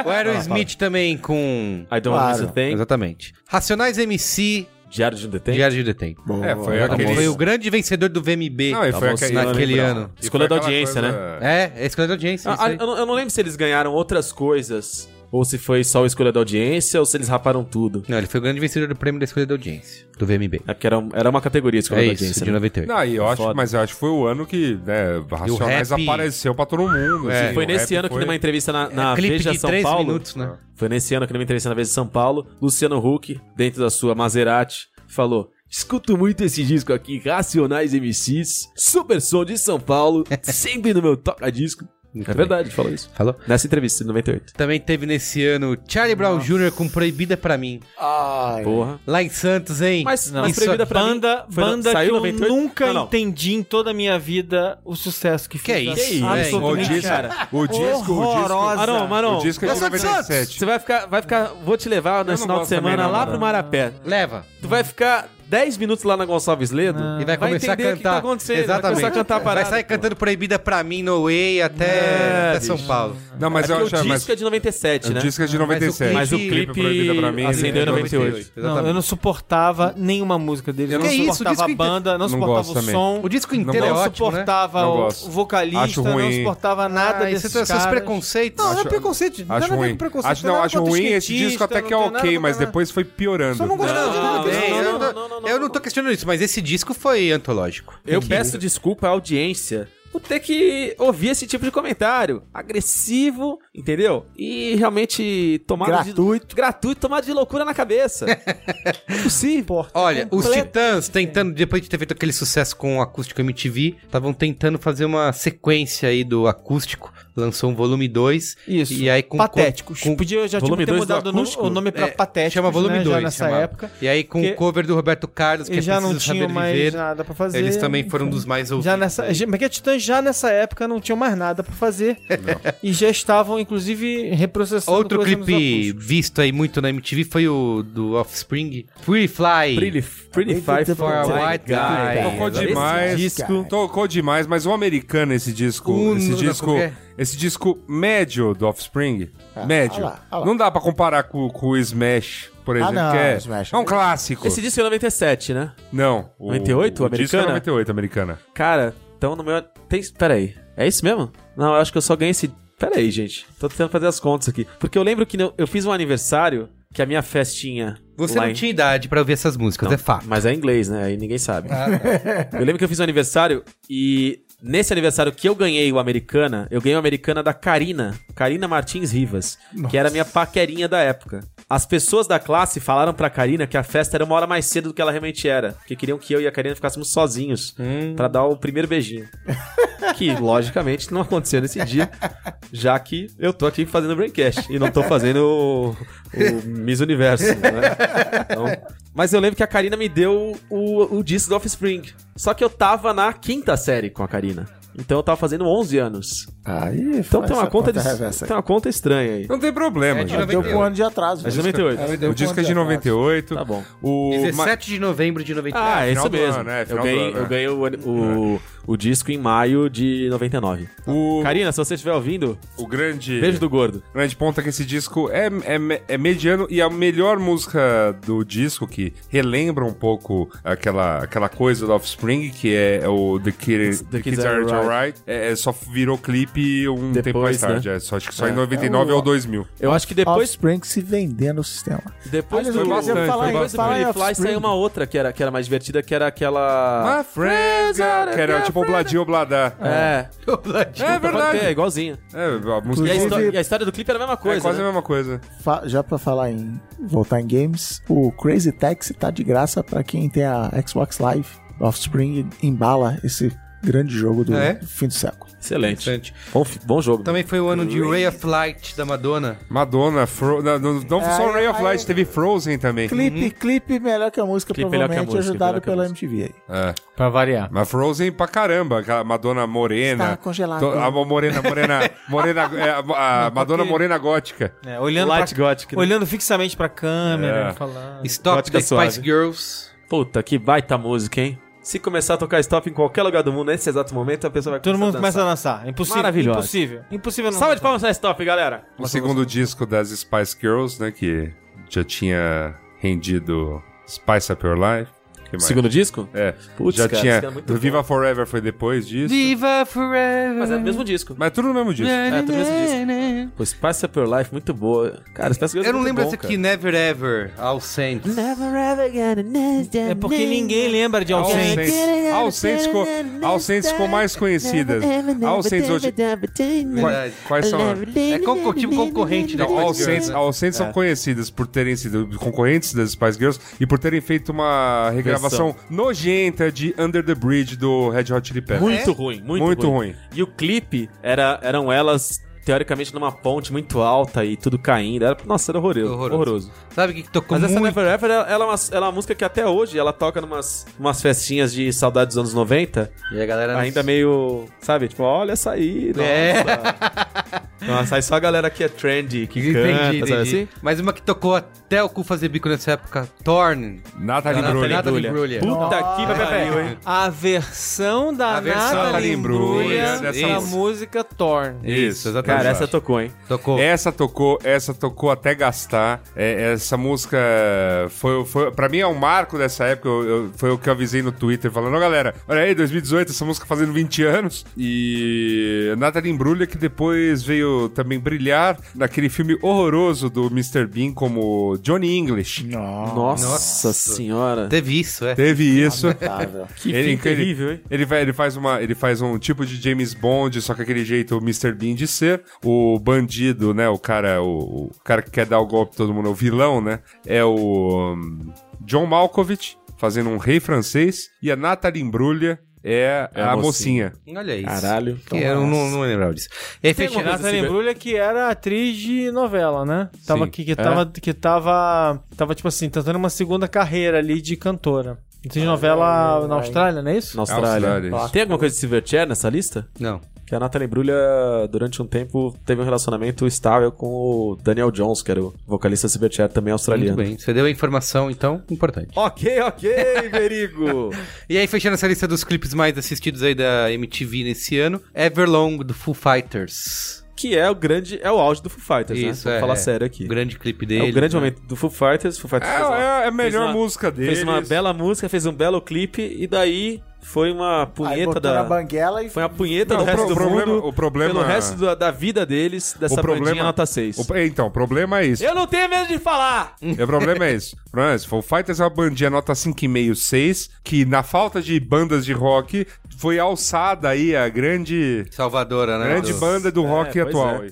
O Aerosmith também com. I don't Claro. miss a thing. Exatamente. Racionais MC, Diário de um detém. Diário de Detém. É, foi Exatamente. aquele... Foi o grande vencedor do VMB. Não, e foi Tá aquele... bom, naquele ano. Escolha da audiência, coisa- né? É, é a escolha da audiência. Ah, eu, não, eu não lembro se eles ganharam outras coisas. Ou se foi só a escolha da audiência, ou se eles raparam tudo. Não, ele foi o grande vencedor do prêmio da escolha da audiência, do VMB. É porque era, era uma categoria a escolha É da isso, audiência. de né? 98. Não, e eu acho, Foda. mas eu acho que foi o ano que né, Racionais rap- apareceu pra todo mundo. É. assim, Foi nesse ano que foi- numa entrevista na, na É, Veja de São 3 Paulo. minutos, né? Foi nesse ano que numa entrevista na Veja São Paulo, Luciano Huck, dentro da sua Maserati, falou: Escuto muito esse disco aqui, Racionais MCs, super som de São Paulo, sempre no meu toca-disco. Muito É bem. verdade, falou isso. Falou? Nessa entrevista, em 98. Também teve nesse ano Charlie Brown Jr. com Proibida Pra Mim. Ai. Porra. Lá em Santos, hein? Mas, Não, mas isso proibida pra banda mim. foi no- banda saiu que eu 98? nunca Não, não. entendi em toda a minha vida o sucesso que Que é fez. isso, O disco, cara. o disco, o disco, Horrorosa. Marão, Marão, o disco é de Eu sou de 97. você vai ficar, vai ficar. Vou te levar nesse final de semana não, lá pro Marapé. Leva. Tu vai ficar 10 minutos lá na Gonçalves Ledo E vai começar a entender o que cantar. tá acontecendo. Exatamente. Vai começar a cantar a parada. Vai sair pô. cantando Proibida Pra Mim no Way até, É, até São. Paulo. Não, mas é eu acho... o mas- disco é de 97, O né? disco é de 97. Mas o clipe clipe Proibida pra mim acendeu em é 98. Não, eu não suportava nenhuma música deles. Eu Que não isso, o suportava disco a banda, não, Não suportava o também. som. O disco Não inteiro é não ótimo, né? suportava Não o, o vocalista, Acho não suportava nada Ah, desses isso caras. preconceitos. Não, não é preconceito. Acho nada a ruim. Acho, não, nada acho ruim esse disco até que é nada ok, mas nada. depois foi piorando. Só não. Não, Não, tudo não, não, não, não- não, eu não. não tô questionando isso, mas esse disco foi antológico. Eu peço desculpa à audiência por ter que ouvir esse tipo de comentário. Agressivo, entendeu? E realmente tomado Gratuito. de... Gratuito, tomado de loucura na cabeça. Não é possível. Olha, os Completo. Titãs tentando, depois de ter feito aquele sucesso com o acústico MTV, estavam tentando fazer uma sequência aí do acústico. Lançou um volume 2. Isso. E aí com Patéticos. com- Podia já Volume tipo, ter mudado o nome- acústico? o nome pra É, Patéticos, chama volume né, 2 já nessa época. E aí com o cover do Roberto Carlos, que é já não Saber mais Viver. nada pra fazer. Eles também foram dos mais ouvidos. Já nessa, já, porque a Titãs já nessa época não tinham mais nada pra fazer. e já estavam, inclusive, reprocessando Outro clipe visto aí muito na MTV foi o do Offspring, Pretty Fly. Pretty, pretty Fly for a White Guy. Tocou demais. Tocou demais, mas o americano, esse disco. Esse disco. É? Esse disco médio do Offspring. Ah, médio. olha lá, olha lá. Não dá pra comparar com, com o Smash, por exemplo, não, que é, Smash. é um clássico. Esse disco é 97, né? Não. O, 98, o disco é americana? 98, americana. Cara, então no meu... Tem... Pera aí. É isso mesmo? Não, eu acho que eu só ganhei esse. Pera aí, gente. Tô tentando fazer as contas aqui. Porque eu lembro que eu- eu fiz um aniversário que a minha festinha. Você não em- tinha idade pra ouvir essas músicas, é fato. Mas é em inglês, né? Aí ninguém sabe. Eu lembro que eu fiz um aniversário e nesse aniversário que eu ganhei o Americana, eu ganhei o Americana da Karina, Karina Martins Rivas, que era minha paquerinha da época. As pessoas da classe falaram pra Karina que a festa era uma hora mais cedo do que ela realmente era, porque queriam que eu e a Karina ficássemos sozinhos pra dar o primeiro beijinho. Que, logicamente, não aconteceu nesse dia, já que eu tô aqui fazendo Braincast e não tô fazendo o, o Miss Universo, né? Então, mas eu lembro que a Karina me deu o, o disco do Offspring. Só que eu tava na quinta série com a Karina. Então eu tava fazendo 11 anos. Aí, Então tem uma essa conta, de, tem uma conta estranha aí. Não tem problema, É de gente. Deu com um ano de atraso. É de 98. O disco é de 98. Tá bom. O, 17 de novembro de 93. Ah, é final isso do mesmo. ano, é, eu ganhei, eu é. ganhei o, o, o disco em maio de 99. o, Karina, se você estiver ouvindo, o grande... beijo do gordo. grande ponto é que esse disco é, é, é mediano e a melhor música do disco, que relembra um pouco aquela, aquela coisa do Offspring, que é, é o The, Kid, The, Kids, Are Alright, é, é, só virou clipe um Depois, tempo mais né? tarde. É, só, acho que só em É. 99 É o- ou 2000. Eu acho que depois, Offspring se vendendo no sistema. depois eu queria bastante, falar foi em- Depois do falar em Pretty Fly Offspring. saiu uma outra que era, que era mais divertida, que era aquela... Ah, Fresga, que era tipo Obladia Obladá. É, É verdade. é igualzinho. É, a música E a, e história do clipe era a mesma coisa. é quase né? a mesma coisa. Já pra falar em voltar em games, o Crazy Taxi tá de graça pra quem tem a Xbox Live. Offspring embala esse grande jogo do É? fim do século. Excelente. Interessante. Bom, bom jogo. Também foi o ano de Ray of Light da Madonna. Madonna, Fro não, não, É, só Ray of aí- Light, teve Frozen também. Clipe, clipe melhor que a música, Clipe que a provavelmente música, ajudado a pela música. MTV aí. É. Pra variar. Mas Frozen pra caramba, aquela Madonna morena. Está congelado. To- A morena, morena, morena, é, a, a Madonna porque- morena gótica. É, olhando, Light pra, Gothic. né? olhando fixamente pra câmera, É. falando. Stop Gótica the Spice. Girls. Puta, que baita música, hein? Se começar a tocar stop em qualquer lugar do mundo, nesse exato momento, a pessoa vai Todo mundo a começa a dançar. dançar. Impossível. Maravilhoso. Impossível. Impossível não Salva de palmas pra stop, galera. O segundo disco das Spice Girls, né, que já tinha rendido Spice Up Your Life. Que mais? Segundo disco? É, Putz, já cara, tinha. esse é muito Viva Forever foi depois disso. Viva Forever. Mas é o mesmo disco. Mas tudo no mesmo disco. É, tudo mesmo disco. Pô, Spice Up Your Life, muito boa. Cara, Spice Girls Eu é não muito lembro bom, essa aqui, Never Ever, All Saints. É porque ninguém lembra de All All Saints. Saints. All Saints ficou, All Saints ficou mais conhecida. All Saints hoje. Verdade. Quais são? É concor tipo concorrente da All Saints, né? All Saints são conhecidas por terem sido concorrentes das Spice Girls e por terem feito uma regravação nojenta de Under the Bridge do Red Hot Chili Peppers. Muito ruim, muito, Muito ruim. ruim. E o clipe era, eram elas, teoricamente, numa ponte muito alta e tudo caindo. Era, nossa, era horroroso. Horroroso. horroroso. Sabe o que que tocou Mas essa muito? Never Ever, ela, ela é uma, ela é uma música que até hoje ela toca numas umas festinhas de saudade dos anos 90. E a galera... Ainda meio, sabe? Tipo, olha essa aí, nossa. É. Nossa, aí só a galera que é trendy, que canta, Entendi, sabe entendi. assim? Mas uma que tocou até o cu fazer bico nessa época, Torn. Natalie Brulha. Natalie Brulha. Puta que pariu, hein? A versão da A versão Natalie dessa da música. música Torn. Isso, exatamente. Cara, essa tocou, hein? Tocou. Essa tocou, essa tocou até gastar. É, essa música foi, foi para mim é um marco dessa época. Eu, eu- foi o que eu avisei no Twitter falando, ó galera, olha aí, 2018 essa música fazendo 20 anos e Natalie Imbruglia que depois veio também brilhar naquele filme horroroso do Mr. Bean como Johnny English. Nossa, Nossa. senhora. Teve isso, é. Teve isso. Que Ele- fim terrível, hein? Ele, vai, ele, faz uma, ele faz um tipo de James Bond, só que aquele jeito Mr. Bean de ser. O bandido, né? O cara, o, o cara que quer dar o golpe todo mundo, o vilão, né? É o um, John Malkovich, fazendo um rei francês. E a Natalie Imbruglia é, É a, a mocinha. Olha isso. Caralho. Que eu não, não lembrava disso. E Tem alguma coisa Natalie assim, Imbruglia que era atriz de novela, né? Tava Sim. que tava, que tava, tava tipo assim, tentando uma segunda carreira ali de cantora. Atriz de novela na Austrália, não é isso? Na Austrália. Austrália. Tem alguma coisa de Silverchair nessa lista? Não. Que a Natalie Brulha, durante um tempo, teve um relacionamento estável com o Daniel Jones, que era o vocalista Silverchair, também Muito australiano. bem. Você deu a informação, então, importante. Ok, ok, Verigo. E aí, fechando essa lista dos clipes mais assistidos aí da MTV nesse ano, Everlong, do Foo Fighters. que é o grande, é o auge do Foo Fighters, né? Isso, Vamos é. falar é. sério aqui. O grande clipe É dele. o grande né? momento do Foo Fighters. Foo Fighters É, fez uma- é a melhor uma- música dele. Fez uma bela música, fez um belo clipe, e daí foi uma punheta da. banguela e Foi uma punheta Não, do o resto pro- do problema- mundo o problema- pelo resto da, da vida deles, dessa O problema- bandinha nota 6. O- então, o problema é isso. Eu não tenho medo de falar! O problema é isso. O problema é Fighters é uma bandinha nota 5,5, 6, que na falta de bandas de rock, foi alçada aí a grande, Salvadora, né? grande banda do rock pois atual. é.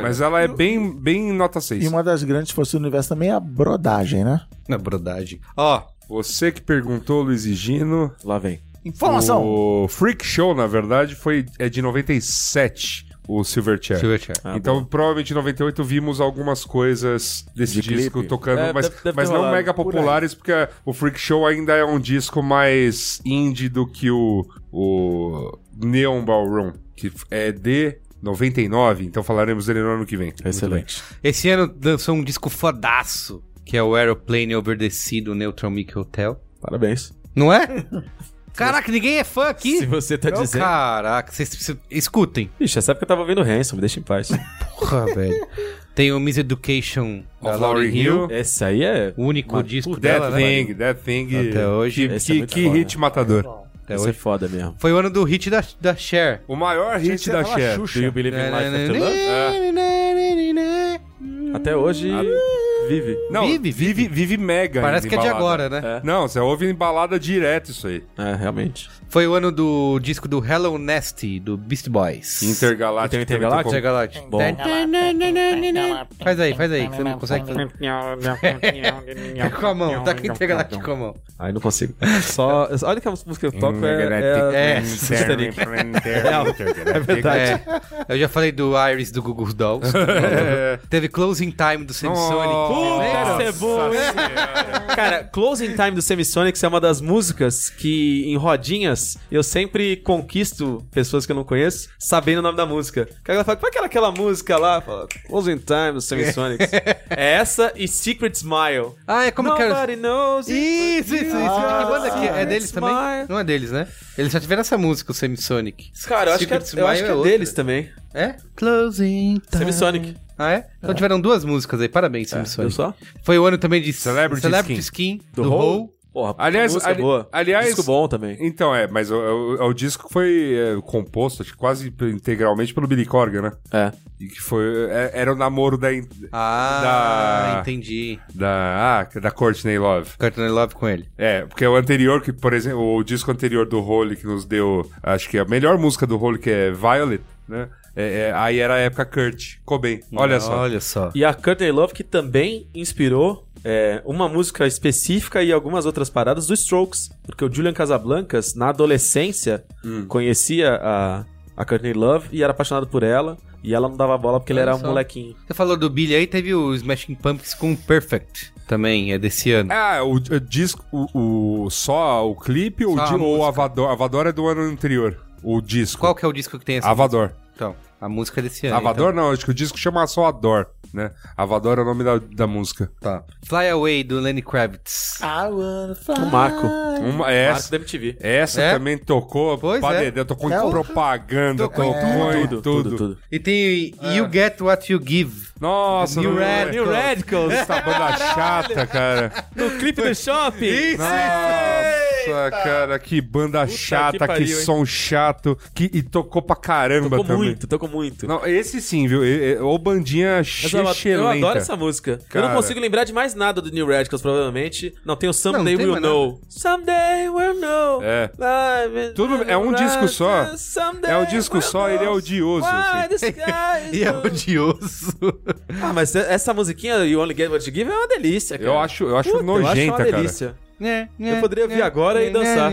Mas ela é bem, bem nota 6. E uma das grandes forças do universo também é a brodagem, né? Na brodagem. Ó, Você que perguntou, Luiz e Gino. Lá vem. Informação! O Freak Show, na verdade, foi, é de 97, o Silverchair. Silverchair. Ah, então, bom. provavelmente em 98 vimos algumas coisas desse De disco clipe. tocando, É, mas, deve- deve mas não rolado. mega populares, porque o Freak Show ainda é um disco mais indie do que o, o Neon Ballroom, que é de 99, então falaremos dele no ano que vem. Excelente. esse ano lançou um disco fodaço, que é o Aeroplane Over the Sea do Neutral Milk Hotel. Parabéns. Não é? Caraca, ninguém é fã aqui. Se você tá Não, dizendo. Caraca, vocês escutem. Ixi, essa época eu tava ouvindo Hanson, me deixa em paz. Porra, velho. Tem o Miseducation da Of Lauryn Lauryn Hill. Hill. Esse aí é. O único Uma disco puta dela, That né? Thing, That Thing. Até hoje. Que, é que, muito que foda. hit matador. Até é hoje. foda mesmo. Foi o ano do hit da, da Cher. O maior hit da Cher. Do You Believe in Life After Love? É. Até hoje vive. Não, Vive, vive, vive, mega. Parece que é de embalada. agora, né? É. Não, você ouve em balada direto isso aí. É, realmente. Foi o ano do disco do Hello Nasty, do Beast Boys. Intergaláctico. Tem o Intergaláctico? Intergalactic. Bom. Faz aí, faz aí, que você não consegue fazer. com a mão, tá com Intergalactic com a mão. Aí não consigo. Só. Olha que a música que eu toco é. É, é. É verdade. É, eu já falei do Iris do Google Dolls. Teve Closing Time do Semisonic. Puta, essa é boa, hein? Cara, Closing Time do Semisonics é uma das músicas que, em rodinhas, eu sempre conquisto pessoas que eu não conheço sabendo o nome da música. Que ela fala, qual é aquela, aquela música lá? Fala, Closing Time do Semisonics. é essa e Secret Smile. Ah, é como que era? Nobody knows it Isso, isso, isso. que banda que é? É deles também? Smile. Não é deles, né? Eles já tiveram essa música, o Semisonic. Cara, eu acho que é, eu acho que é outra. deles também. É? Closing Time. Semisonic. Ah, é? Então tiveram duas músicas aí. Parabéns, Viu Semisonic. só? Foi o ano também de Celebrity Skin, Do do, Hole? Hole. Porra, Aliás, música ali- boa. aliás- Disco bom também. Então, é, mas o, o- o disco foi é, composto acho que quase integralmente pelo Billy Corgan, né? É. E que foi. é- era o namoro da. Ah, Da- entendi. Da, ah, da Courtney Love. Courtney Love com ele. É, porque o anterior, que, por exemplo, o disco anterior do Holy que nos deu, acho que a melhor música do Holy, que é Violet, né? É, é, aí era a época Kurt Cobain. Olha só. Olha só. E a Courtney Love que também inspirou é, uma música específica e algumas outras paradas do Strokes. Porque o Julian Casablancas, na adolescência, Hum. conhecia a, a Courtney Love e era apaixonado por ela. E ela não dava bola porque ele Olha era um só. molequinho. Você falou do Billy aí, teve o Smashing Pumpkins com Perfect. Também, é desse ano. Ah, o, o disco, o, o- só o clipe ou, Só a ou o música. Avador? Avador é do ano anterior. O disco. Qual que é o disco que tem essa Avador. música? Então, a música é desse ano. Avador então. não, acho que o disco chama só Ador, né? Avador é o nome da, da música. Tá. Fly Away, do Lenny Kravitz. I wanna fly. O Marco. Uma, Marco essa, da MTV. essa É? também tocou, Pois pá, é. Tocou É em o- propaganda, Tocou tocou, em em Tudo, tudo. tudo, tudo. E tem You Get What You Give. Nossa, New não- Radicals. New Radicals. Essa banda chata, cara. no clipe do shopping. Nossa, cara, que banda chata, que que, pariu, hein? som chato. Que, e tocou pra caramba Tocou também. muito, tocou muito. Não, esse sim, viu? Ô bandinha eu, excelente. eu adoro essa música. Eu Cara. não consigo lembrar de mais nada do New Radicals, provavelmente. Não, tem o Someday Não, We'll Know. Someday We'll Know. É. Live Tudo- é um disco só. Someday É um disco we'll só, ele é odioso, assim. E é odioso. Ah, mas essa musiquinha, You Only Get What You Give, é uma delícia, cara. Eu acho, eu acho Puta, eu acho nojenta, uma cara. delícia. Eu poderia ouvir agora e dançar.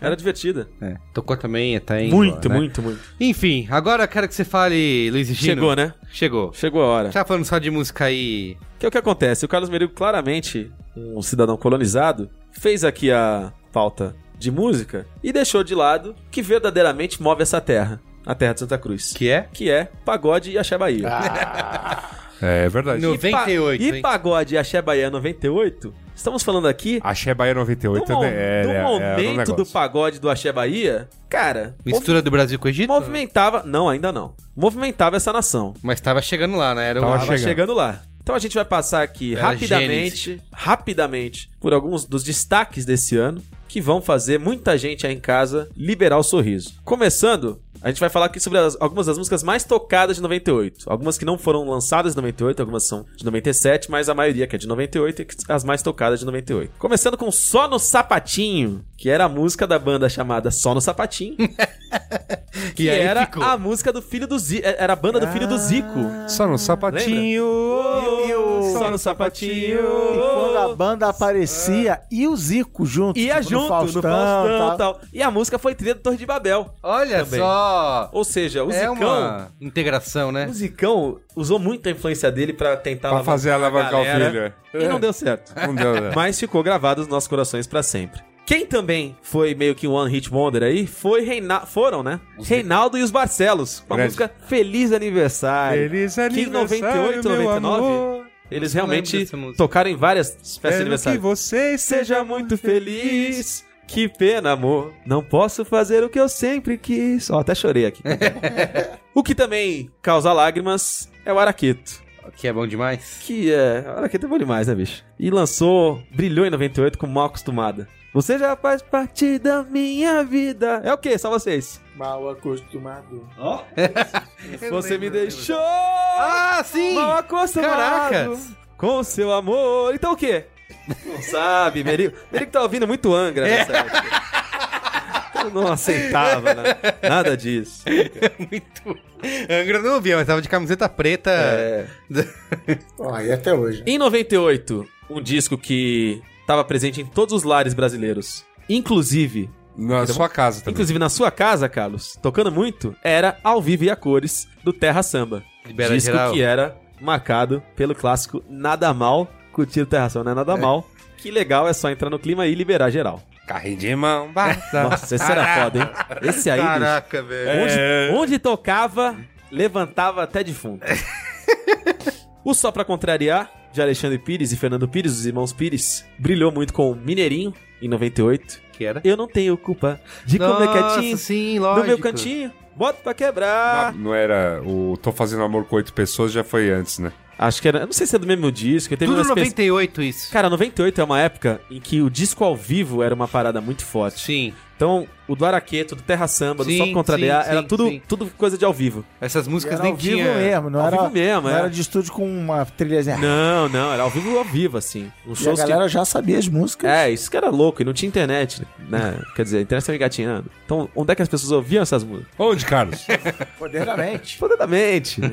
Era divertida. É, tocou também, tá indo, Muito, né? muito, muito. Enfim, agora eu quero que você fale, Luiz e Gino. Chegou, né? Chegou. Chegou a hora. Tá falando só de música aí. Que é o que acontece? O Carlos Merigo, claramente, um cidadão colonizado, fez aqui a pauta de música e deixou de lado que verdadeiramente move essa terra. A terra de Santa Cruz. Que é? Que é pagode e axé Bahia. É, é verdade. No- E pa- 98, E, pagode e axé Bahia 98, estamos falando aqui Axé Bahia 98 do, mo- é, é, do é, é um momento do negócio. pagode do axé Bahia, cara, Mistura do Brasil com o Egito? movimentava... Não, ainda não. Movimentava essa nação. Mas tava chegando lá, né? Era o... Tava Tava chegando. chegando. lá. Então a gente vai passar aqui Era rapidamente, rapidamente, por alguns dos destaques desse ano que vão fazer muita gente aí em casa liberar o sorriso. Começando, a gente vai falar aqui sobre as- algumas das músicas mais tocadas de 98. Algumas que não foram lançadas em 98, algumas são de 97, mas a maioria que é de 98 e as mais tocadas de 98. Começando com Só no Sapatinho, que era a música da banda chamada Só no Sapatinho. que era ficou. a música do filho do Zico. Era a banda do filho do Zico. Só no sapatinho. Só no sapatinho. E quando a banda aparecia, e o Zico junto. Ia tipo, junto no Faustão, tal. tal. E a música foi trilha do Torre de Babel. Olha Também. só. Ou seja, o é Zicão. uma integração, né? O Zicão usou muito a influência dele pra tentar Pra fazer alavancar o filho. é. E não deu certo. Não deu, né? Mas ficou gravado nos nossos corações pra sempre. Quem também foi meio que um One Hit Wonder aí foi Reina... foram, né? Reinaldo e os Barcelos. Com a Grande. música Feliz Aniversário. Feliz que em aniversário, 98, meu 99, amor. eles realmente tocaram em várias festas de Espero que aniversário. você Seja muito feliz. Que pena, amor. Não posso fazer o que eu sempre quis. Ó, até chorei aqui. o que também causa lágrimas é o Araqueto. Que é bom demais. Que é. O Araqueto é bom demais, né, bicho? E lançou, brilhou em 98 com Mal Acostumada. Você já faz parte da minha vida. É o quê? Só vocês. Mal acostumado. Você me deixou Ah, sim! mal acostumado Caracas! com o seu amor. Então o quê? Não sabe, Merigo. Merigo tá ouvindo muito Angra nessa época. Eu não aceitava, né? Nada disso. Muito. Angra não ouvia, mas tava de camiseta preta. É. Ó, e até hoje. Em 98, um disco que estava presente em todos os lares brasileiros, inclusive, Na sua casa também. inclusive na sua casa, Carlos, tocando muito, era Ao Vivo e a Cores do Terra Samba. Libera disco geral. que era marcado pelo clássico Nada Mal, curtir o Terra Samba não é nada mal. Que legal, é só entrar no clima e liberar geral. Carrinho de mão. basta. Nossa, esse era foda, hein? Esse aí, Caraca, velho. Onde, É. onde tocava, levantava até defunto. o Só Pra Contrariar, de Alexandre Pires e Fernando Pires, os irmãos Pires, brilhou muito com Mineirinho, em 98. Que era? Eu não tenho culpa de comer Nossa, quietinho sim, no lógico. meu cantinho. Bota pra quebrar. Não era o Tô Fazendo Amor com Oito Pessoas, já foi antes, né? Acho que era. eu Não sei se é do mesmo disco. Teve Tudo umas pes- 98 isso. Cara, 98 é uma época em que o disco ao vivo era uma parada muito forte. Sim. Então, o do Araqueto, do Terra Samba, do Sim, Só Pra Contrariar, sim, era sim, tudo, sim. tudo coisa de ao vivo. Essas músicas Era nem ao vivo tinha... mesmo, não Ao era, vivo mesmo, não é. era de estúdio com uma trilhazinha. Não, não, era ao vivo ao vivo, assim. Os E a shows que- galera já sabia as músicas. É, isso que era louco, e não tinha internet, né? Quer dizer, a internet estava engatinhando. Então, onde é que as pessoas ouviam essas músicas? Onde, Carlos? Poderamente. Poderamente. O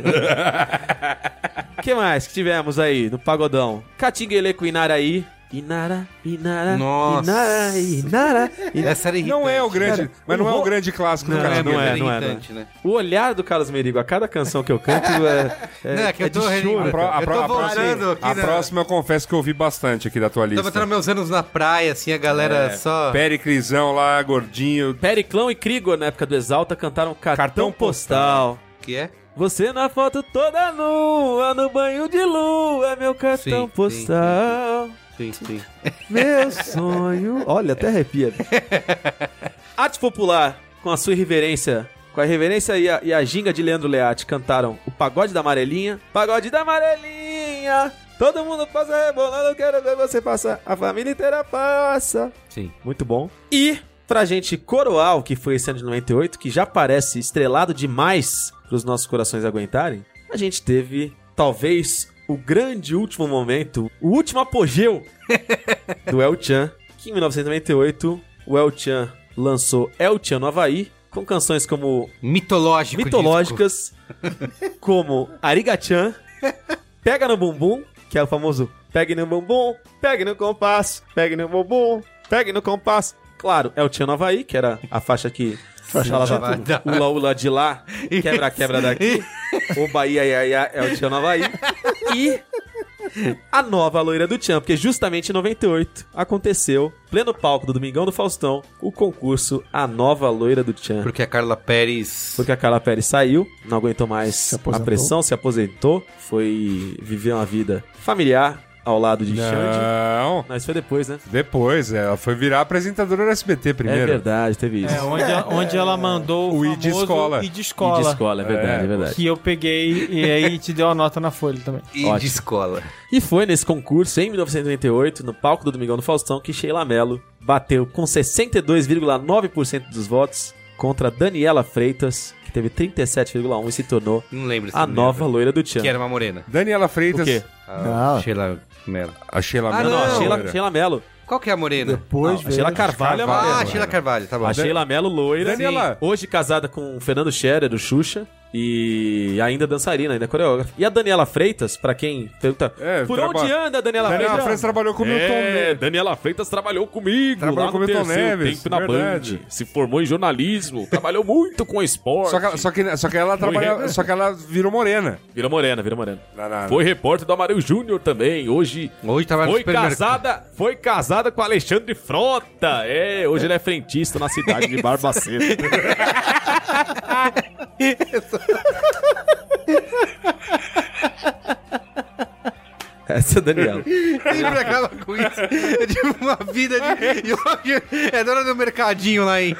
que mais que tivemos aí no Pagodão? Catinguele com Inaraí. Inara, Inara, Nossa. Inara, Inara, Inara. Essa era irritante. Não é o grande, Cara, mas não o é o grande clássico do Não, Carlos não Merigo. é, Era não é, irritante, né? O olhar do Carlos Merigo a cada canção que eu canto é, é, Não, é que eu é tô de re- choro. A, pro- a Eu pro- tô a próxima, voltando aqui a na- próxima eu confesso que eu ouvi bastante aqui da tua Tava lista. botando meus anos na praia, assim, a galera só... Periclisão lá, gordinho. Periclão e Krigor, na época do Exalta, cantaram Cartão, Cartão Postal. Que é? Você na foto toda nua, no banho de lua, é meu cartão Sim, postal. Sim, sim. Meu sonho. Olha, até arrepia. Arte Popular, com a sua irreverência, com a irreverência e a, e a ginga de Leandro Learte, cantaram o Pagode da Amarelinha. Pagode da Amarelinha! Todo mundo passa rebolando, quero ver você passar. A família inteira passa. Sim. Muito bom. E, pra gente coroar o que foi esse ano de 98, que já parece estrelado demais pros nossos corações aguentarem, a gente teve, talvez, o grande último momento, o último apogeu do El Chan, que em 1998 o El Chan lançou El Chan no Havaí, com canções como Mitológico mitológicas, como Arigachan, Pega no Bumbum, que é o famoso Pegue no Bumbum, Pegue no Compasso, Pegue no Bumbum, Pegue no Compasso. Claro, El Chan no Havaí, que era a faixa que falava. Ula Ula de lá, Quebra Quebra daqui, o Bahia Ia Ia é o Chan no Havaí. E a nova loira do Tchan, porque justamente em 98 aconteceu, pleno palco do Domingão do Faustão, o concurso A Nova Loira do Tchan. Porque a Carla Pérez... Porque a Carla Pérez saiu, não aguentou mais a pressão, se aposentou, foi viver uma vida familiar, ao lado de Xande. Não. Mas foi depois, né? Depois, ela foi virar apresentadora do SBT É primeiro. verdade, teve isso. É, onde, onde ela mandou o, O I de famoso escola. I de E escola. de escola, é verdade, É, é, verdade. Que eu peguei e aí te deu a nota na folha também. E Ótimo. de escola. E foi nesse concurso, em 1998, no palco do Domingão do Faustão, que Sheila Mello bateu com 62,9% dos votos contra Daniela Freitas, que teve 37,1% e se tornou Não lembro se a nova lembra. loira do Tchan. Que era uma morena. Daniela Freitas. O quê? Não. Sheila Mello. A Sheila Ah, Mello. Não, não, a Sheila. Sheila Mello. Qual que é a morena? Depois Não, a Sheila Carvalho é a Carvalho. Ah, morena. Sheila Carvalho, tá bom. A Sheila Mello loira, Daniela. sim. hoje casada com o Fernando Scherer, do Xuxa, e ainda dançarina, ainda coreógrafa. E a Daniela Freitas, pra quem pergunta, É, por traba- onde anda a Daniela, Daniela Freitas? Freitas trabalhou com o Milton É, Neves. Daniela Freitas trabalhou comigo Trabalhou lá com no Milton Neves, tempo na verdade. Band. Se formou em jornalismo, trabalhou muito com esporte. Só que, ela- só, que, só que ela trabalha, só que ela virou morena. Virou morena, virou morena. Na- na- Foi repórter do Amarelo Júnior também. Hoje Hoje tava foi casada, foi casada com Alexandre Frota. É, hoje ele é frentista na cidade de Barbacena. Essa é a Daniela. Sempre acaba com isso. É tipo uma vida de. e hoje É dona do mercadinho lá, hein?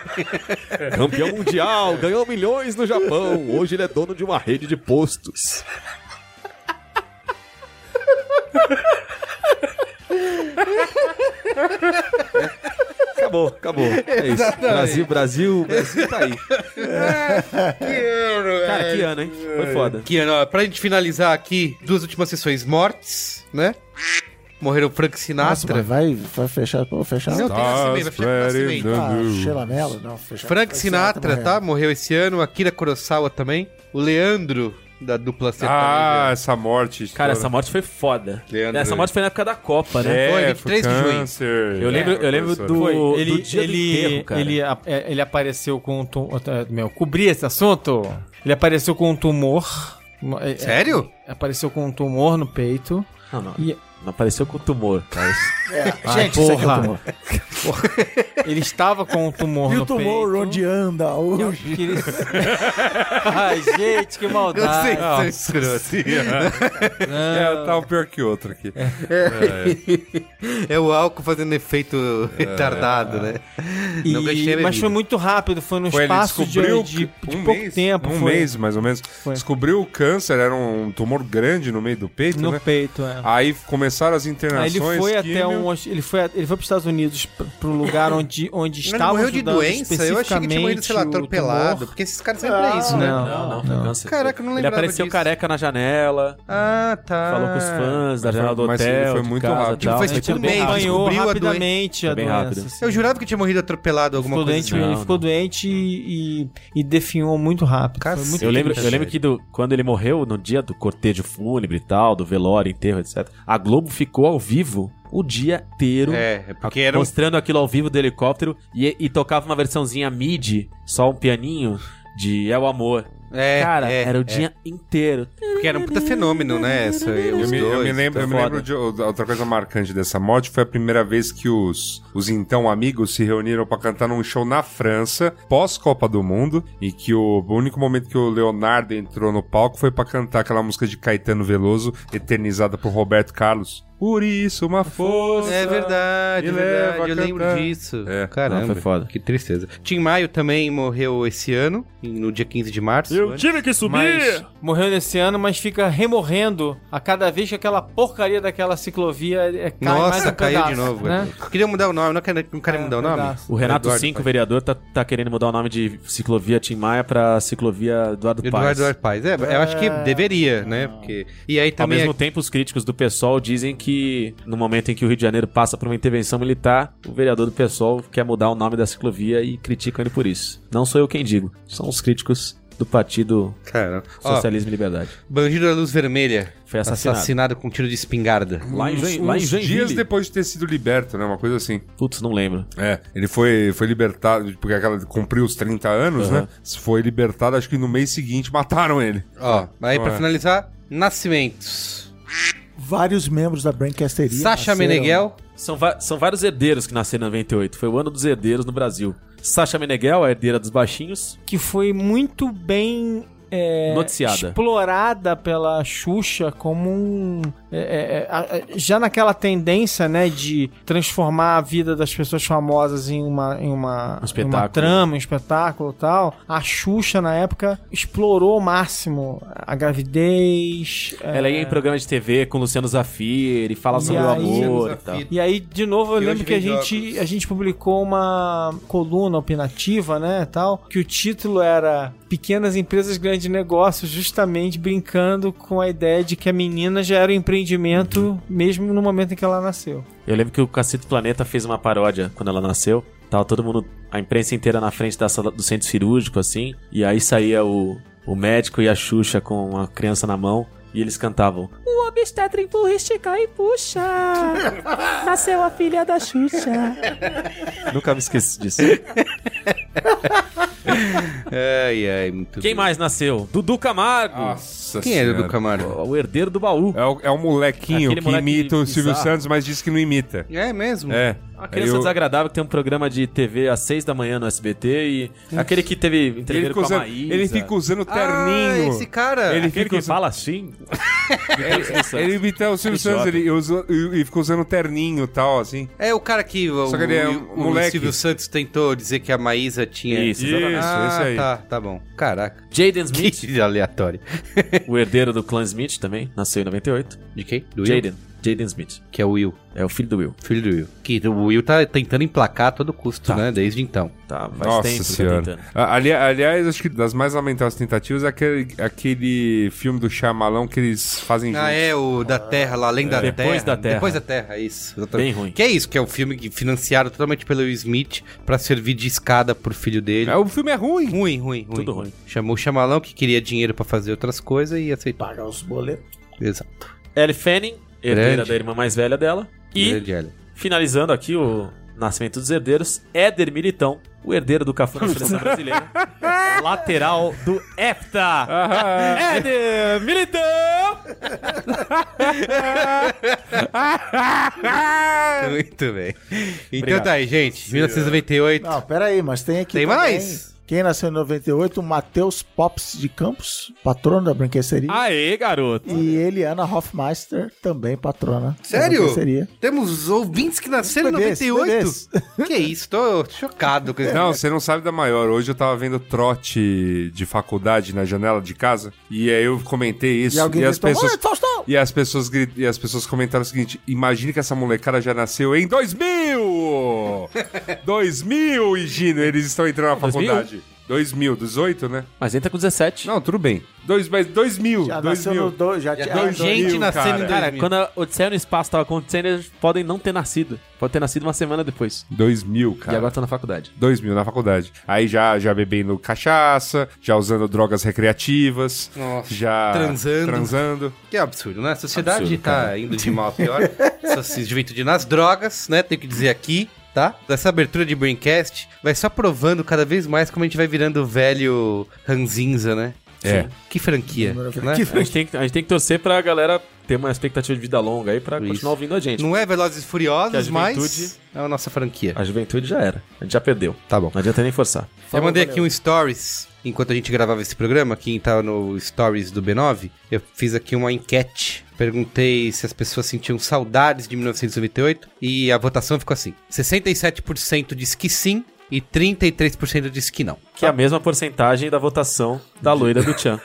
Campeão mundial, ganhou milhões no Japão. Hoje ele é dono de uma rede de postos. Acabou, acabou. É isso. Brasil, Brasil, Brasil tá aí. Cara, que ano, hein? Foi foda. Que ano, ó, pra gente finalizar aqui, duas últimas sessões mortes, né? Morreram Frank Nossa, Sinatra. mas vai, vai fechar, pô, fechar. Não, tem nascimento, vai Stars fechar nascimento. Ah, Sheila Mello, não, fechar. Frank Sinatra, tá? Morreu esse ano. Akira Kurosawa também. O Leandro, da dupla Ah, sertaneja. essa morte. Cara, essa morte foi foda. Leandro. Essa morte foi na época da Copa, né? É, Foi, foi 23 de junho. câncer. Eu lembro, É, eu lembro do, Foi, do ele, dia do ele, enterro, cara. ele, é, ele apareceu com um tumor. Meu, cobri esse assunto. Ele apareceu com um tumor. é, é, Sério? apareceu com um tumor no peito. Não, não. E Não apareceu com tumor, cara. Gente, isso aqui é o porra. tumor. ele estava com um tumor E no o tumor peito. onde anda hoje? Que ele- Ai, gente, que maldade. Ah, É, tá um pior que outro aqui. É o álcool fazendo efeito retardado, né? E- Não mas foi muito rápido, foi no Foi, espaço de, de, de um pouco mês, tempo. Um foi mês, mais ou menos. Foi. Descobriu o câncer, era um tumor grande no meio do peito, no né? peito, é. Aí começaram as Aí internações. ele foi até químio. um, ele foi, ele foi para os Estados Unidos pr- pro lugar onde onde estava não morreu de doença? Eu achei que tinha morrido, sei lá, atropelado. Porque esses caras sempre é isso, né? Não, Não, não, foi câncer. Caraca, eu não Ele lembrava apareceu disso. careca na janela, Ah, tá. falou com os fãs da janela do foi- mas ele hotel, foi muito casa, rápido. Faz Ele tipo um mês, acompanhou descobriu rapidamente a, Foi doença. rápido. assim. Eu jurava que tinha morrido atropelado alguma ficou coisa doente, assim. ele Não, ficou não. doente e, e, definhou muito rápido. Foi muito Eu lembro, eu lembro que do- quando ele morreu, no dia do cortejo fúnebre e tal, do velório, enterro, etc., a Globo ficou ao vivo o dia inteiro. É, é porque era. Mostrando aquilo ao vivo do helicóptero e, e tocava uma versãozinha MIDI, só um pianinho de É o Amor. É, Cara, é, era o é. dia inteiro. Porque era um puta fenômeno, né? Essa, Eu os me, eu me lembro, eu me lembro de outra coisa marcante dessa morte foi a primeira vez que os, os então amigos se reuniram pra cantar num show na França, pós Copa do Mundo, e que o, o único momento que o Leonardo entrou no palco foi pra cantar aquela música de Caetano Veloso, eternizada por Roberto Carlos. Por isso, uma força. É verdade, é verdade. Eu lembro disso. É. Caramba. Não, foi foda. Que tristeza. Tim Maio também morreu esse ano, no dia 15 de março. tive que Mas morreu nesse ano, mas fica remorrendo a cada vez que aquela porcaria daquela ciclovia é, cai mais Nossa, um caiu pedaço, de novo. Né? Queria mudar o nome, não querem, não querem É, mudar o nome? pedaço. O Renato Eduardo Cinco, Paes. vereador, tá, tá querendo mudar o nome de ciclovia Tim Maia pra ciclovia Eduardo Paes. Eduardo Paes. É, eu acho que deveria, né? Porque... E aí Ao também... mesmo é- tempo, os críticos do PSOL dizem que no momento em que o Rio de Janeiro passa por uma intervenção militar, o vereador do PSOL quer mudar o nome da ciclovia e criticam ele por isso. Não sou eu quem digo, são os críticos do Partido Cara, ó, Socialismo e Liberdade. Bandido da Luz Vermelha. Foi assassinado. com tiro de espingarda. Lá em, Uns, Join- lá em uns Joinville. dias depois de ter sido liberto, né? Uma coisa assim. Putz, não lembro. É, ele foi, foi libertado, porque aquela cumpriu os 30 anos, Uhum. né? Foi libertado, acho que no mês seguinte mataram ele. Ó, aí pra Ué. finalizar, nascimentos. Vários membros da Brancasteria. Sasha nasceram- Meneghel. São, são vários herdeiros que nasceram em 98. Foi o ano dos herdeiros no Brasil. Sasha Meneghel, a herdeira dos baixinhos. Que foi muito bem é, Noticiada. explorada pela Xuxa como um. é, é, é, a- já naquela tendência, né, de transformar a vida das pessoas famosas em uma, em uma, Um em uma trama, um espetáculo e tal, a Xuxa, na época, explorou ao máximo a gravidez. Ela ia em programa de TV com Luciano Zafir e fala E sobre o amor e tal. E aí, de novo, eu E lembro que a gente, óculos. a gente publicou uma coluna opinativa, né, tal, que o título era Pequenas Empresas Grandes Negócios, justamente brincando com a ideia de que a menina já era um empreendimento mesmo no momento em que ela nasceu. Eu lembro que o Cacete Planeta fez uma paródia quando ela nasceu. Tava todo mundo, a imprensa inteira na frente da sala do centro cirúrgico, assim. E aí saía o, o médico e a Xuxa com a criança na mão. E eles cantavam: O obstetra empurra, estica e puxa. Nasceu a filha da Xuxa. Nunca me esqueci disso. Ai, ai, muito Quem bem. mais nasceu? Dudu Camargo. Nossa Quem era Senhora. do Camargo? O herdeiro do baú. É o, é o molequinho Aquele que moleque imita o Silvio bizarro. Santos, mas diz que não imita. É mesmo? É. Uma criança o- desagradável que tem um programa de TV às seis da manhã no SBT e aquele que teve ele, entrevista com a usando, Maísa. ele fica usando terninho. Ah, esse cara. Ele Aquele fica que usando- fala assim. Ele imita o Silvio Santos, ele usa, fica usando terninho e tal, assim. É o cara que o, Só que ele é o- um o moleque. Silvio Santos tentou dizer que a Maísa tinha... Isso, Isso. Ah, esse aí. tá, tá bom. Caraca. Jaden Smith, Que aleatório. o herdeiro do clã Smith também, nasceu em 98. De quem? Do? Jaden. Jaden Smith. Que é o Will, É o filho do Will. filho do Will. Que o Will tá tentando emplacar a todo custo, Tá. né? Desde então. Tá, faz Nossa tempo que tá senhora. ali- aliás, acho que das mais lamentáveis tentativas é aquele, aquele filme do Chamalão que eles fazem Ah, juntos. é, o da Terra, lá, além da Depois Terra. da Terra. Depois da Terra, é isso. exatamente. Bem ruim. Que é isso, que é o filme que financiado totalmente pelo Will Smith pra servir de escada pro filho dele. É, o filme é ruim. Ruim, ruim, ruim. Tudo ruim. Chamou o Chamalão que queria dinheiro pra fazer outras coisas e aceitou. Pagar os boletos. Exato. Ellie Fanning, herdeira Grande. da irmã mais velha dela. E, Grande finalizando aqui o nascimento dos herdeiros, Éder Militão, o herdeiro do Cafu na seleção brasileira. lateral do EFTA. Éder Militão! Muito bem. Então Obrigado. tá aí, gente. 1998. Não, pera aí, mas tem aqui Tem também mais? Quem nasceu em 98, o Matheus Pops de Campos, patrono da brinquedoria. Aê, garoto! E Eliana Hoffmeister, também patrona. Sério? Temos ouvintes que nasceram em Bebês, 98? bebês. Que isso, tô chocado com isso. Não, você não sabe da maior. Hoje eu tava vendo trote de faculdade na janela de casa e aí eu comentei isso E alguém as gritou, pessoas "Oi, Faustão!" e as pessoas e as pessoas comentaram o seguinte: imagine que essa molecada já nasceu em 2000. 2000, Higino, eles estão entrando na 2000? faculdade. 2000, 18, né? Mas entra com 17. Não, tudo bem. Dois, mas 2000, Já nasceu 2000. no do, já, tinha- Tem dois gente mil, nascendo cara. em Cara, 2000. quando a Odisseia no Espaço tava acontecendo, eles podem não ter nascido. Pode ter nascido uma semana depois. 2000, E cara. agora tá na faculdade. 2000 na faculdade. Aí já, já bebendo cachaça, já usando drogas recreativas, Nossa, já transando. transando. Que absurdo, né? A sociedade Absurdo, tá indo de mal a pior. Essa juventude nas drogas, né? Tenho que dizer aqui, tá? Dessa abertura de Braincast, vai só provando cada vez mais como a gente vai virando velho ranzinza, né? É. Que franquia, né? Que A gente, tem, que- a gente tem que torcer pra galera ter uma expectativa de vida longa aí pra Isso. continuar ouvindo a gente. Não é Velozes e Furiosos, juventude- mas é a nossa franquia. A juventude já era. A gente já perdeu. Tá bom. Não adianta nem forçar. Eu mandei aqui um stories, enquanto a gente gravava esse programa, quem tava no stories do B9, eu fiz aqui uma enquete. Perguntei se as pessoas sentiam saudades de 1998 e a votação ficou assim: 67% diz que sim e 33% diz que não. Que é a mesma porcentagem da votação da loira do Tchan.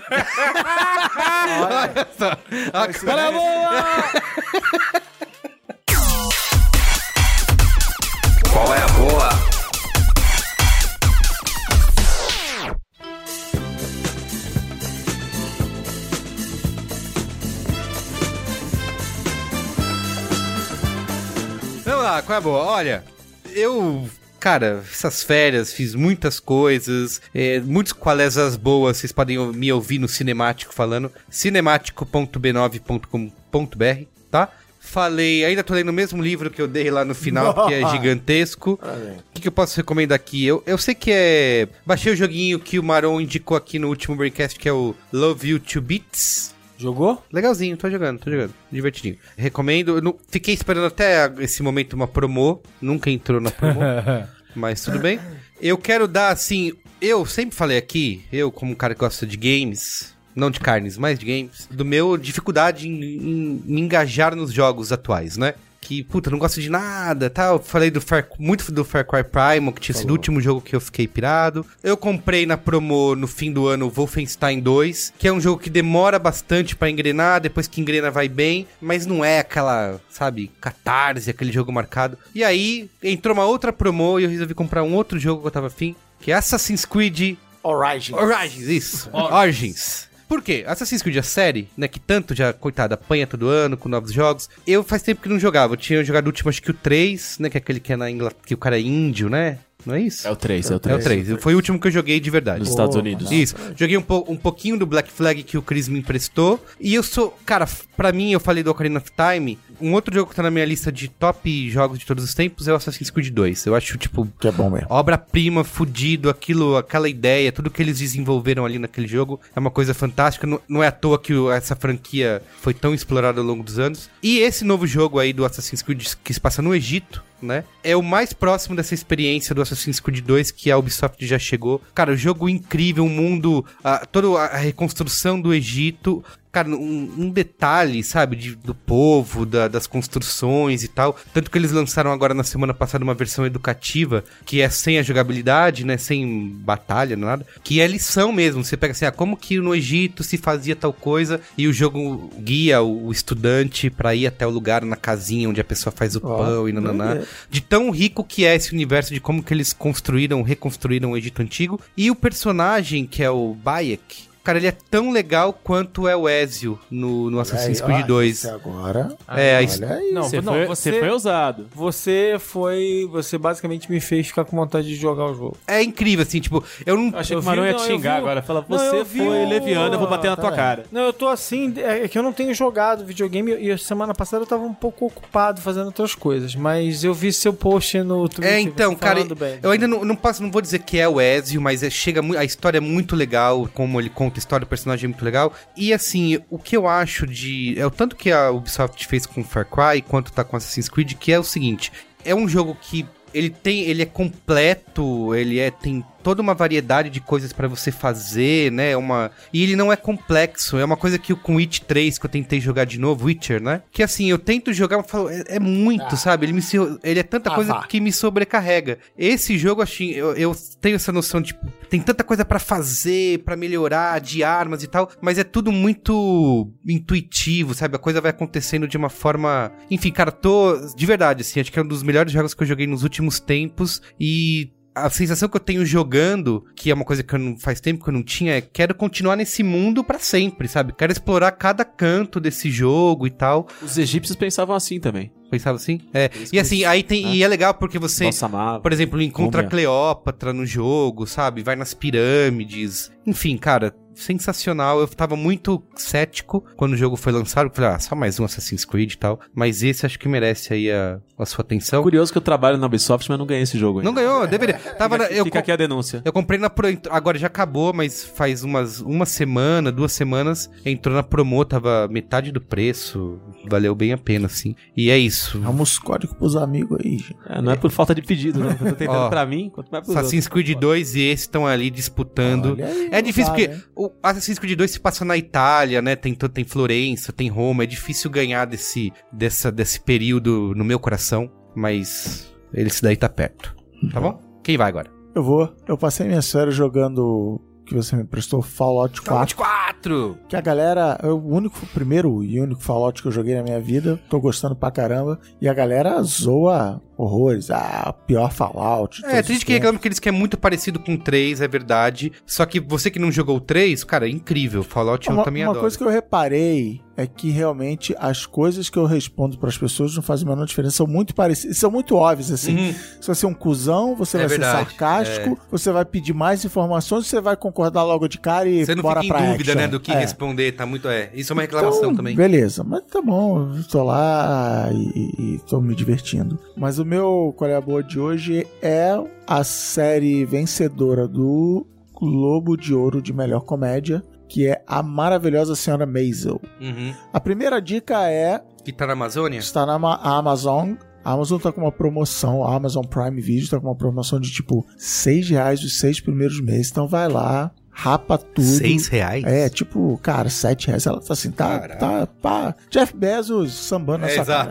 Qual é a boa? Vamos lá, qual é a boa? Olha, eu. Cara, essas férias, fiz muitas coisas, é, muitos quais as boas, vocês podem me ouvir no Cinemático falando, cinemático.b9.com.br, tá? Falei, ainda tô lendo o mesmo livro que eu dei lá no final, que é gigantesco. O que, que eu posso recomendar aqui? Eu, eu sei que é. Baixei o joguinho que o Maron indicou aqui no último Braincast, que é o Love You to Beats. Jogou? Legalzinho, tô jogando, tô jogando. Divertidinho. Recomendo. Eu não, fiquei esperando até esse momento uma promo. Nunca entrou na promo. mas tudo bem. Eu quero dar, assim, Eu sempre falei aqui, eu como um cara que gosta de games, não de carnes, mas de games, do meu dificuldade em, em me engajar nos jogos atuais, né? Que, puta, não gosto de nada, tal. Falei do Far, muito do Far Cry Primal, que tinha sido o último jogo que eu fiquei pirado. Eu comprei na promo no fim do ano o Wolfenstein 2, que é um jogo que demora bastante pra engrenar, depois que engrena vai bem, mas não é aquela, sabe, catarse, aquele jogo marcado. E aí entrou uma outra promo e eu resolvi comprar um outro jogo que eu tava afim, que é Assassin's Creed Origin. Origins, isso. Origins. Por quê? Assassin's Creed, a série, né, que tanto já, coitada, apanha todo ano com novos jogos. Eu faz tempo que não jogava. Eu tinha jogado o último, acho que o 3, né, que é aquele que é na Inglaterra, que o cara é índio, né? Não é isso? É o 3, é o É 3. o 3. Foi o último que eu joguei de verdade. Nos Estados Unidos. Isso. Joguei um, po- um pouquinho do Black Flag que o Chris me emprestou. E eu sou. Cara, pra mim, eu falei do Ocarina of Time. Um outro jogo que tá na minha lista de top jogos de todos os tempos é o Assassin's Creed 2. Eu acho, tipo, Que é bom mesmo. obra-prima, fudido, aquilo, aquela ideia, tudo que eles desenvolveram ali naquele jogo é uma coisa fantástica. Não, não é à toa que o- essa franquia foi tão explorada ao longo dos anos. E esse novo jogo aí do Assassin's Creed que se passa no Egito, né? É o mais próximo dessa experiência do Assassin's Creed 2 que a Ubisoft já chegou. Cara, o jogo incrível, um mundo, a, toda a reconstrução do Egito. Cara, um, um detalhe, sabe, de- do povo, da- das construções e tal. Tanto que eles lançaram agora na semana passada uma versão educativa, que é sem a jogabilidade, né? Sem batalha, nada. Que é lição mesmo. Você pega assim, ah, como que no Egito se fazia tal coisa, e o jogo guia o, o estudante pra ir até o lugar na casinha onde a pessoa faz o pão e nananá. De tão rico que é esse universo, de como que eles construíram, reconstruíram o Egito Antigo. E o personagem, que é o Bayek, Cara, ele é tão legal quanto é o Ezio no, no Assassin's Aí, Creed ó, 2. esse Agora. É, a aí. Não, Você, não, foi, você- você foi ousado. Você foi. Você basicamente me fez ficar com vontade de jogar o jogo. É incrível, assim, tipo, eu não. Achei Eu que o Marão ia te eu xingar vi- agora. Fala, Não, você eu foi o- leviano, eu vou bater na tá tua vendo? cara. Não, eu tô assim, é que eu não tenho jogado videogame e a semana passada eu tava um pouco ocupado fazendo outras coisas, mas eu vi seu post no Twitter. É, então, cara, falando bem. eu ainda não, não posso, não vou dizer que é o Ezio, mas é, chega a história é muito legal, como ele conta a história, o personagem é muito legal. E assim, o que eu acho de. É o tanto que a Ubisoft fez com Far Cry quanto tá com Assassin's Creed, que é o seguinte: é um jogo que. Ele tem, ele é completo, ele é tem toda uma variedade de coisas pra você fazer, né? Uma e ele não é complexo, é uma coisa que o com Witch 3 que eu tentei jogar de novo, Witcher, né? Que assim, eu tento jogar, eu falo, é, é muito, sabe? Ele me ele é tanta Ah, coisa vá. que me sobrecarrega. Esse jogo, assim, eu, eu tenho essa noção de, tipo, tem tanta coisa pra fazer, pra melhorar, de armas e tal, mas é tudo muito intuitivo, sabe? A coisa vai acontecendo de uma forma. Enfim, cara, tô. De verdade, assim, acho que é um dos melhores jogos que eu joguei nos últimos tempos e. A sensação que eu tenho jogando, que é uma coisa que eu não faz tempo que eu não tinha, é quero continuar nesse mundo pra sempre, sabe? Quero explorar cada canto desse jogo e tal. Os egípcios pensavam assim também. Pensava assim? É. E assim, aí tem. né? E é legal porque você. Nossa, amava. Por exemplo, encontra Múmia. Cleópatra no jogo, sabe? Vai nas pirâmides. Enfim, cara, sensacional. Eu tava muito cético quando o jogo foi lançado. Eu Falei, ah, só mais um Assassin's Creed e tal. Mas esse acho que merece aí a, a sua atenção. Curioso que eu trabalho na Ubisoft, mas não ganhei esse jogo ainda. Não ganhou, deveria. Tava na- Fica, eu, fica aqui a denúncia. eu comprei na Pro. Agora já acabou, mas faz umas uma semana, duas semanas. Entrou na promo, tava metade do preço. Valeu bem a pena, assim. E é isso. Vamos código pros amigos aí, gente. É, não é por falta de pedido, né? Eu tô tentando Ó, pra mim, quanto mais pros Assassin's Creed 2 e esse estão ali disputando. Aí, É difícil não porque né? O Assassin's Creed 2 se passa na Itália, né? Tem, tem Florença, tem Roma. É difícil ganhar desse, dessa, desse período no meu coração, mas esse daí tá perto. Tá bom? Quem vai agora? Eu vou. Eu passei minhas férias jogando que você me emprestou Fallout 4. Fallout 4! Que a galera, é o único, primeiro e único Fallout que eu joguei na minha vida. Tô gostando pra caramba. E a galera zoa horrores. Ah, pior Fallout. É, tem gente que reclama que eles que é muito parecido com o 3, é verdade. Só que você que não jogou o 3, cara, é incrível. Fallout eu Uma, também uma adoro. coisa que eu reparei é que realmente as coisas que eu respondo pras pessoas não fazem a menor diferença. São muito parecidas, são muito óbvias, assim. Uhum. Se você é um cuzão, você É vai verdade, ser sarcástico, você vai pedir mais informações, você vai concordar logo de cara e Você não bora fica em dúvida, action. né, do que É. responder, tá muito... É, isso é uma reclamação Então, também. Beleza, mas tá bom, eu tô lá e, e- e tô me divertindo. Mas o meu qual é a boa de hoje é a série vencedora do Globo de Ouro de Melhor Comédia, que é A Maravilhosa Senhora Maisel. Uhum. A primeira dica é Que tá na Amazônia? está na Ama- Amazon A Amazon tá com uma promoção, a Amazon Prime Video tá com uma promoção de tipo 6 reais os seis primeiros meses. Então vai lá, rapa tudo. Seis reais? É, tipo, cara, 7 reais. Ela tá assim, tá, Caraca. tá, pá. Jeff Bezos sambando É, sua cara.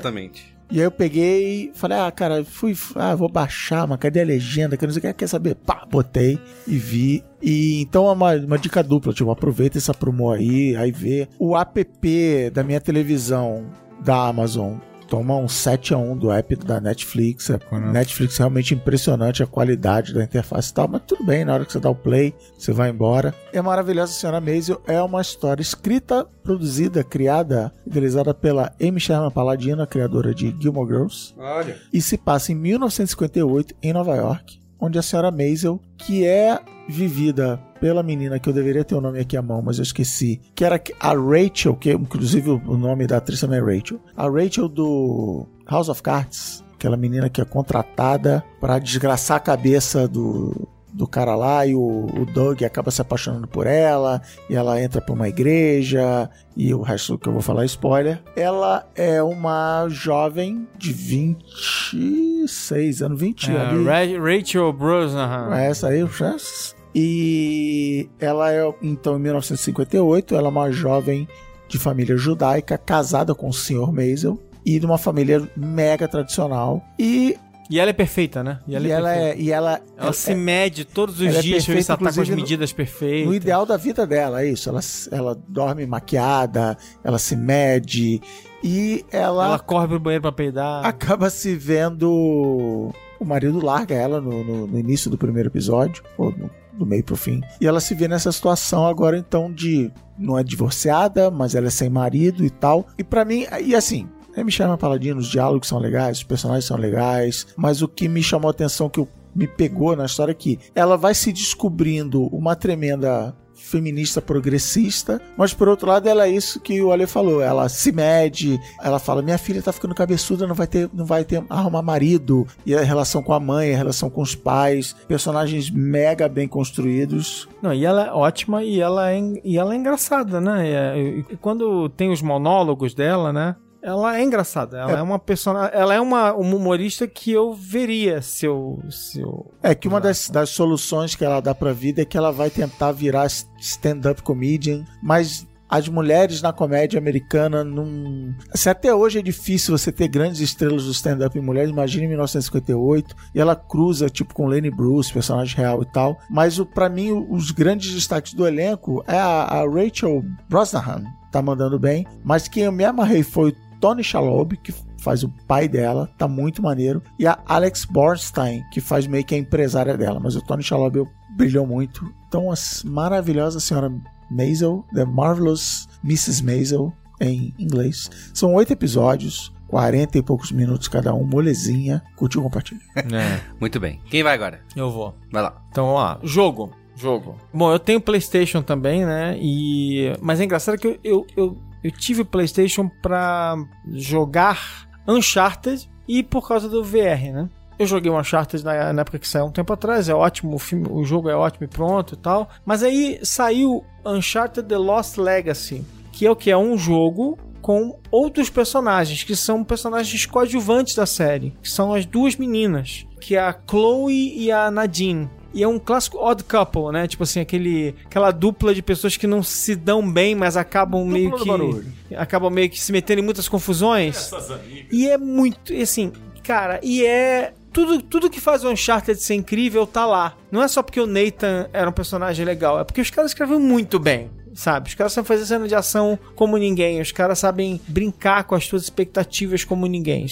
E aí eu peguei falei, ah, cara, fui, ah, vou baixar, mas cadê a legenda? Que não sei o que, quer saber? Pá, botei e vi. E então é uma, uma dica dupla, tipo, aproveita essa promo aí, aí vê. O app da minha televisão da Amazon toma um 7 a 1 do app da Netflix. É, Netflix é realmente impressionante a qualidade da interface e tal, mas tudo bem, na hora que você dá o play, você vai embora. É maravilhosa a Senhora Maisel, é uma história escrita, produzida, criada, idealizada pela Amy Sherman Paladino, a criadora de Gilmore Girls Olha. e se passa em 1958 em Nova York, onde a senhora Maisel, que é vivida pela menina que eu deveria ter o nome aqui à mão, mas eu esqueci, que era a Rachel, que inclusive o nome da atriz também é Rachel, a Rachel do House of Cards, aquela menina que é contratada para desgraçar a cabeça do do cara lá e o, o Doug acaba se apaixonando por ela e ela entra pra uma igreja e o resto que eu vou falar é spoiler. Ela é uma jovem de 26 anos, 20 É, ali. Ra- Rachel Brosnahan. É essa aí. E ela é, então, em 1958, ela é uma jovem de família judaica, casada com o Sr. Maisel, e de uma família mega tradicional. E, E ela é perfeita, né? e ela, perfeita. é, e ela, Ela é- se mede todos os ela é dias ver se ela tá com as perfeita, medidas perfeitas. no ideal da vida dela, é isso. Ela, ela dorme maquiada, ela se mede e ela, Ela corre pro banheiro pra peidar. acaba se vendo. O marido larga ela no, no- no início do primeiro episódio, ou no- do meio pro fim. E ela se vê nessa situação agora, então, de. Não é divorciada, mas ela é sem marido e tal. E pra mim, e assim. É me chama Paladino, os diálogos são legais, os personagens são legais, mas o que me chamou a atenção, que eu- me pegou na história é que ela vai se descobrindo uma tremenda feminista progressista, mas por outro lado ela é isso que o Ale falou, ela se mede, ela fala, minha filha tá ficando cabeçuda, não vai ter, não vai ter arrumar marido, e a relação com a mãe, a relação com os pais, personagens mega bem construídos. Não, e ela é ótima e ela é, e ela é engraçada, né? E, é- e quando tem os monólogos dela, né? Ela é engraçada. Ela é, uma personagem. Ela é uma, uma humorista que eu veria se eu. Se eu... É que uma das, das soluções que ela dá pra vida é que ela vai tentar virar stand-up comedian, mas as mulheres na comédia americana não. Assim, até hoje é difícil você ter grandes estrelas do stand-up em mulheres, imagina em 1958, e ela cruza, tipo, com Lenny Bruce, personagem real e tal. Mas para mim, os grandes destaques do elenco é a, a Rachel Brosnahan, tá mandando bem, mas quem eu me amarrei foi Tony Shalhoub, que faz o pai dela, tá muito maneiro, e a Alex Borstein, que faz meio que a empresária dela, mas o Tony Shalhoub brilhou muito. Então, a maravilhosa senhora Maisel, The Marvelous Mrs. Maisel, em inglês. São oito episódios, 40 e poucos minutos cada um, molezinha. Curtiu, compartilha. Muito bem. Quem vai agora? Eu vou. Vai lá. Então, ó, jogo. Jogo. Bom, eu tenho PlayStation também, né? E mas é engraçado que eu, eu, eu, eu tive PlayStation pra jogar Uncharted e por causa do VR, né? Eu joguei o Uncharted na, na época que saiu um tempo atrás, é ótimo, o, filme, o jogo é ótimo e pronto e tal. Mas aí saiu Uncharted The Lost Legacy, que é o que? É um jogo com outros personagens, que são personagens coadjuvantes da série, que são as duas meninas, que é a Chloe e a Nadine. E é um clássico odd couple, né? Tipo assim, aquele, aquela dupla de pessoas que não se dão bem, mas acabam meio do que barulho. acabam meio que se metendo em muitas confusões. E é muito, e assim, cara, e é tudo, tudo que faz o Uncharted ser incrível tá lá. Não é só porque o Nathan era um personagem legal, é porque os caras escrevem muito bem. Sabe, os caras sabem fazer cena de ação como ninguém, os caras sabem brincar com as suas expectativas como ninguém.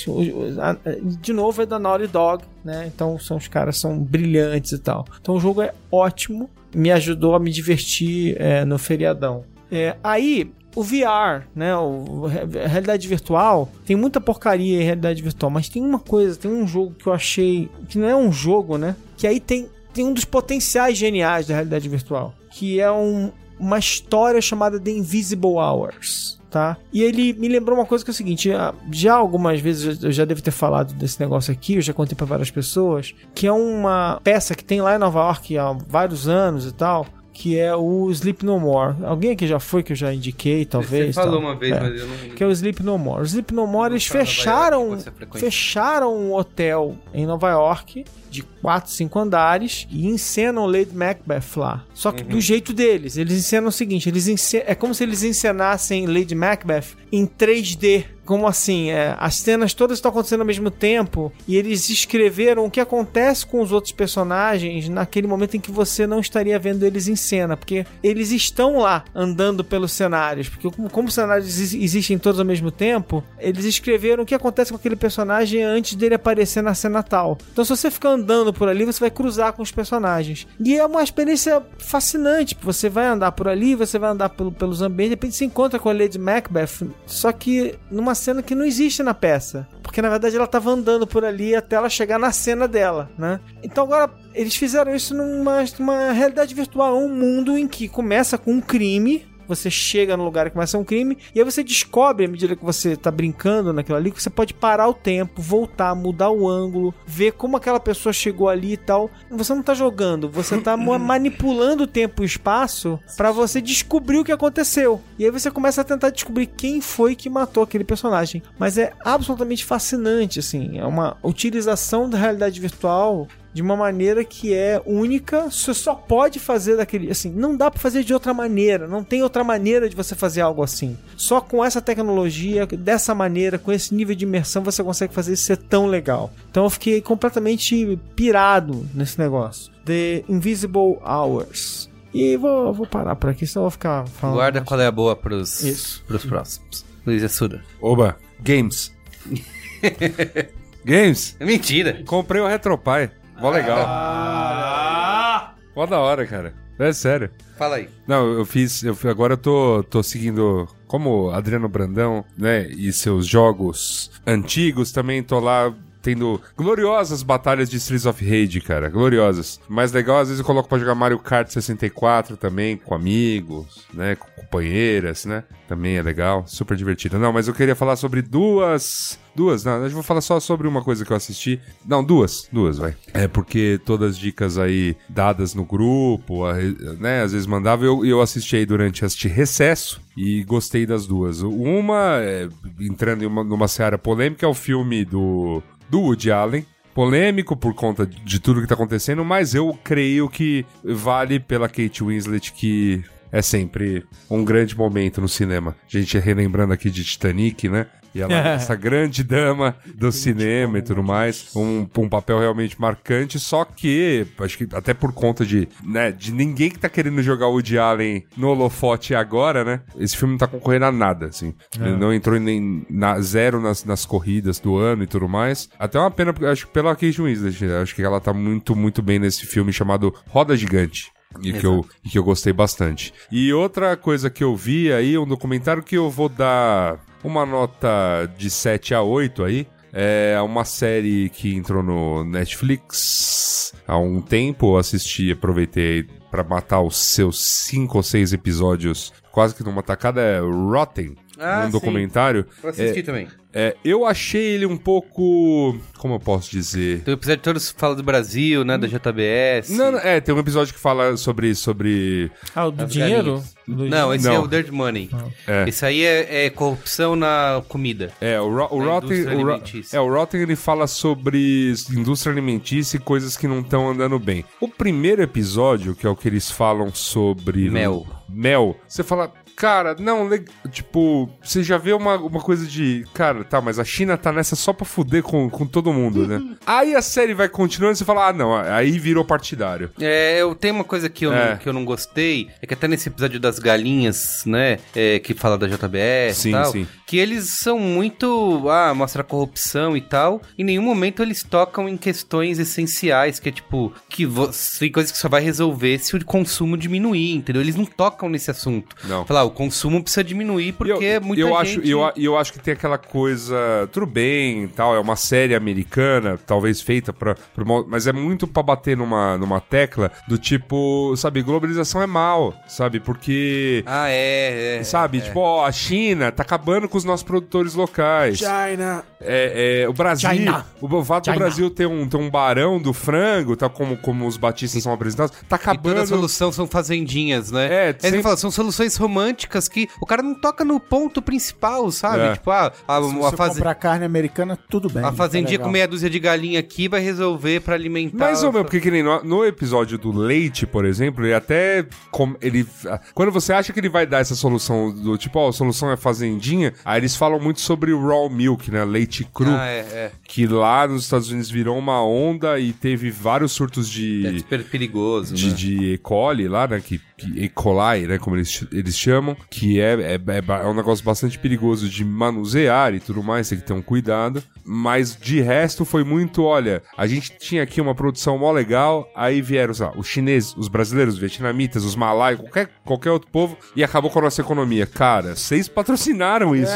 De novo, é da Naughty Dog, né? Então são os caras são brilhantes e tal. Então o jogo é ótimo, me ajudou a me divertir é, no feriadão. É, aí, o VR, né? O, a realidade virtual, tem muita porcaria em realidade virtual, mas tem uma coisa, tem um jogo que eu achei. que não é um jogo, né? Que aí tem, tem um dos potenciais geniais da realidade virtual, que é um- uma história chamada The Invisible Hours. Tá? E ele me lembrou uma coisa que é o seguinte: já algumas vezes eu já devo ter falado desse negócio aqui, eu já contei pra várias pessoas, que é uma peça que tem lá em Nova York há vários anos e tal, que é o Sleep No More. Alguém aqui já foi, que eu já indiquei, talvez. Você falou tal. uma vez, É. mas eu não... Que é o Sleep No More. O Sleep No More, eles fecharam, York, fecharam um hotel em Nova York de 4, 5 andares e encenam Lady Macbeth lá. Só que Uhum. do jeito deles. Eles encenam o seguinte, eles ence- é como se eles encenassem Lady Macbeth em 3D. Como assim? É, as cenas todas estão acontecendo ao mesmo tempo e eles escreveram o que acontece com os outros personagens naquele momento em que você não estaria vendo eles em cena, porque eles estão lá andando pelos cenários, porque como, como os cenários exi- existem todos ao mesmo tempo, eles escreveram o que acontece com aquele personagem antes dele aparecer na cena tal. Então se você ficar andando por ali, você vai cruzar com os personagens. E é uma experiência fascinante, você vai andar por ali, você vai andar pelo- pelos ambientes, de repente você encontra com a Lady Macbeth, só que numa cena que não existe na peça. Porque na verdade ela estava andando por ali até ela chegar na cena dela, né? Então agora eles fizeram isso numa, numa realidade virtual, um mundo em que começa com um crime. Você chega no lugar e começa um crime, e aí você descobre, à medida que você tá brincando naquilo ali, que você pode parar o tempo, voltar, mudar o ângulo, ver como aquela pessoa chegou ali e tal. Você não tá jogando, você tá ma- manipulando o tempo e o espaço pra você descobrir o que aconteceu. E aí você começa a tentar descobrir quem foi que matou aquele personagem. Mas é absolutamente fascinante, assim. É uma utilização da realidade virtual de uma maneira que é única, você só pode fazer daquele, assim, não dá pra fazer de outra maneira, não tem outra maneira de você fazer algo assim. Só com essa tecnologia, dessa maneira, com esse nível de imersão, você consegue fazer isso ser tão legal. Então eu fiquei completamente pirado nesse negócio. The Invisible Hours. E vou, vou parar por aqui, senão eu vou ficar falando. Guarda mais. qual é a boa pros, Isso. pros próximos. Luiz Assuda. Oba, games. games. Mentira. Comprei o RetroPie. Mó legal. Mó da hora, cara. É sério. Fala aí. Não, eu fiz. Eu, agora eu tô, tô seguindo. Como Adriano Brandão, né? E seus jogos antigos também tô lá. Tendo gloriosas batalhas de Streets of Rage, cara. Gloriosas. Mais legal, às vezes eu coloco pra jogar Mario Kart 64 também, com amigos, né? Com companheiras, né? Também é legal. Super divertido. Não, mas eu queria falar sobre duas. Duas, não, eu vou falar só sobre uma coisa que eu assisti. Não, duas, duas, vai. É porque todas as dicas aí dadas no grupo, né, às vezes mandava, eu, eu assisti aí durante este recesso e gostei das duas. Uma, é, entrando em uma, numa seara polêmica, é o filme do, do Woody Allen. Polêmico por conta de tudo que tá acontecendo, mas eu creio que vale pela Kate Winslet que é sempre um grande momento no cinema. A gente relembrando aqui de Titanic, né? E ela é essa grande dama do cinema e tudo mais. Um, um papel realmente marcante, só que, acho que até por conta de, né, de ninguém que tá querendo jogar o Woody Allen no holofote agora, né? Esse filme não tá concorrendo a nada, assim. Ele não entrou em nem na, zero nas, nas corridas do ano e tudo mais. Até uma pena, acho que pela Kate Winslet, acho que ela tá muito, muito bem nesse filme chamado Roda Gigante. E que, eu, que eu gostei bastante. E outra coisa que eu vi aí, um documentário que eu vou dar uma nota de 7 a 8 aí. É uma série que entrou no Netflix há um tempo. Eu assisti, aproveitei pra matar os seus 5 ou 6 episódios quase que numa tacada. É Rotten, Ah, um documentário. Eu assisti também. É, eu achei ele um pouco. Como eu posso dizer? Tem o episódio todos fala do Brasil, né? Da JBS. Não, não, é, tem um episódio que fala sobre. sobre Ah, o do As dinheiro? Do- Não, esse Não. é o Dirt Money. É. Esse aí é, é corrupção na comida. É, o, Ro o Rotten. O, Ro é, o Rotten ele fala sobre indústria alimentícia e coisas que não estão andando bem. O primeiro episódio, que é o que eles falam sobre. Mel. Mel, você fala. Cara, não, tipo, você já vê uma, uma coisa de. Cara, tá, mas a China tá nessa só pra fuder com, com todo mundo, né? aí a série vai continuando e você fala, ah, não, aí virou partidário. É, eu tenho uma coisa que eu, É. não, que eu não gostei, é que até nesse episódio das galinhas, né, é, que fala da JBS Sim, e tal, sim. que eles são muito, ah, mostra corrupção e tal, em nenhum momento eles tocam em questões essenciais, que é tipo, que você, tem coisas que só vai resolver se o consumo diminuir, entendeu? Eles não tocam nesse assunto. Não. Falar, o consumo precisa diminuir porque eu, muita eu gente... acho eu, a- eu acho que tem aquela coisa tudo bem e tal é uma série americana, talvez feita pra, pra uma- mas é muito pra bater numa, numa tecla do tipo, sabe, globalização é mal, sabe? Porque Ah, é, é. Sabe, tipo, ó, a China tá acabando com os nossos produtores locais. China. É, é, o Brasil. China. O fato do Brasil ter um, ter um barão do frango, tá como, como os batistas são apresentados, tá E toda acabando. solução são fazendinhas, né? É, você fala, são soluções românticas que o cara não toca no ponto principal, sabe? É. Tipo, ah, a, Se a, você faze- comprar carne americana, tudo bem. a fazendinha tá com meia dúzia de galinha aqui vai resolver pra alimentar. Mais ou a- menos, porque que nem no, no episódio do leite, por exemplo, ele até. com- ele, quando você acha que ele vai dar essa solução do tipo, ó, a solução é fazendinha, aí eles falam muito sobre o raw milk, né? Leite cru. Ah, é, é. Que lá nos Estados Unidos virou uma onda e teve vários surtos de. É super perigoso, de, né? de E. coli lá, né? Que, que E. coli, né? Como eles, eles chamam. Que é, é, é é um negócio bastante perigoso de manusear e tudo mais, tem que ter um cuidado. Mas de resto foi muito, olha, a gente tinha aqui uma produção mó legal, aí vieram, sei lá, os chineses, os brasileiros, os vietnamitas, os malaios, qualquer, qualquer outro povo, e acabou com a nossa economia. Cara, vocês patrocinaram isso.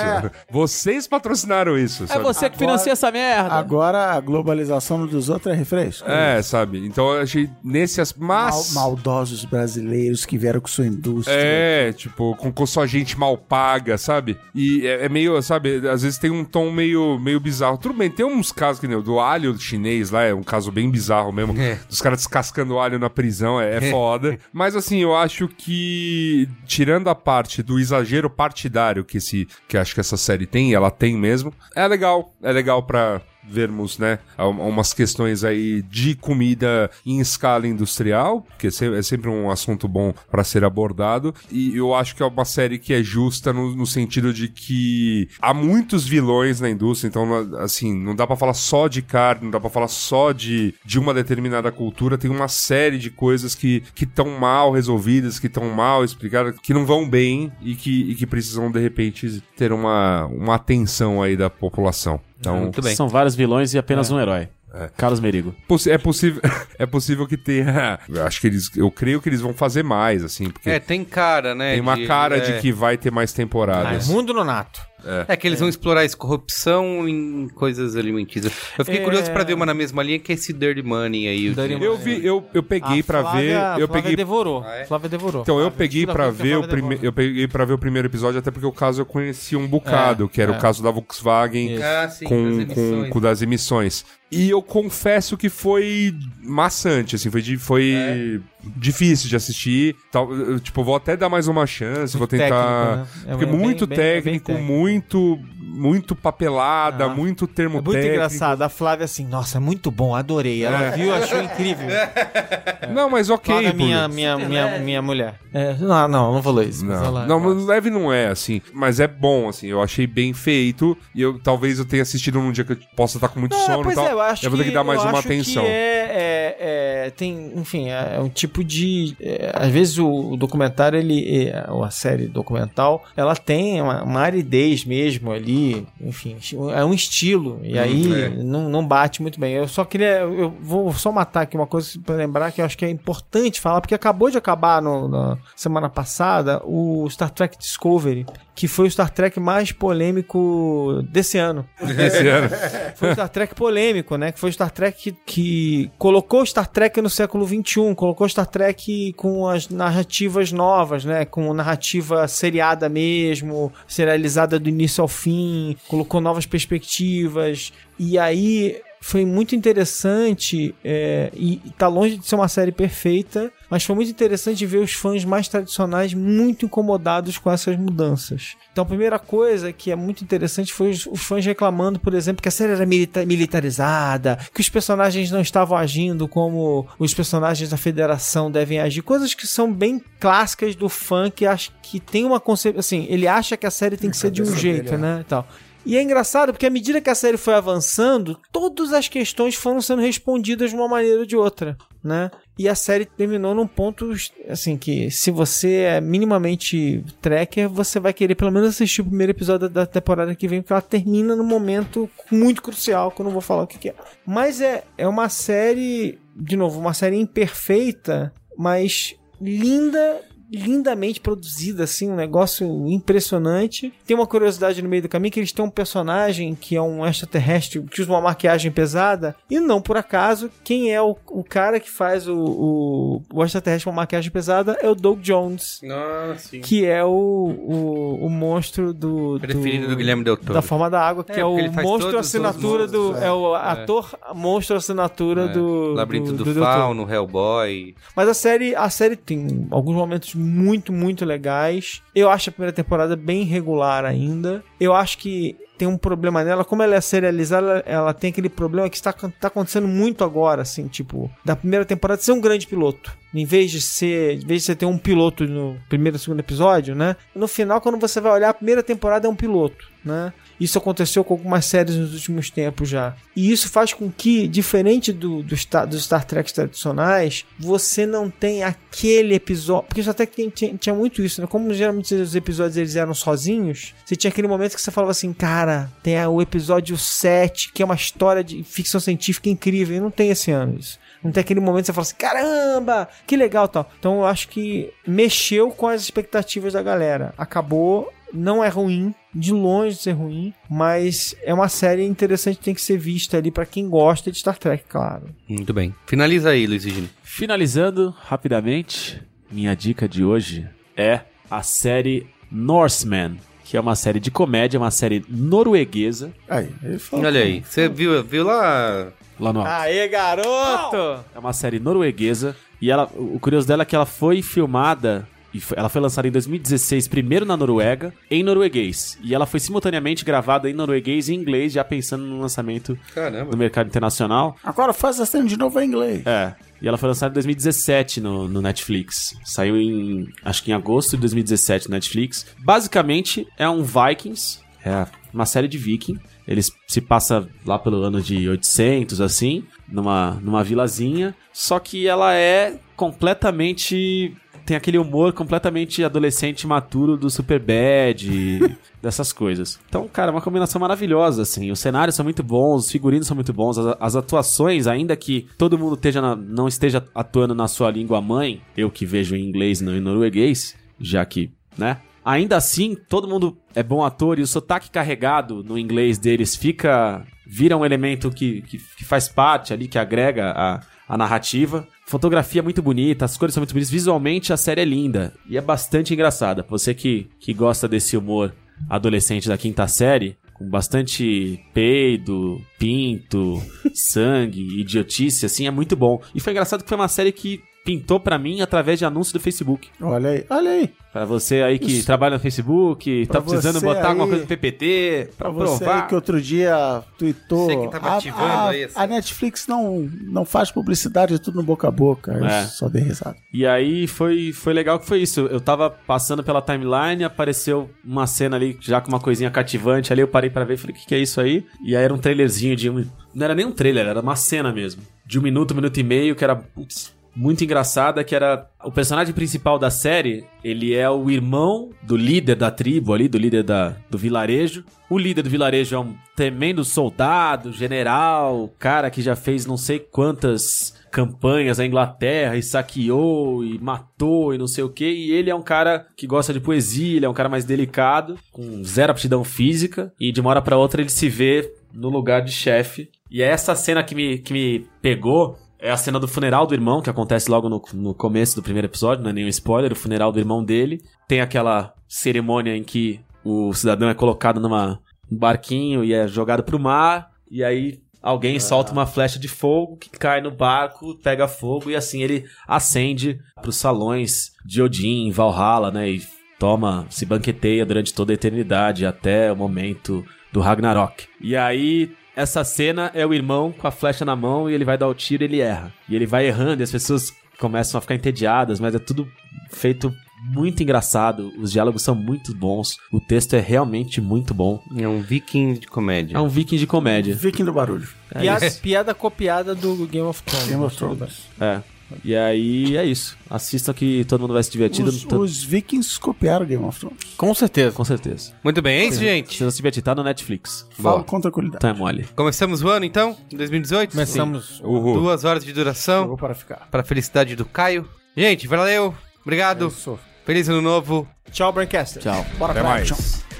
Vocês patrocinaram isso. É sabe? você que financia essa merda. Agora a globalização dos outros é refresco. É, sabe? Então eu achei nesse as Mal- mas maldosos brasileiros que vieram com sua indústria. É, tipo, com, com só gente mal paga, sabe? E é, é meio, sabe, às vezes tem um tom meio, meio bizarro. Tudo bem, tem uns casos que nem o do alho chinês lá, é um caso bem bizarro mesmo. É. Dos caras descascando alho na prisão, é, é foda. Mas assim, eu acho que, tirando a parte do exagero partidário que, esse, que acho que essa série tem, ela tem mesmo, é legal. É legal pra vermos, né, um- umas questões aí de comida em escala industrial, que é se- sempre um assunto bom pra ser abordado, e eu acho que é uma série que é justa no, no sentido de que há muitos vilões na indústria, então, assim, não dá pra falar só de carne, não dá pra falar só de, de uma determinada cultura, tem uma série de coisas que estão mal resolvidas, que estão mal explicadas, que não vão bem e que, e que precisam, de repente, ter uma, uma atenção aí da população. Então, Muito bem. São vários vilões e apenas um herói. Carlos Merigo. Possi- É possível, é possível que tenha. Eu acho que eles. Eu creio que eles vão fazer mais, assim, porque É, tem cara, né? tem uma de- cara é. de que vai ter mais temporadas. Mundo Nonato. É que eles vão explorar essa corrupção em coisas alimentícias. Eu fiquei É. curioso pra ver uma na mesma linha que é esse Dirty Money aí. Dirty que- Eu vi, eu, eu peguei A pra Flávia- ver. Eu Flávia peguei. devorou. Ah, é? Flávia devorou. Então, eu Flávia, peguei tira pra ver o primeiro. Eu peguei para ver o primeiro episódio, até porque o caso eu conheci um bocado, É, que era é. o caso da Volkswagen Ah, sim, com, das com, com das emissões. E eu confesso que foi maçante, assim, foi, foi É. difícil de assistir. Tal, eu, tipo, vou até dar mais uma chance, vou tentar. técnico, né? É Porque bem- muito bem- bem técnico, técnico. muito, muito papelada, Ah. muito termo É muito técnico. engraçado. A Flávia assim, nossa, é muito bom, adorei. Ela viu, achou incrível. Não, mas ok. Flávia é por- minha, minha, minha, minha mulher. É, não, não, não falou isso. Não, ela não mas leve não é, assim. Mas é bom, assim. Eu achei bem feito. E eu talvez eu tenha assistido num dia que eu possa estar com muito Não, sono e pois tal. é, eu acho vou ter que dar mais eu uma atenção. Que é, é, é, tem, enfim, é um tipo de. é, às vezes o, o documentário, ele, é, ou a série documental, ela tem uma, uma aridez mesmo ali, enfim, é um estilo. E aí é. não, não bate muito bem. Eu só queria. Eu vou só matar aqui uma coisa pra lembrar que eu acho que é importante falar, porque acabou de acabar no, na semana passada o Star Trek Discovery, que foi o Star Trek mais polêmico desse ano. Esse ano. Foi o Star Trek polêmico, né? Que foi o Star Trek que, que colocou o Star Trek no século XXI, colocou o Star Trek com as narrativas novas, né? Com narrativa seriada mesmo, serializada do início ao fim, colocou novas perspectivas. E aí foi muito interessante é, e tá longe de ser uma série perfeita, mas foi muito interessante ver os fãs mais tradicionais muito incomodados com essas mudanças. Então a primeira coisa que é muito interessante foi os, os fãs reclamando, por exemplo, que a série era milita- militarizada, que os personagens não estavam agindo como os personagens da Federação devem agir, coisas que são bem clássicas do fã que acha que tem uma concepção, assim, ele acha que a série tem que ser de um jeito, né, e tal. E é engraçado porque à medida que a série foi avançando, todas as questões foram sendo respondidas de uma maneira ou de outra, né? E a série terminou num ponto, assim, que se você é minimamente tracker, você vai querer pelo menos assistir o primeiro episódio da temporada que vem, porque ela termina num momento muito crucial, que eu não vou falar o que, que é. Mas é, é uma série, de novo, uma série imperfeita, mas linda lindamente produzida, assim, um negócio impressionante. Tem uma curiosidade no meio do caminho que eles têm um personagem que é um extraterrestre que usa uma maquiagem pesada e não por acaso quem é o, o cara que faz o, o, o extraterrestre com uma maquiagem pesada é o Doug Jones. Nossa, sim. Que é o, o, o monstro do. Preferido do Guilherme Del Toro. Da forma da água, que É, é, o ele faz monstro assinatura do. monstros, É, o ator monstro assinatura É, do. Labirinto do, Del Toro. Fauno, Hellboy. Mas a série, a série tem alguns momentos muito, muito legais. Eu acho a primeira temporada bem regular ainda. Eu acho que tem um problema nela, como ela é serializada, ela, tem aquele problema que está tá acontecendo muito agora, assim, tipo, da primeira temporada ser um grande piloto. Em vez de ser, em vez de você ter um piloto no primeiro segundo episódio, né? No final, quando você vai olhar, a primeira temporada é um piloto, né? Isso aconteceu com algumas séries nos últimos tempos já. E isso faz com que, diferente do, do Star, dos Star Trek tradicionais, você não tem aquele episódio. Porque até que tinha, tinha muito isso, né? Como geralmente os episódios eles eram sozinhos, você tinha aquele momento que você falava assim, cara, tem o episódio 7, que é uma história de ficção científica incrível. E não tem esse ano isso. Não tem aquele momento que você fala assim, caramba, que legal tal. Então eu acho que mexeu com as expectativas da galera. Acabou, não é ruim, de longe de ser ruim, mas é uma série interessante que tem que ser vista ali pra quem gosta de Star Trek, claro. Muito bem. Finaliza aí, Luiz Gino. Finalizando rapidamente, minha dica de hoje é a série Norseman, que é uma série de comédia, uma série norueguesa, Aí, ele falou. Olha aí. Você viu, viu lá? lá no alto. Aê, garoto! É uma série norueguesa e ela, o curioso dela é que ela foi filmada e foi- ela foi lançada em 2016, primeiro na Noruega, em norueguês. E ela foi simultaneamente gravada em norueguês e inglês, já pensando no lançamento Caramba. no mercado internacional. Agora faz a cena de novo em inglês. É. E ela foi lançada em 2017 no, no Netflix. Saiu em. acho que em agosto de 2017 no Netflix. Basicamente é um Vikings. É uma série de Viking. Eles se passa lá pelo ano de 800, assim, numa, numa vilazinha. Só que ela é completamente. Tem aquele humor completamente adolescente maturo do Superbad e dessas coisas. Então, cara, é uma combinação maravilhosa, assim. Os cenários são muito bons, os figurinos são muito bons, as, as atuações, ainda que todo mundo esteja na- não esteja atuando na sua língua mãe, eu que vejo em inglês e não em norueguês, já que, né? Ainda assim, todo mundo é bom ator e o sotaque carregado no inglês deles fica. vira um elemento que, que, que faz parte ali, que agrega a, a narrativa. Fotografia é muito bonita, as cores são muito bonitas. Visualmente a série é linda e é bastante engraçada. Você que, que gosta desse humor adolescente da quinta série, com bastante peido, pinto, sangue, idiotice, assim, é muito bom. E foi engraçado que foi uma série que pintou pra mim através de anúncio do Facebook. Olha aí, olha aí. Pra você aí que Isso. trabalha no Facebook, Pra tá precisando botar alguma aí- coisa no PPT, pra, Pra você provar. aí que outro dia tweetou. Você que tava a, ativando a- aí essa- a Netflix não, não faz publicidade, é tudo no boca a boca. É. só dei risada. E aí foi, foi legal que foi isso. Eu tava passando pela timeline, apareceu uma cena ali já com uma coisinha cativante ali, eu parei pra ver e falei, o que, que é isso aí? E aí era um trailerzinho de um... Não era nem um trailer, era uma cena mesmo. De um minuto, um minuto e meio, que era, putz, muito engraçada, que era... O personagem principal da série, ele é o irmão do líder da tribo ali, do líder da, do vilarejo. O líder do vilarejo é um tremendo soldado, general, cara que já fez não sei quantas campanhas na Inglaterra e saqueou e matou e não sei o que. E ele é um cara que gosta de poesia, ele é um cara mais delicado, com zero aptidão física. E de uma hora pra outra ele se vê no lugar de chefe. E é essa cena que me, que me pegou. É a cena do funeral do irmão, que acontece logo no, no começo do primeiro episódio, não é nenhum spoiler, o funeral do irmão dele. Tem aquela cerimônia em que o cidadão é colocado numa um barquinho e é jogado pro mar, e aí alguém solta uma flecha de fogo que cai no barco, pega fogo, e assim ele acende pros salões de Odin, Valhalla, né? E toma, se banqueteia durante toda a eternidade, até o momento do Ragnarok. E aí essa cena é o irmão com a flecha na mão e ele vai dar o tiro e ele erra. E ele vai errando e as pessoas começam a ficar entediadas, mas é tudo feito muito engraçado. Os diálogos são muito bons. O texto é realmente muito bom. É um viking de comédia. É um viking de comédia. Viking do barulho. Piada, piada copiada do Game of Thrones. Game of Thrones. É. E aí é isso. Assistam que todo mundo vai se divertir. Os, os Vikings copiaram Game of Thrones. Com certeza. Com certeza. Muito bem, é isso, gente. Se não se divertir, tá no Netflix. Falo Boa. com tranquilidade. Tá é mole. Começamos o ano, então, em 2018? Começamos. Uhul. Duas horas de duração Vou para ficar. para a felicidade do Caio. Gente, valeu. Obrigado. Isso. Feliz ano novo. Tchau, Braincasters. Tchau. Bora Até pra mais. action.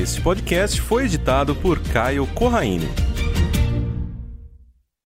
Este podcast foi editado por Caio Corraine.